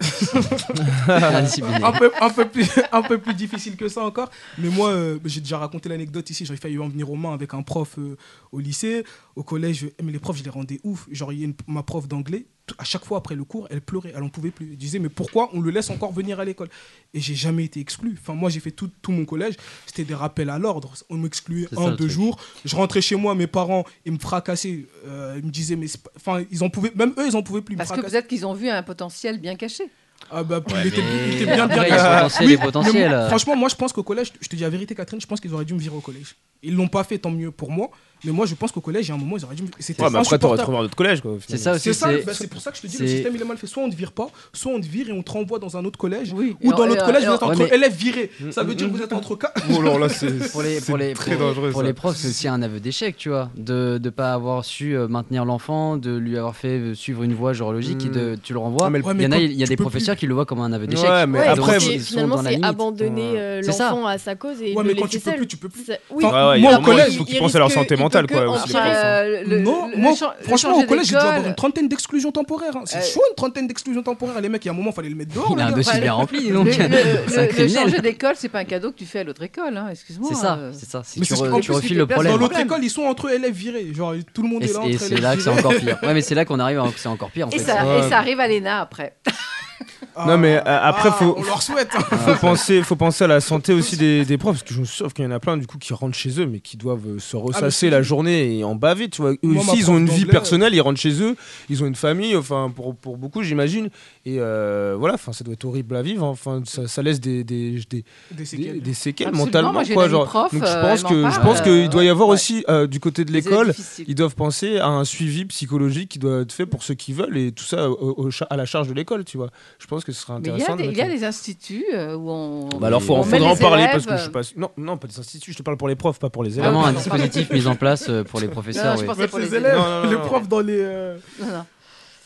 Speaker 3: Un, peu, un, peu plus, un peu plus difficile que ça encore. Mais moi, euh, j'ai déjà raconté l'anecdote ici. J'ai failli en venir aux mains avec un prof euh, au lycée. Au collège, mais les profs, je les rendais ouf. Genre, il y a une- ma prof d'anglais, à chaque fois après le cours, elle pleurait. Elle n'en pouvait plus. Elle disait, mais pourquoi on le laisse encore venir à l'école? Et j'ai jamais été exclu. Enfin, moi, j'ai fait tout, tout mon collège. C'était des rappels à l'ordre. On m'excluait
Speaker 7: ça,
Speaker 3: un, deux jours. Je rentrais chez moi, mes parents, ils me fracassaient. Euh, ils me disaient, mais enfin, ils en pouvaient, même eux, ils en pouvaient plus.
Speaker 4: Parce que peut-être qu'ils ont vu un potentiel bien caché.
Speaker 3: Ah bah,
Speaker 7: Ouais,
Speaker 3: il, était,
Speaker 7: mais
Speaker 3: il était bien bien
Speaker 7: euh.
Speaker 3: franchement, moi je pense qu'au collège, je te dis la vérité Catherine, je pense qu'ils auraient dû me virer au collège. Ils l'ont pas fait, tant mieux pour moi. Mais moi je pense qu'au collège, il y a un moment, ils auraient dû C'était
Speaker 2: Ouais, mais après, t'aurais trouvé un autre collège. quoi,
Speaker 7: C'est ça aussi.
Speaker 3: C'est ça,
Speaker 7: c'est-
Speaker 3: bah, c'est pour ça que je te dis, le système il est mal fait. Soit on te vire pas, soit on te vire et on te renvoie dans un autre collège.
Speaker 4: Oui.
Speaker 3: Ou
Speaker 4: Et
Speaker 3: dans l'autre
Speaker 4: et
Speaker 3: collège, vous êtes
Speaker 7: ouais,
Speaker 3: entre
Speaker 7: mais-
Speaker 3: élèves virés. Ça veut dire que vous êtes entre cas.
Speaker 2: Oh, là, c'est
Speaker 7: pour les, pour les,
Speaker 2: très
Speaker 7: pour-
Speaker 2: dangereux.
Speaker 7: pour
Speaker 2: ça.
Speaker 7: les profs, c'est aussi un aveu d'échec, tu vois, de ne pas avoir su euh, maintenir l'enfant, de lui avoir fait euh, suivre une voie genre logique et de tu le renvoies.
Speaker 2: Le-
Speaker 7: il y en a, il y a des professeurs qui le voient comme un aveu d'échec.
Speaker 2: Ouais, mais après,
Speaker 1: finalement, c'est abandonner euh, l'enfant à sa cause et
Speaker 3: Ouais,
Speaker 1: le
Speaker 3: mais quand
Speaker 1: laisser
Speaker 3: tu peux
Speaker 1: seul.
Speaker 3: plus, tu peux plus. Moi,
Speaker 2: a
Speaker 3: au collège,
Speaker 2: il faut qu'ils
Speaker 1: il
Speaker 2: pensent à leur santé
Speaker 1: peut
Speaker 2: mentale, quoi. aussi.
Speaker 4: Euh, le-
Speaker 3: non,
Speaker 4: le-
Speaker 3: moi,
Speaker 4: le cha- le
Speaker 3: franchement, au collège, j'ai dû avoir une trentaine d'exclusions temporaires. hein. C'est
Speaker 4: Euh,
Speaker 3: chaud, une trentaine d'exclusions temporaires. Les mecs, il y a un moment, il fallait le mettre dehors.
Speaker 7: Il a un dossier bien rempli, donc.
Speaker 4: Le, changer d'école, c'est pas un cadeau que tu fais à l'autre école, hein, excuse-moi.
Speaker 7: C'est ça,
Speaker 4: euh.
Speaker 7: c'est ça. tu refiles
Speaker 4: il
Speaker 7: le problème.
Speaker 3: Dans l'autre école, ils sont entre élèves virés. Genre, tout le monde
Speaker 7: Et
Speaker 3: est là
Speaker 7: c'est- et là que c'est
Speaker 3: virés.
Speaker 7: encore pire. Ouais, mais c'est là qu'on arrive, à- c'est encore pire
Speaker 4: et ça arrive à l'ENA après.
Speaker 2: Non, mais euh, après,
Speaker 3: Ah,
Speaker 2: faut.
Speaker 3: On leur souhaite. hein.
Speaker 2: faut penser, faut penser à la santé aussi des, des profs, parce que je sûr qu'il y en a plein du coup qui rentrent chez eux, mais qui doivent euh, se ressasser
Speaker 3: c'est-
Speaker 2: la journée et en baver, tu vois. Eux
Speaker 3: Moi,
Speaker 2: aussi, ils ont une vie personnelle, ils rentrent chez eux, ils ont une famille, enfin pour, pour beaucoup, j'imagine. Et euh, voilà, enfin ça doit être horrible à vivre. Enfin, ça, ça laisse des des, des,
Speaker 3: séquelles.
Speaker 2: des séquelles
Speaker 4: Absolument,
Speaker 2: mentalement,
Speaker 4: moi,
Speaker 2: quoi.
Speaker 4: amie
Speaker 2: Genre.
Speaker 4: prof,
Speaker 2: Donc je
Speaker 4: euh,
Speaker 2: pense que je pense qu'il doit y avoir
Speaker 4: ouais.
Speaker 2: aussi euh, du côté de l'école, ils doivent penser à un suivi psychologique qui doit être fait pour ceux qui veulent et tout ça au- au cha- à la charge de l'école, tu vois. Je pense que ce serait
Speaker 4: Mais il y
Speaker 2: intéressant.
Speaker 4: a
Speaker 2: de
Speaker 4: des, y a des instituts euh, où on.
Speaker 2: Bah alors, faut,
Speaker 4: on
Speaker 2: faudra en parler
Speaker 4: élèves,
Speaker 2: parce que je suis pas. Non, non, pas des instituts. Je te parle pour les profs, pas pour les élèves.
Speaker 7: Vraiment un
Speaker 4: non,
Speaker 7: dispositif mis en place euh, pour les
Speaker 4: Non,
Speaker 7: professeurs.
Speaker 4: je
Speaker 7: oui.
Speaker 4: pensais pour
Speaker 3: les
Speaker 4: les
Speaker 3: élèves,
Speaker 2: Non, non, non,
Speaker 3: les
Speaker 2: non.
Speaker 3: profs dans les. euh,
Speaker 4: Non, non.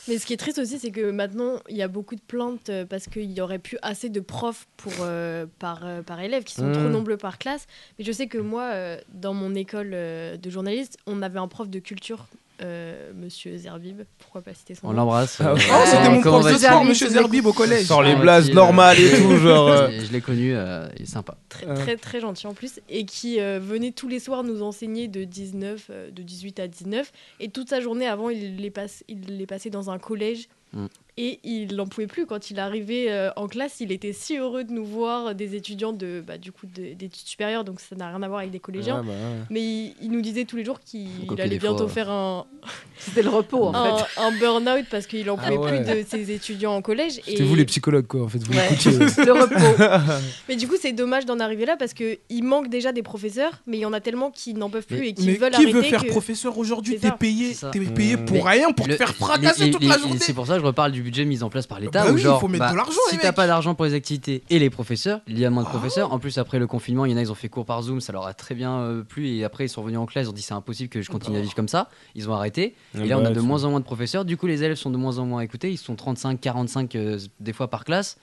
Speaker 1: Mais ce qui est triste aussi, c'est que maintenant, il y a beaucoup de plaintes euh, parce qu'il y aurait plus assez de profs pour, euh, par, euh, par élève, qui sont trop
Speaker 2: Mhm.
Speaker 1: nombreux par classe. Mais je sais que moi, dans mon école de journaliste, on avait un prof de culture, euh, Monsieur Zerbib, pourquoi pas citer son
Speaker 7: On
Speaker 1: nom
Speaker 7: l'embrasse.
Speaker 2: Ah,
Speaker 7: euh,
Speaker 3: Oh, c'était mon
Speaker 7: comment
Speaker 3: prof de sport, monsieur Zerbib au collège.
Speaker 2: Sort les
Speaker 7: Comment
Speaker 2: blases normales et tout, genre. euh,
Speaker 7: Je l'ai connu, euh, il est sympa.
Speaker 1: très, très très gentil en plus et qui euh, venait tous les soirs nous enseigner de 19 euh, de 18 à 19 et toute sa journée avant il les passe il les passait dans un collège
Speaker 7: Mm.
Speaker 1: Et il n'en pouvait plus quand il arrivait euh, en classe il était si heureux de nous voir euh, des étudiants de bah, du coup de- d'études supérieures donc ça n'a rien à voir avec des collégiens
Speaker 2: ouais, bah, ouais.
Speaker 1: mais il, il nous disait tous les jours qu'il allait bientôt
Speaker 7: fois.
Speaker 1: faire un,
Speaker 4: C'était le repos, en
Speaker 1: un,
Speaker 4: fait.
Speaker 1: un burn-out parce qu'il en
Speaker 2: Ah
Speaker 1: pouvait
Speaker 2: ouais.
Speaker 1: plus de ses étudiants en collège
Speaker 2: C'était
Speaker 1: et
Speaker 2: vous les psychologues, quoi. En fait, vous
Speaker 1: Ouais.
Speaker 2: l'écoutiez.
Speaker 4: Le repos.
Speaker 1: Mais du coup, c'est dommage d'en arriver là parce que il manque déjà des professeurs, mais il y en a tellement qui n'en peuvent plus
Speaker 7: Mais-
Speaker 1: et qui
Speaker 3: Mais
Speaker 1: veulent
Speaker 3: qui
Speaker 1: arrêter
Speaker 3: veut faire
Speaker 1: que-
Speaker 3: professeur aujourd'hui? T'es payé, t'es payé
Speaker 2: Mmh.
Speaker 3: pour
Speaker 7: Mais
Speaker 3: rien, pour te faire fracasser toute la journée.
Speaker 7: C'est pour ça que je reparle du budget mis en place par l'État.
Speaker 3: Bah oui,
Speaker 7: genre,
Speaker 3: faut mettre
Speaker 7: bah,
Speaker 3: de l'argent,
Speaker 7: si t'as pas d'argent pour les activités et les professeurs, il y a moins de
Speaker 3: Ah.
Speaker 7: professeurs. En plus, après le confinement, il y en a, ils ont fait cours par Zoom, ça leur a très bien euh, plu. Et après, ils sont revenus en classe, ils ont dit c'est impossible que je continue à vivre comme ça. Ils ont arrêté. Et là, on a de moins en moins de professeurs. Du coup, les élèves sont de moins en moins écoutés. Ils sont 35, 45 euh, des fois par classe.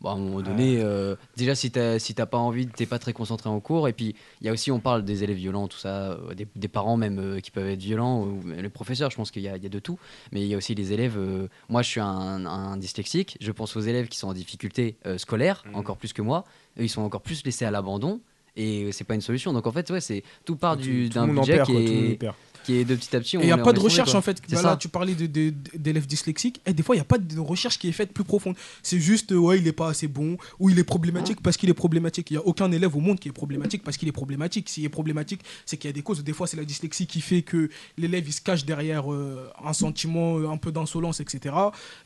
Speaker 7: Bon, à un moment donné, euh, déjà, si t'as si t'as pas envie, t'es pas très concentré en cours. Et puis, il y a aussi, on parle des élèves violents, tout ça, euh, des, des parents même euh, qui peuvent être violents, ou les professeurs, je pense qu'il y, y a de tout. Mais il y a aussi les élèves. moi, je suis un, un dyslexique. Je pense aux élèves qui sont en difficulté scolaire, encore plus que moi. Eux, ils sont encore plus laissés à l'abandon. Et c'est pas une solution. Donc en fait, ouais, c'est tout part du- d'un
Speaker 2: en
Speaker 7: budget
Speaker 2: perd,
Speaker 7: qui est. qui est de petit à petit.
Speaker 3: Et il n'y a pas de recherche
Speaker 7: quoi.
Speaker 3: en fait. Bah là, tu parlais d'élèves dyslexiques. Et des fois, il n'y a pas de recherche qui est faite plus profonde. C'est juste, euh, ouais, il n'est pas assez bon ou il est problématique parce qu'il est problématique. Il n'y a aucun élève au monde qui est problématique parce qu'il est problématique. S'il est problématique, c'est qu'il y a des causes. Des fois, c'est la dyslexie qui fait que l'élève il se cache derrière euh, un sentiment euh, un peu d'insolence, etc.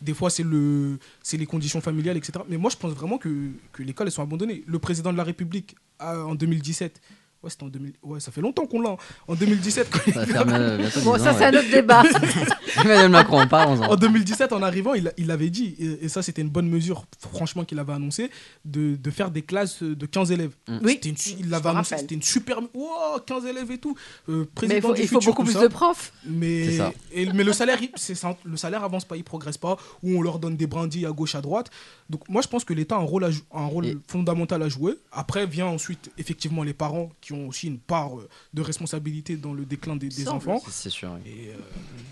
Speaker 3: Des fois, c'est le, c'est les conditions familiales, etc. Mais moi, je pense vraiment que, que l'école, elles sont abandonnées. Le président de la République, en 2017, Ouais, c'était en 2000. Ouais, ça fait longtemps qu'on l'a. hein. En 2017, quand il-
Speaker 7: Ça euh, bientôt
Speaker 4: Bon,
Speaker 7: 10
Speaker 4: ça, c'est un autre débat.
Speaker 7: Emmanuel Macron, parlons-en.
Speaker 3: En 2017, en arrivant, il, il avait dit, et, et ça c'était une bonne mesure, franchement, qu'il avait annoncé, de, de faire des classes de 15 élèves.
Speaker 7: Mm.
Speaker 4: Oui,
Speaker 3: C'était une su- il l'avait annoncé, c'était une super. Wow, 15 élèves et tout. Euh,
Speaker 4: Mais il faut,
Speaker 3: du
Speaker 4: il faut
Speaker 3: futur,
Speaker 4: beaucoup plus
Speaker 3: ça.
Speaker 4: de profs.
Speaker 3: Mais,
Speaker 7: C'est ça.
Speaker 3: et- mais le salaire, c'est ça, le salaire avance pas, il progresse pas, ou on leur donne des brindilles à gauche, à droite. Donc moi je pense que l'État a un rôle, à un rôle
Speaker 7: Et-
Speaker 3: fondamental à jouer. Après vient ensuite effectivement les parents qui ont aussi une part euh, de responsabilité dans le déclin des, enfants.
Speaker 7: C'est- sûr. oui.
Speaker 3: Et, euh,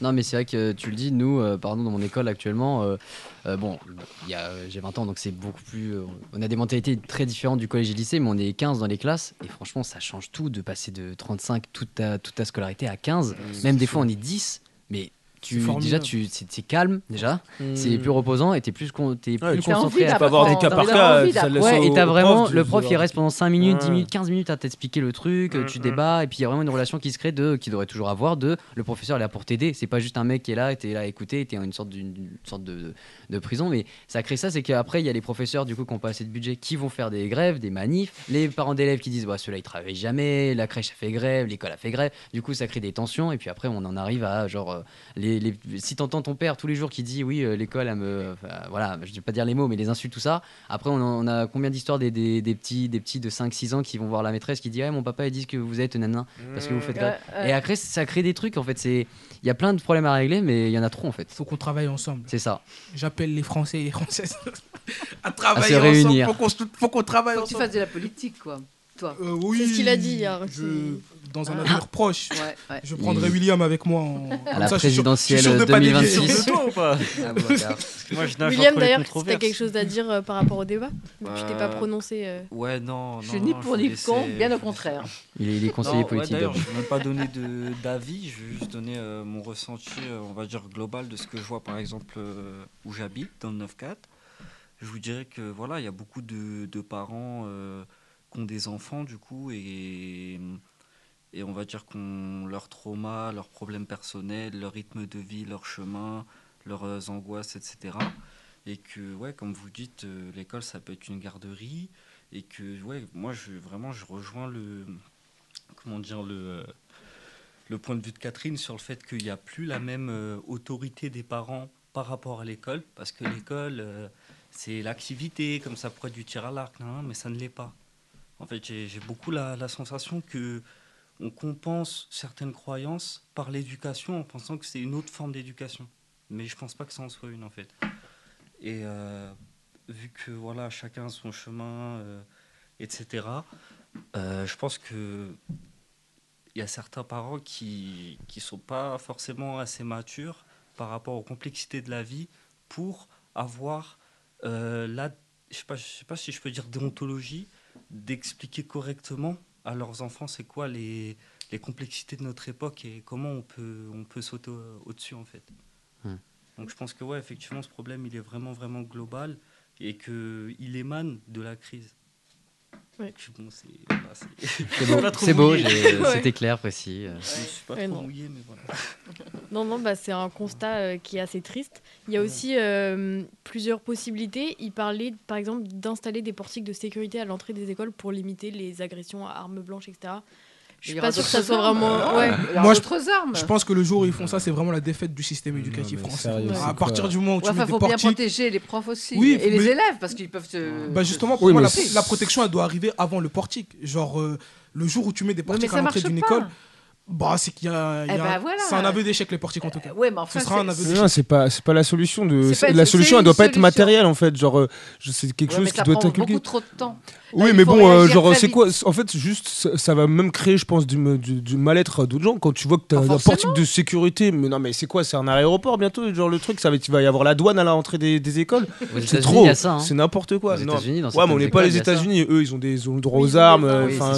Speaker 7: Non, mais c'est vrai que tu le dis, nous, euh, pardon, dans mon école actuellement, euh, euh, bon, j'ai 20 ans, donc c'est beaucoup plus. euh, on a des mentalités très différentes du collège et lycée, mais on est 15 dans les classes, et franchement, ça change tout de passer de 35 toute ta, toute ta scolarité à 15. Même des fois, on est 10, mais. Tu, déjà, tu, c'est, calme, déjà,
Speaker 2: Hmm.
Speaker 7: c'est plus reposant et t'es plus, con- t'es
Speaker 2: Ouais,
Speaker 7: plus
Speaker 2: tu
Speaker 4: envie
Speaker 7: concentré à
Speaker 2: peux avoir des cas par cas, ça.
Speaker 7: Ouais, et t'as vraiment
Speaker 2: prof
Speaker 7: le prof, il reste pendant 5 minutes, 10
Speaker 2: Ouais.
Speaker 7: minutes, 15 minutes à t'expliquer le truc, tu débats, et puis il y a vraiment une relation qui se crée de, qui devrait toujours avoir de le professeur est là pour t'aider. C'est pas juste un mec qui est là, t'es là à écouter, t'es une sorte d'une sorte de, de prison, mais ça crée ça, c'est qu'après il y a les professeurs du coup qui ont pas assez de budget qui vont faire des grèves, des manifs, les parents d'élèves qui disent bah ceux-là ils travaillent jamais, la crèche a fait grève, l'école a fait grève, du coup ça crée des tensions, et puis après on en arrive à genre euh, les, les- si t'entends ton père tous les jours qui dit oui euh, l'école elle me voilà je vais pas dire les mots mais les insultes tout ça après on, a combien d'histoires des, des, des petits des petits de 5 6 ans qui vont voir la maîtresse qui dit ouais mon papa il dit que vous êtes nanan parce que vous faites grève et après ça crée des trucs en fait c'est il y a plein de problèmes à régler mais il y en a trop en fait
Speaker 3: faut qu'on travaille ensemble.
Speaker 7: c'est ça
Speaker 3: J'appelle les Français et les Françaises à
Speaker 7: À
Speaker 3: travailler
Speaker 7: se
Speaker 3: ensemble.
Speaker 7: réunir.
Speaker 3: Faut qu'on, faut qu'on travaille
Speaker 4: Faut que tu
Speaker 3: ensemble.
Speaker 4: fasses de la politique, quoi. Toi.
Speaker 3: Euh, oui,
Speaker 1: C'est ce qu'il a dit hier.
Speaker 3: je- dans un
Speaker 4: Ah.
Speaker 3: avenir proche,
Speaker 4: Ouais, ouais.
Speaker 3: je prendrai
Speaker 7: Il-
Speaker 3: William avec moi. En...
Speaker 7: À la
Speaker 3: ça, je suis sûr- je suis
Speaker 7: présidentielle
Speaker 3: sûr de pas dévier.
Speaker 7: 2026.
Speaker 6: de toi ou pas
Speaker 7: Ah, bon.
Speaker 6: Moi, je
Speaker 1: William, d'ailleurs, si tu as quelque chose à dire euh, par rapport au débat Tu t'es pas
Speaker 6: Euh,
Speaker 1: prononcé. euh.
Speaker 6: Ouais, non.
Speaker 4: Je
Speaker 6: non,
Speaker 4: suis ni pour ni contre, bien
Speaker 6: je
Speaker 4: au contraire.
Speaker 7: Il est, il est conseiller
Speaker 6: Non, ouais,
Speaker 7: politique.
Speaker 6: D'ailleurs, je ne vais même pas donner de- d'avis, je vais juste donner euh, mon ressenti, euh, on va dire, global de ce que je vois, par exemple, euh, où j'habite, dans le 9-4. Je vous dirais que voilà, il y a beaucoup de, de parents euh, qui ont des enfants, du coup, et, et on va dire qu'on leur trauma, leurs problèmes personnels, leur rythme de vie, leur chemin, leurs euh, angoisses, etc. Et que, ouais, comme vous dites, euh, l'école, ça peut être une garderie. Et que, ouais, moi, je, vraiment, je rejoins le, comment dire, le, le point de vue de Catherine sur le fait qu'il n'y a plus la même euh, autorité des parents par rapport à l'école, parce que l'école, c'est l'activité, comme ça pourrait du tir à l'arc, nan, mais ça ne l'est pas. En fait, j'ai beaucoup la, la sensation que on compense certaines croyances par l'éducation en pensant que c'est une autre forme d'éducation. Mais je pense pas que ça en soit une, en fait. Et euh, vu que voilà, chacun a son chemin, euh, etc., euh, je pense que il y a certains parents qui qui sont pas forcément assez matures par rapport aux complexités de la vie pour avoir la je sais pas je sais pas si je peux dire déontologie d'expliquer correctement à leurs enfants c'est quoi les, les complexités de notre époque et comment on peut on peut sauter au- au-dessus en fait.
Speaker 7: Hmm.
Speaker 6: Donc je pense que ouais effectivement ce problème il est vraiment vraiment global et que il émane de la crise.
Speaker 1: Ouais.
Speaker 6: Bon, c'est
Speaker 7: beau,
Speaker 1: Ouais.
Speaker 7: c'était clair, précis. euh.
Speaker 6: Je suis pas trop
Speaker 1: non.
Speaker 6: mouillé mais voilà.
Speaker 1: Non, non, bah, c'est un constat euh, qui est assez triste. Il y a aussi euh, plusieurs possibilités. Il parlait, par exemple, d'installer des portiques de sécurité à l'entrée des écoles pour limiter les agressions à armes blanches, etc. Je suis pas sûre que ça soit
Speaker 4: armes.
Speaker 1: vraiment. Ouais.
Speaker 4: Aura
Speaker 3: Moi, je-
Speaker 4: d'autres armes.
Speaker 3: Je pense que le jour où ils font ça, c'est vraiment la défaite du système éducatif français.
Speaker 2: sérieux,
Speaker 3: À partir du moment où tu mets
Speaker 4: enfin,
Speaker 3: des
Speaker 4: faut bien
Speaker 3: portiques,
Speaker 4: protéger les profs aussi
Speaker 3: Oui,
Speaker 4: et les élèves parce qu'ils peuvent se.
Speaker 3: Bah justement, pour
Speaker 2: Oui,
Speaker 3: moi, la, protection, elle doit arriver avant le portique. Genre, euh, le jour où tu mets des portiques à l'entrée d'une
Speaker 4: pas.
Speaker 3: école, bah, c'est qu'il y a. il y
Speaker 4: Eh
Speaker 3: a-
Speaker 4: bah, voilà.
Speaker 3: C'est un aveu d'échec, les portiques, en tout cas.
Speaker 4: Euh, ouais, mais enfin,
Speaker 3: Ce sera un
Speaker 4: c'est-
Speaker 3: aveu
Speaker 4: c'est-
Speaker 3: d'échec.
Speaker 2: Non, c'est pas, c'est pas la solution. De,
Speaker 4: C'est pas-
Speaker 2: la
Speaker 4: c'est
Speaker 2: solution, elle doit pas être matérielle en fait. Genre, euh, je- c'est quelque
Speaker 4: Ouais,
Speaker 2: chose qui
Speaker 4: ça
Speaker 2: doit
Speaker 4: prend
Speaker 2: être inculqué.
Speaker 4: beaucoup trop de temps.
Speaker 2: Oui, mais bon, euh, genre, c'est quoi En fait, juste, ça, ça va même créer, je pense, du, du, du mal-être à d'autres gens quand tu vois que tu as
Speaker 4: Pas
Speaker 2: un portique de sécurité. Mais non, mais c'est quoi C'est un aéroport bientôt Genre, le truc, ça va, il va y avoir la douane à l'entrée des, des écoles. C'est trop,
Speaker 7: hein.
Speaker 2: c'est n'importe quoi.
Speaker 7: Aux
Speaker 2: Non.
Speaker 7: États-Unis, dans
Speaker 2: Ouais, mais on n'est pas les. États-Unis. Eux, ils ont des ils ont le droit
Speaker 1: Oui,
Speaker 2: aux armes. Enfin,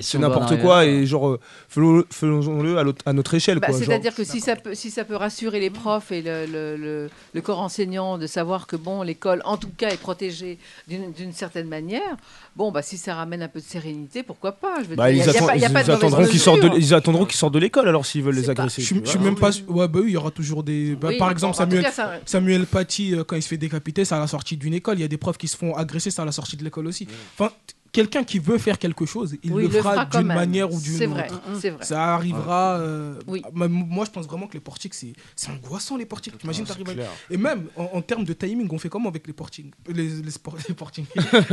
Speaker 7: c'est
Speaker 2: n'importe quoi. Et genre, euh, faisons- faisons-le à, notre échelle.
Speaker 4: Bah. C'est-à-dire que si ça, peut, si ça peut rassurer les profs et le, corps enseignant de savoir que bon, l'école, en tout cas, est protégée d'une certaine manière, bon, bah, si ça ramène un peu de sérénité, pourquoi pas je veux
Speaker 2: Bah,
Speaker 4: dire,
Speaker 2: ils,
Speaker 4: y a- y a
Speaker 2: attendent-
Speaker 4: pas- y a
Speaker 2: ils
Speaker 4: pas de
Speaker 2: attendront qu'ils sortent de, ils attendront qu'ils sortent de l'école alors s'ils veulent les agresser.
Speaker 3: Je suis- même pas. sûr- Ouais, bah oui, il y aura toujours des. bah,
Speaker 4: Oui,
Speaker 3: par exemple, Samuel,
Speaker 4: cas, ça-
Speaker 3: Samuel Paty, euh, quand il se fait décapiter, c'est à la sortie d'une école. Il y a des profs qui se font agresser, c'est à la sortie de l'école aussi. Enfin, quelqu'un qui veut faire quelque chose, il
Speaker 4: Oui,
Speaker 3: le fera d'une
Speaker 4: même.
Speaker 3: manière ou d'une
Speaker 4: C'est
Speaker 3: autre.
Speaker 4: vrai, c'est vrai.
Speaker 3: Ça arrivera. euh,
Speaker 4: Oui.
Speaker 3: m- moi, je pense vraiment que les portiques, c'est c'est angoissant, les portiques. T'imagines,
Speaker 2: c'est
Speaker 3: t'arrives à-. Et même, en, en termes de timing, on fait comment avec les portiques? Les, les, sport- les portiques.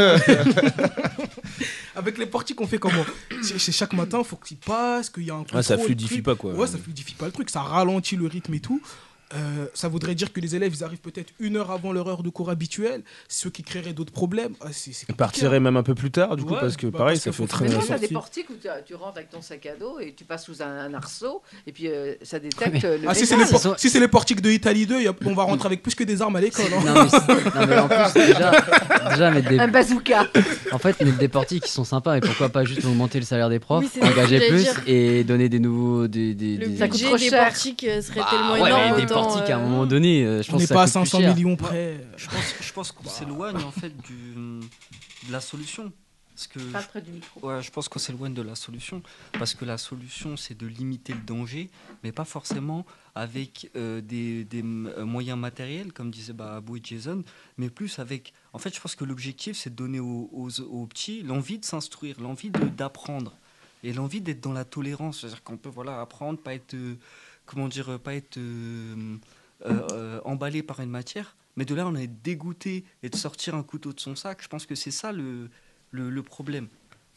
Speaker 3: avec les portiques, on fait comment? C'est- c'est chaque matin, il faut qu'il passe, qu'il y a un
Speaker 2: Ouais, ça
Speaker 3: contrôle,
Speaker 2: fluidifie pas, quoi.
Speaker 3: Ouais, ça fluidifie pas le truc, ça ralentit le rythme et tout. Euh, ça voudrait dire que les élèves ils arrivent peut-être une heure avant leur heure de cours habituelle, ce qui créerait d'autres problèmes. Ah, c'est- c'est
Speaker 2: Ils partiraient
Speaker 3: hein.
Speaker 2: même un peu plus tard, du coup,
Speaker 3: Ouais,
Speaker 2: parce que
Speaker 3: bah,
Speaker 2: pareil,
Speaker 3: parce
Speaker 2: ça fait très.
Speaker 4: Mais t'as
Speaker 3: sorti.
Speaker 4: des portiques où tu, tu rentres avec ton sac à dos et tu passes sous un, un arceau et puis euh, ça détecte le
Speaker 3: Ah, si c'est les, por-
Speaker 7: sont-
Speaker 3: si c'est les portiques de Italie 2, y a- on va rentrer avec plus que des armes à l'école. hein.
Speaker 7: Non, mais, non, mais en plus, déjà, déjà mettre des,
Speaker 4: Un bazooka.
Speaker 7: en fait, mettre des portiques qui sont sympas, et pourquoi pas juste augmenter le salaire des profs,
Speaker 1: Oui,
Speaker 7: engager plus
Speaker 1: dire.
Speaker 7: et donner des nouveaux. Des, des,
Speaker 1: Le
Speaker 7: des-
Speaker 4: Ça coûte
Speaker 1: budget
Speaker 4: trop
Speaker 1: des
Speaker 4: cher.
Speaker 1: portiques euh, serait
Speaker 7: Bah,
Speaker 1: tellement énorme.
Speaker 7: À un
Speaker 1: euh,
Speaker 7: moment donné, euh, je
Speaker 3: on
Speaker 7: pense
Speaker 3: n'est
Speaker 7: que ça
Speaker 3: pas à
Speaker 7: coûte plus
Speaker 3: 500
Speaker 7: cher.
Speaker 3: millions près.
Speaker 6: Je pense, je pense qu'on s'éloigne en fait du, de la solution. Parce que
Speaker 4: Pas près du micro.
Speaker 6: Ouais, je pense qu'on s'éloigne de la solution. Parce que la solution, c'est de limiter le danger, mais pas forcément avec euh, des, euh, moyens matériels, comme disaient bah, Abou et Jason, mais plus avec. En fait, je pense que l'objectif, c'est de donner aux, aux- aux petits l'envie de s'instruire, l'envie d'apprendre, et l'envie d'être dans la tolérance. C'est-à-dire qu'on peut voilà, apprendre, pas être. euh, comment dire euh, Pas être euh, euh, emballé par une matière, mais de là, on est dégoûté et de sortir un couteau de son sac. Je pense que c'est ça le, le, le problème.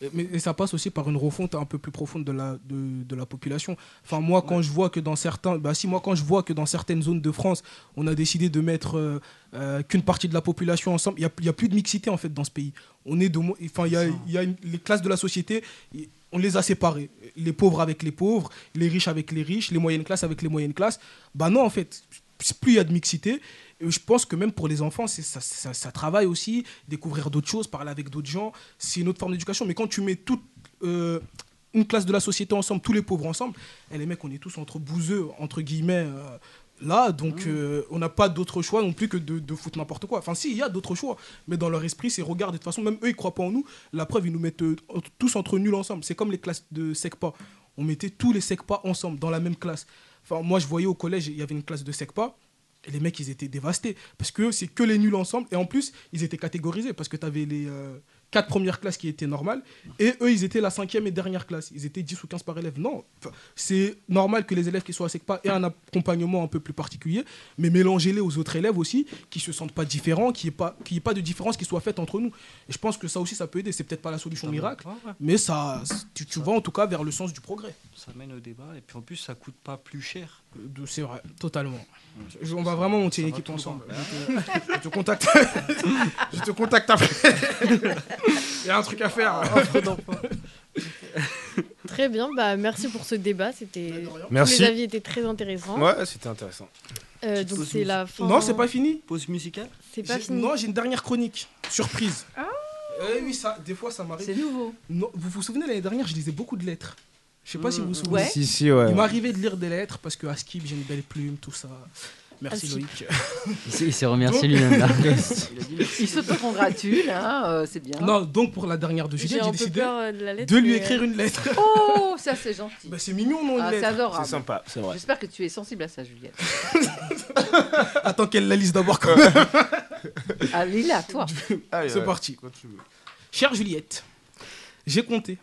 Speaker 3: Et- Mais et ça passe aussi par une refonte un peu plus profonde de la, de, de la population. Enfin, moi, quand je vois que dans certains, bah, si moi, quand je vois que dans certaines zones de France, on a décidé de mettre euh, euh, qu'une partie de la population ensemble, il n'y a, il y a plus de mixité en fait dans ce pays. On est de, enfin, il y a, y a une- les classes de la société, on les a séparées. Les pauvres avec les pauvres, les riches avec les riches, les moyennes classes avec les moyennes classes. Bah non, en fait, plus il y a de mixité. Je pense que même pour les enfants, ça, travaille aussi, découvrir d'autres choses, parler avec d'autres gens. C'est une autre forme d'éducation. Mais quand tu mets toute euh, une classe de la société ensemble, tous les pauvres ensemble, et les mecs, on est tous entre bouseux, entre guillemets, euh, là. Donc, euh, on n'a pas d'autre choix non plus que de, de foutre n'importe quoi. Enfin, si, il y a d'autres choix. Mais dans leur esprit, c'est regarde. De toute façon, même eux, ils croient pas en nous. La preuve, ils nous mettent euh, tous entre nuls ensemble. C'est comme les classes de SECPA. On mettait tous les SECPA ensemble, dans la même classe. Enfin, moi, je voyais au collège, il y avait une classe de SECPA. Et les mecs, ils étaient dévastés. Parce que c'est que les nuls ensemble. Et en plus, ils étaient catégorisés. Parce que tu avais les euh, quatre premières classes qui étaient normales. Et eux, ils étaient la cinquième et dernière classe. Ils étaient 10 ou 15 par élève. Non. C'est normal que les élèves qui soient à SECPA aient un accompagnement un peu plus particulier. Mais mélangez-les aux autres élèves aussi, qui se sentent pas différents, qu'il n'y ait, pas- y ait pas de différence qui soit faite entre nous. Et je pense que ça aussi, ça peut aider. C'est peut-être pas la solution miracle. Mais ça, tu, tu vas en tout cas vers le sens du progrès.
Speaker 6: Ça mène au débat et puis en plus ça coûte pas plus cher.
Speaker 3: C'est vrai, totalement. Je- on va vraiment monter une équipe ensemble. Je te, je te contacte. je te contacte après. Il y a un truc à faire.
Speaker 1: Très bien, bah merci pour ce débat. C'était
Speaker 2: Merci.
Speaker 1: les avis étaient très intéressants.
Speaker 2: Ouais, c'était intéressant.
Speaker 1: Euh, donc c'est la fin.
Speaker 3: Non, c'est pas fini.
Speaker 6: Pause musicale
Speaker 1: C'est pas fini.
Speaker 3: Non, j'ai une dernière chronique. Surprise. Eh oui, ça, des fois, ça m'arrive.
Speaker 4: C'est nouveau.
Speaker 3: Non, vous vous souvenez, l'année dernière, je lisais beaucoup de lettres. Je sais pas si vous vous souvenez.
Speaker 4: Ouais.
Speaker 2: Si, si, ouais.
Speaker 3: Il m'arrivait de lire des lettres parce que à Skip, j'ai une belle plume, tout ça. Merci
Speaker 1: Askip.
Speaker 3: Loïc.
Speaker 7: Il s'est- remercié lui-même.
Speaker 4: Il s'autocongratule, hein, euh, c'est bien.
Speaker 3: Non, donc pour la dernière de Juliette, j'ai décidé
Speaker 1: peur euh, de la lettre.
Speaker 3: de lui écrire
Speaker 1: euh,
Speaker 3: une lettre.
Speaker 4: Oh, ça c'est gentil.
Speaker 3: Bah, c'est mignon, non, une
Speaker 4: Ah, c'est adorable.
Speaker 2: C'est sympa, c'est vrai.
Speaker 4: J'espère que tu es sensible à ça, Juliette.
Speaker 3: Attends qu'elle la lise d'abord quand même.
Speaker 4: Ah, Lila, toi.
Speaker 3: C'est parti. Chère Juliette, j'ai compté.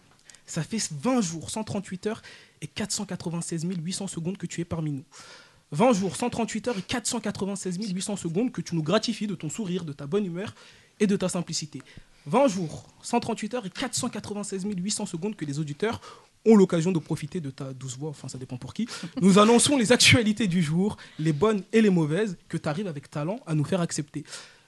Speaker 3: Ça fait 20 jours, 138 heures et 496 800 secondes que tu es parmi nous. 20 jours, 138 heures et 496 800 secondes que tu nous gratifies de ton sourire, de ta bonne humeur et de ta simplicité. 20 jours, 138 heures et 496 800 secondes que les auditeurs ont l'occasion de profiter de ta douce voix, enfin ça dépend pour qui. Nous annonçons les actualités du jour, les bonnes et les mauvaises, que tu arrives avec talent à nous faire accepter.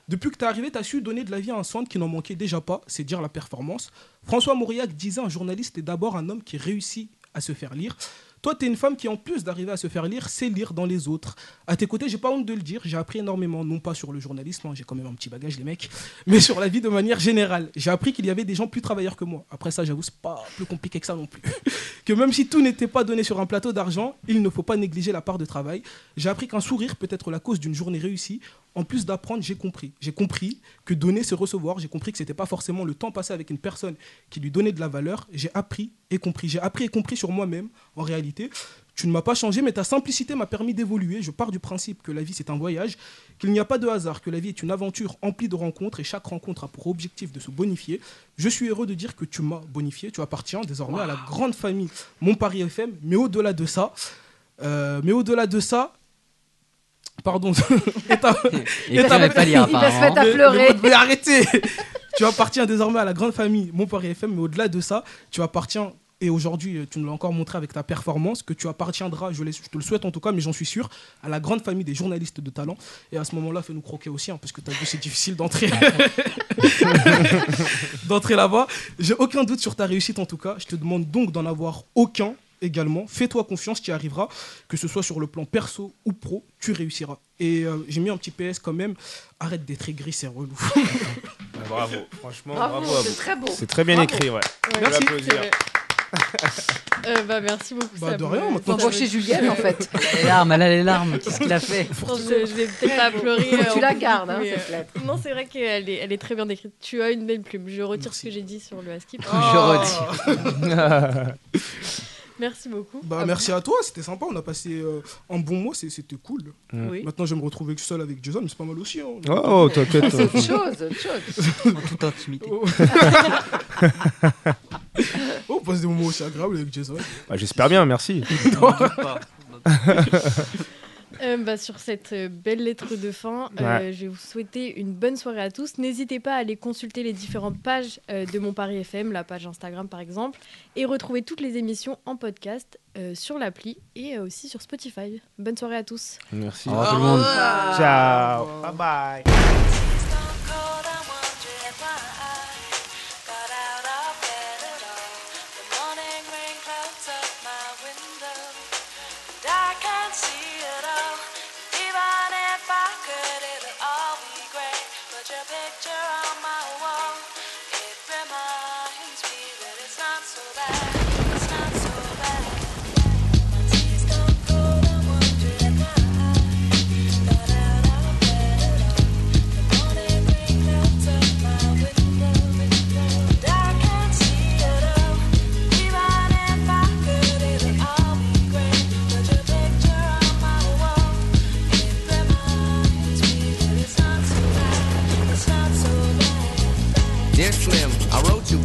Speaker 3: Depuis que tu es arrivé, tu as su donner de la vie à un centre qui n'en manquait déjà pas, c'est dire la performance. François Mauriac disait un journaliste est d'abord un homme qui réussit à se faire lire. Toi, tu es une femme qui, en plus d'arriver à se faire lire, sait lire dans les autres. À tes côtés, j'ai pas honte de le dire, j'ai appris énormément, non pas sur le journalisme, hein, j'ai quand même un petit bagage, les mecs, mais sur la vie de manière générale. J'ai appris qu'il y avait des gens plus travailleurs que moi. Après ça, j'avoue, c'est pas plus compliqué que ça non plus. que même si tout n'était pas donné sur un plateau d'argent, il ne faut pas négliger la part de travail. J'ai appris qu'un sourire peut être la cause d'une journée réussie. En plus d'apprendre, j'ai compris. J'ai compris que donner, c'est recevoir. J'ai compris que c'était pas forcément le temps passé avec une personne qui lui donnait de la valeur. J'ai appris et compris. J'ai appris et compris sur moi-même, en réalité. Tu ne m'as pas changé, mais ta simplicité m'a permis d'évoluer. Je pars du principe que la vie, c'est un voyage, qu'il n'y a pas de hasard, que la vie est une aventure emplie de rencontres et chaque rencontre a pour objectif de se bonifier. Je suis heureux de dire que tu m'as bonifié. Tu appartiens désormais à la grande famille Mon Paris FM. Mais au-delà de ça, euh, mais au-delà de ça, pardon. et ta-
Speaker 7: Il
Speaker 3: et ta-
Speaker 7: pas lire,
Speaker 4: Il va se mettre à
Speaker 3: mais-
Speaker 4: pleurer.
Speaker 3: Mais, mais arrêtez Tu appartiens désormais à la grande famille Mon Paris FM, mais au-delà de ça, tu appartiens, et aujourd'hui, tu nous l'as encore montré avec ta performance, que tu appartiendras, je te le souhaite en tout cas, mais j'en suis sûr, à la grande famille des journalistes de talent. Et à ce moment-là, fais-nous croquer aussi, hein, parce que tu as vu, c'est difficile d'entrer d'entrer là-bas. J'ai aucun doute sur ta réussite en tout cas. Je te demande donc d'en avoir aucun également. Fais-toi confiance, tu y arriveras. Que ce soit sur le plan perso ou pro, tu réussiras. Et euh, j'ai mis un petit PS quand même. Arrête d'être aigri, c'est relou.
Speaker 2: Bravo, franchement,
Speaker 4: Bravo,
Speaker 2: bravo, à
Speaker 4: c'est très beau.
Speaker 2: C'est très bien
Speaker 4: Bravo.
Speaker 2: écrit, ouais.
Speaker 3: Merci.
Speaker 2: l'applaudir.
Speaker 1: c'est vrai. Euh, bah, merci beaucoup.
Speaker 3: Bah,
Speaker 1: ça
Speaker 3: de rien, maintenant,
Speaker 4: Faut embaucher Juliette, en fait.
Speaker 7: Les larmes, elle a les larmes. Qu'est-ce qu'il a fait
Speaker 1: Non, je, je vais peut-être pas pleurer. euh,
Speaker 4: Tu la gardes, hein, cette lettre.
Speaker 1: euh, Non, c'est vrai qu'elle est, elle est très bien décrite. Tu as une belle plume. Je retire ce que j'ai dit sur le Askip.
Speaker 7: Je retire.
Speaker 1: Merci beaucoup.
Speaker 3: Bah,
Speaker 1: Ah
Speaker 3: merci à toi, c'était sympa. On a passé euh, un bon mois, c'était cool.
Speaker 1: bon Oui.
Speaker 3: Maintenant, je vais me retrouver seul avec Jason, mais c'est pas mal aussi. hein.
Speaker 2: Oh, oh, t'inquiète.
Speaker 4: C'est autre chose, autre chose.
Speaker 6: En toute intimité.
Speaker 3: Oh. Oh, on passe des moments aussi agréables avec Jason.
Speaker 2: Bah, J'espère bien, merci.
Speaker 6: Pas.
Speaker 1: Euh, bah, sur cette euh, belle lettre de fin, euh, je vais vous souhaiter une bonne soirée à tous. N'hésitez pas à aller consulter les différentes pages euh, de Mon Paris FM, la page Instagram par exemple, et retrouver toutes les émissions en podcast euh, sur l'appli et euh, aussi sur Spotify. Bonne soirée à tous.
Speaker 12: Merci.
Speaker 4: Au revoir tout le monde.
Speaker 12: Ciao. Bye bye.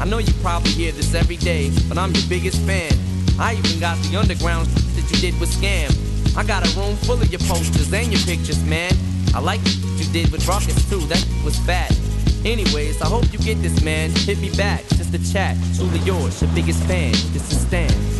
Speaker 13: I know you probably hear this every day, but I'm your biggest fan. I even got the underground that you did with Scam. I got a room full of your posters and your pictures, man. I like what you did with Rockets too, that was bad. Anyways, I hope you get this, man. Hit me back, just a chat. Truly yours, your biggest fan. This is Stan.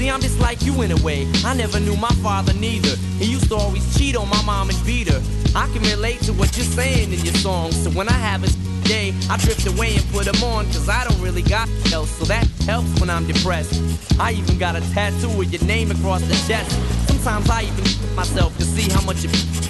Speaker 13: See, I'm just like you in a way. I never knew my father neither. He used to always cheat on my mom and beat her. I can relate to what you're saying in your songs. So when I have a day, I drift away and put them on. Cause I don't really got else, so that helps when I'm depressed. I even got a tattoo with your name across the chest. Sometimes I even myself to see how much it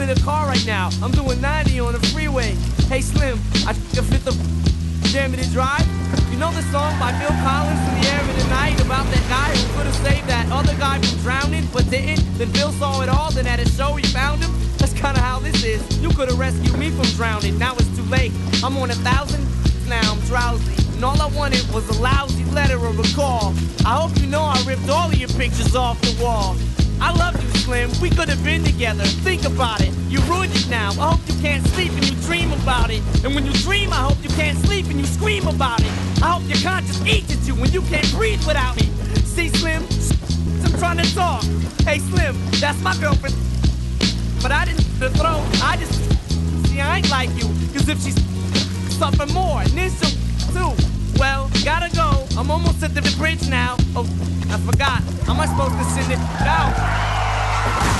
Speaker 13: I'm in the car right now. I'm doing 90 on the freeway. Hey Slim, I a fifth of Jam to drive. You know the song by Phil Collins in the air of the night about that guy who could have saved that other guy from drowning but didn't? Then Phil saw it all, then at a show he found him. That's kinda how this is. You could have rescued me from drowning. Now it's too late. I'm on a thousand now, I'm drowsy. And all I wanted was a lousy letter or a call. I hope you know I ripped all of your pictures off the wall. I love you, Slim. We could have been together. Think about it. You ruined it now. I hope you can't sleep and you dream about it. And when you dream, I hope you can't sleep and you scream about it. I hope your conscience eats at you when you can't breathe without me. See, Slim? I'm trying to talk. Hey, Slim, that's my girlfriend. But I didn't the throat. I just see I ain't like you. Cause if she's suffer more, and then she'll too. Well, gotta go. I'm almost at the bridge now. Oh, I forgot. How am I supposed to send it out?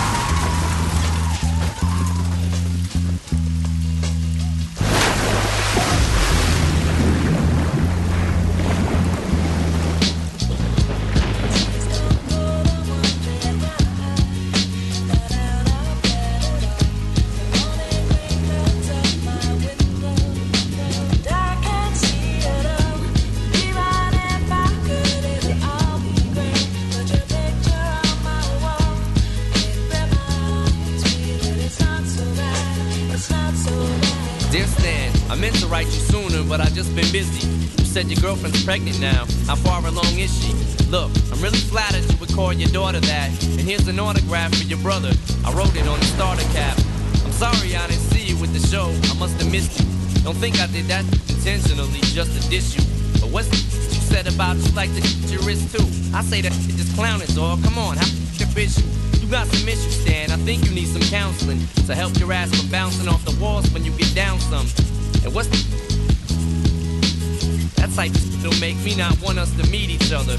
Speaker 13: Pregnant now. How far along is she? Look, I'm really flattered you would call your daughter that. And here's an autograph for your brother. I wrote it on the starter cap. I'm sorry I didn't see you with the show. I must have missed you. Don't think I did that intentionally just to diss you. But what's the you said about you like to your wrist too? I say that just clowning, dog. Come on, how your bitch you? You got some issues, Stan. I think you need some counseling to help your ass from bouncing off the walls when you get down some. And what's that type will make me not want us to meet each other.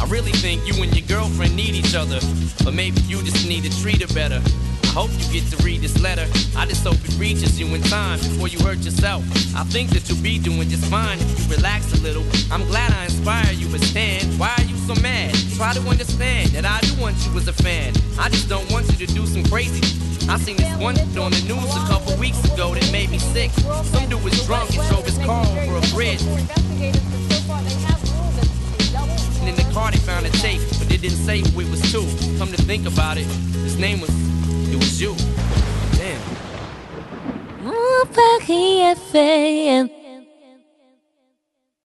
Speaker 13: I really think you and your girlfriend need each other, but maybe you just need to treat her better. I hope you get to read this letter. I just hope it reaches you in time before you hurt yourself. I think that you'll be doing just fine if you relax a little. I'm glad I inspire you, but Stan, why are you so mad? Try to understand that I do want you as a fan. I just don't want you to do some crazy. I seen this one on the news a couple weeks ago that made me sick. Some dude was drunk and drove his car over a bridge. And in the car they found a tape, but they didn't say who it was to. Come to think about it, his name was, it was you. Damn.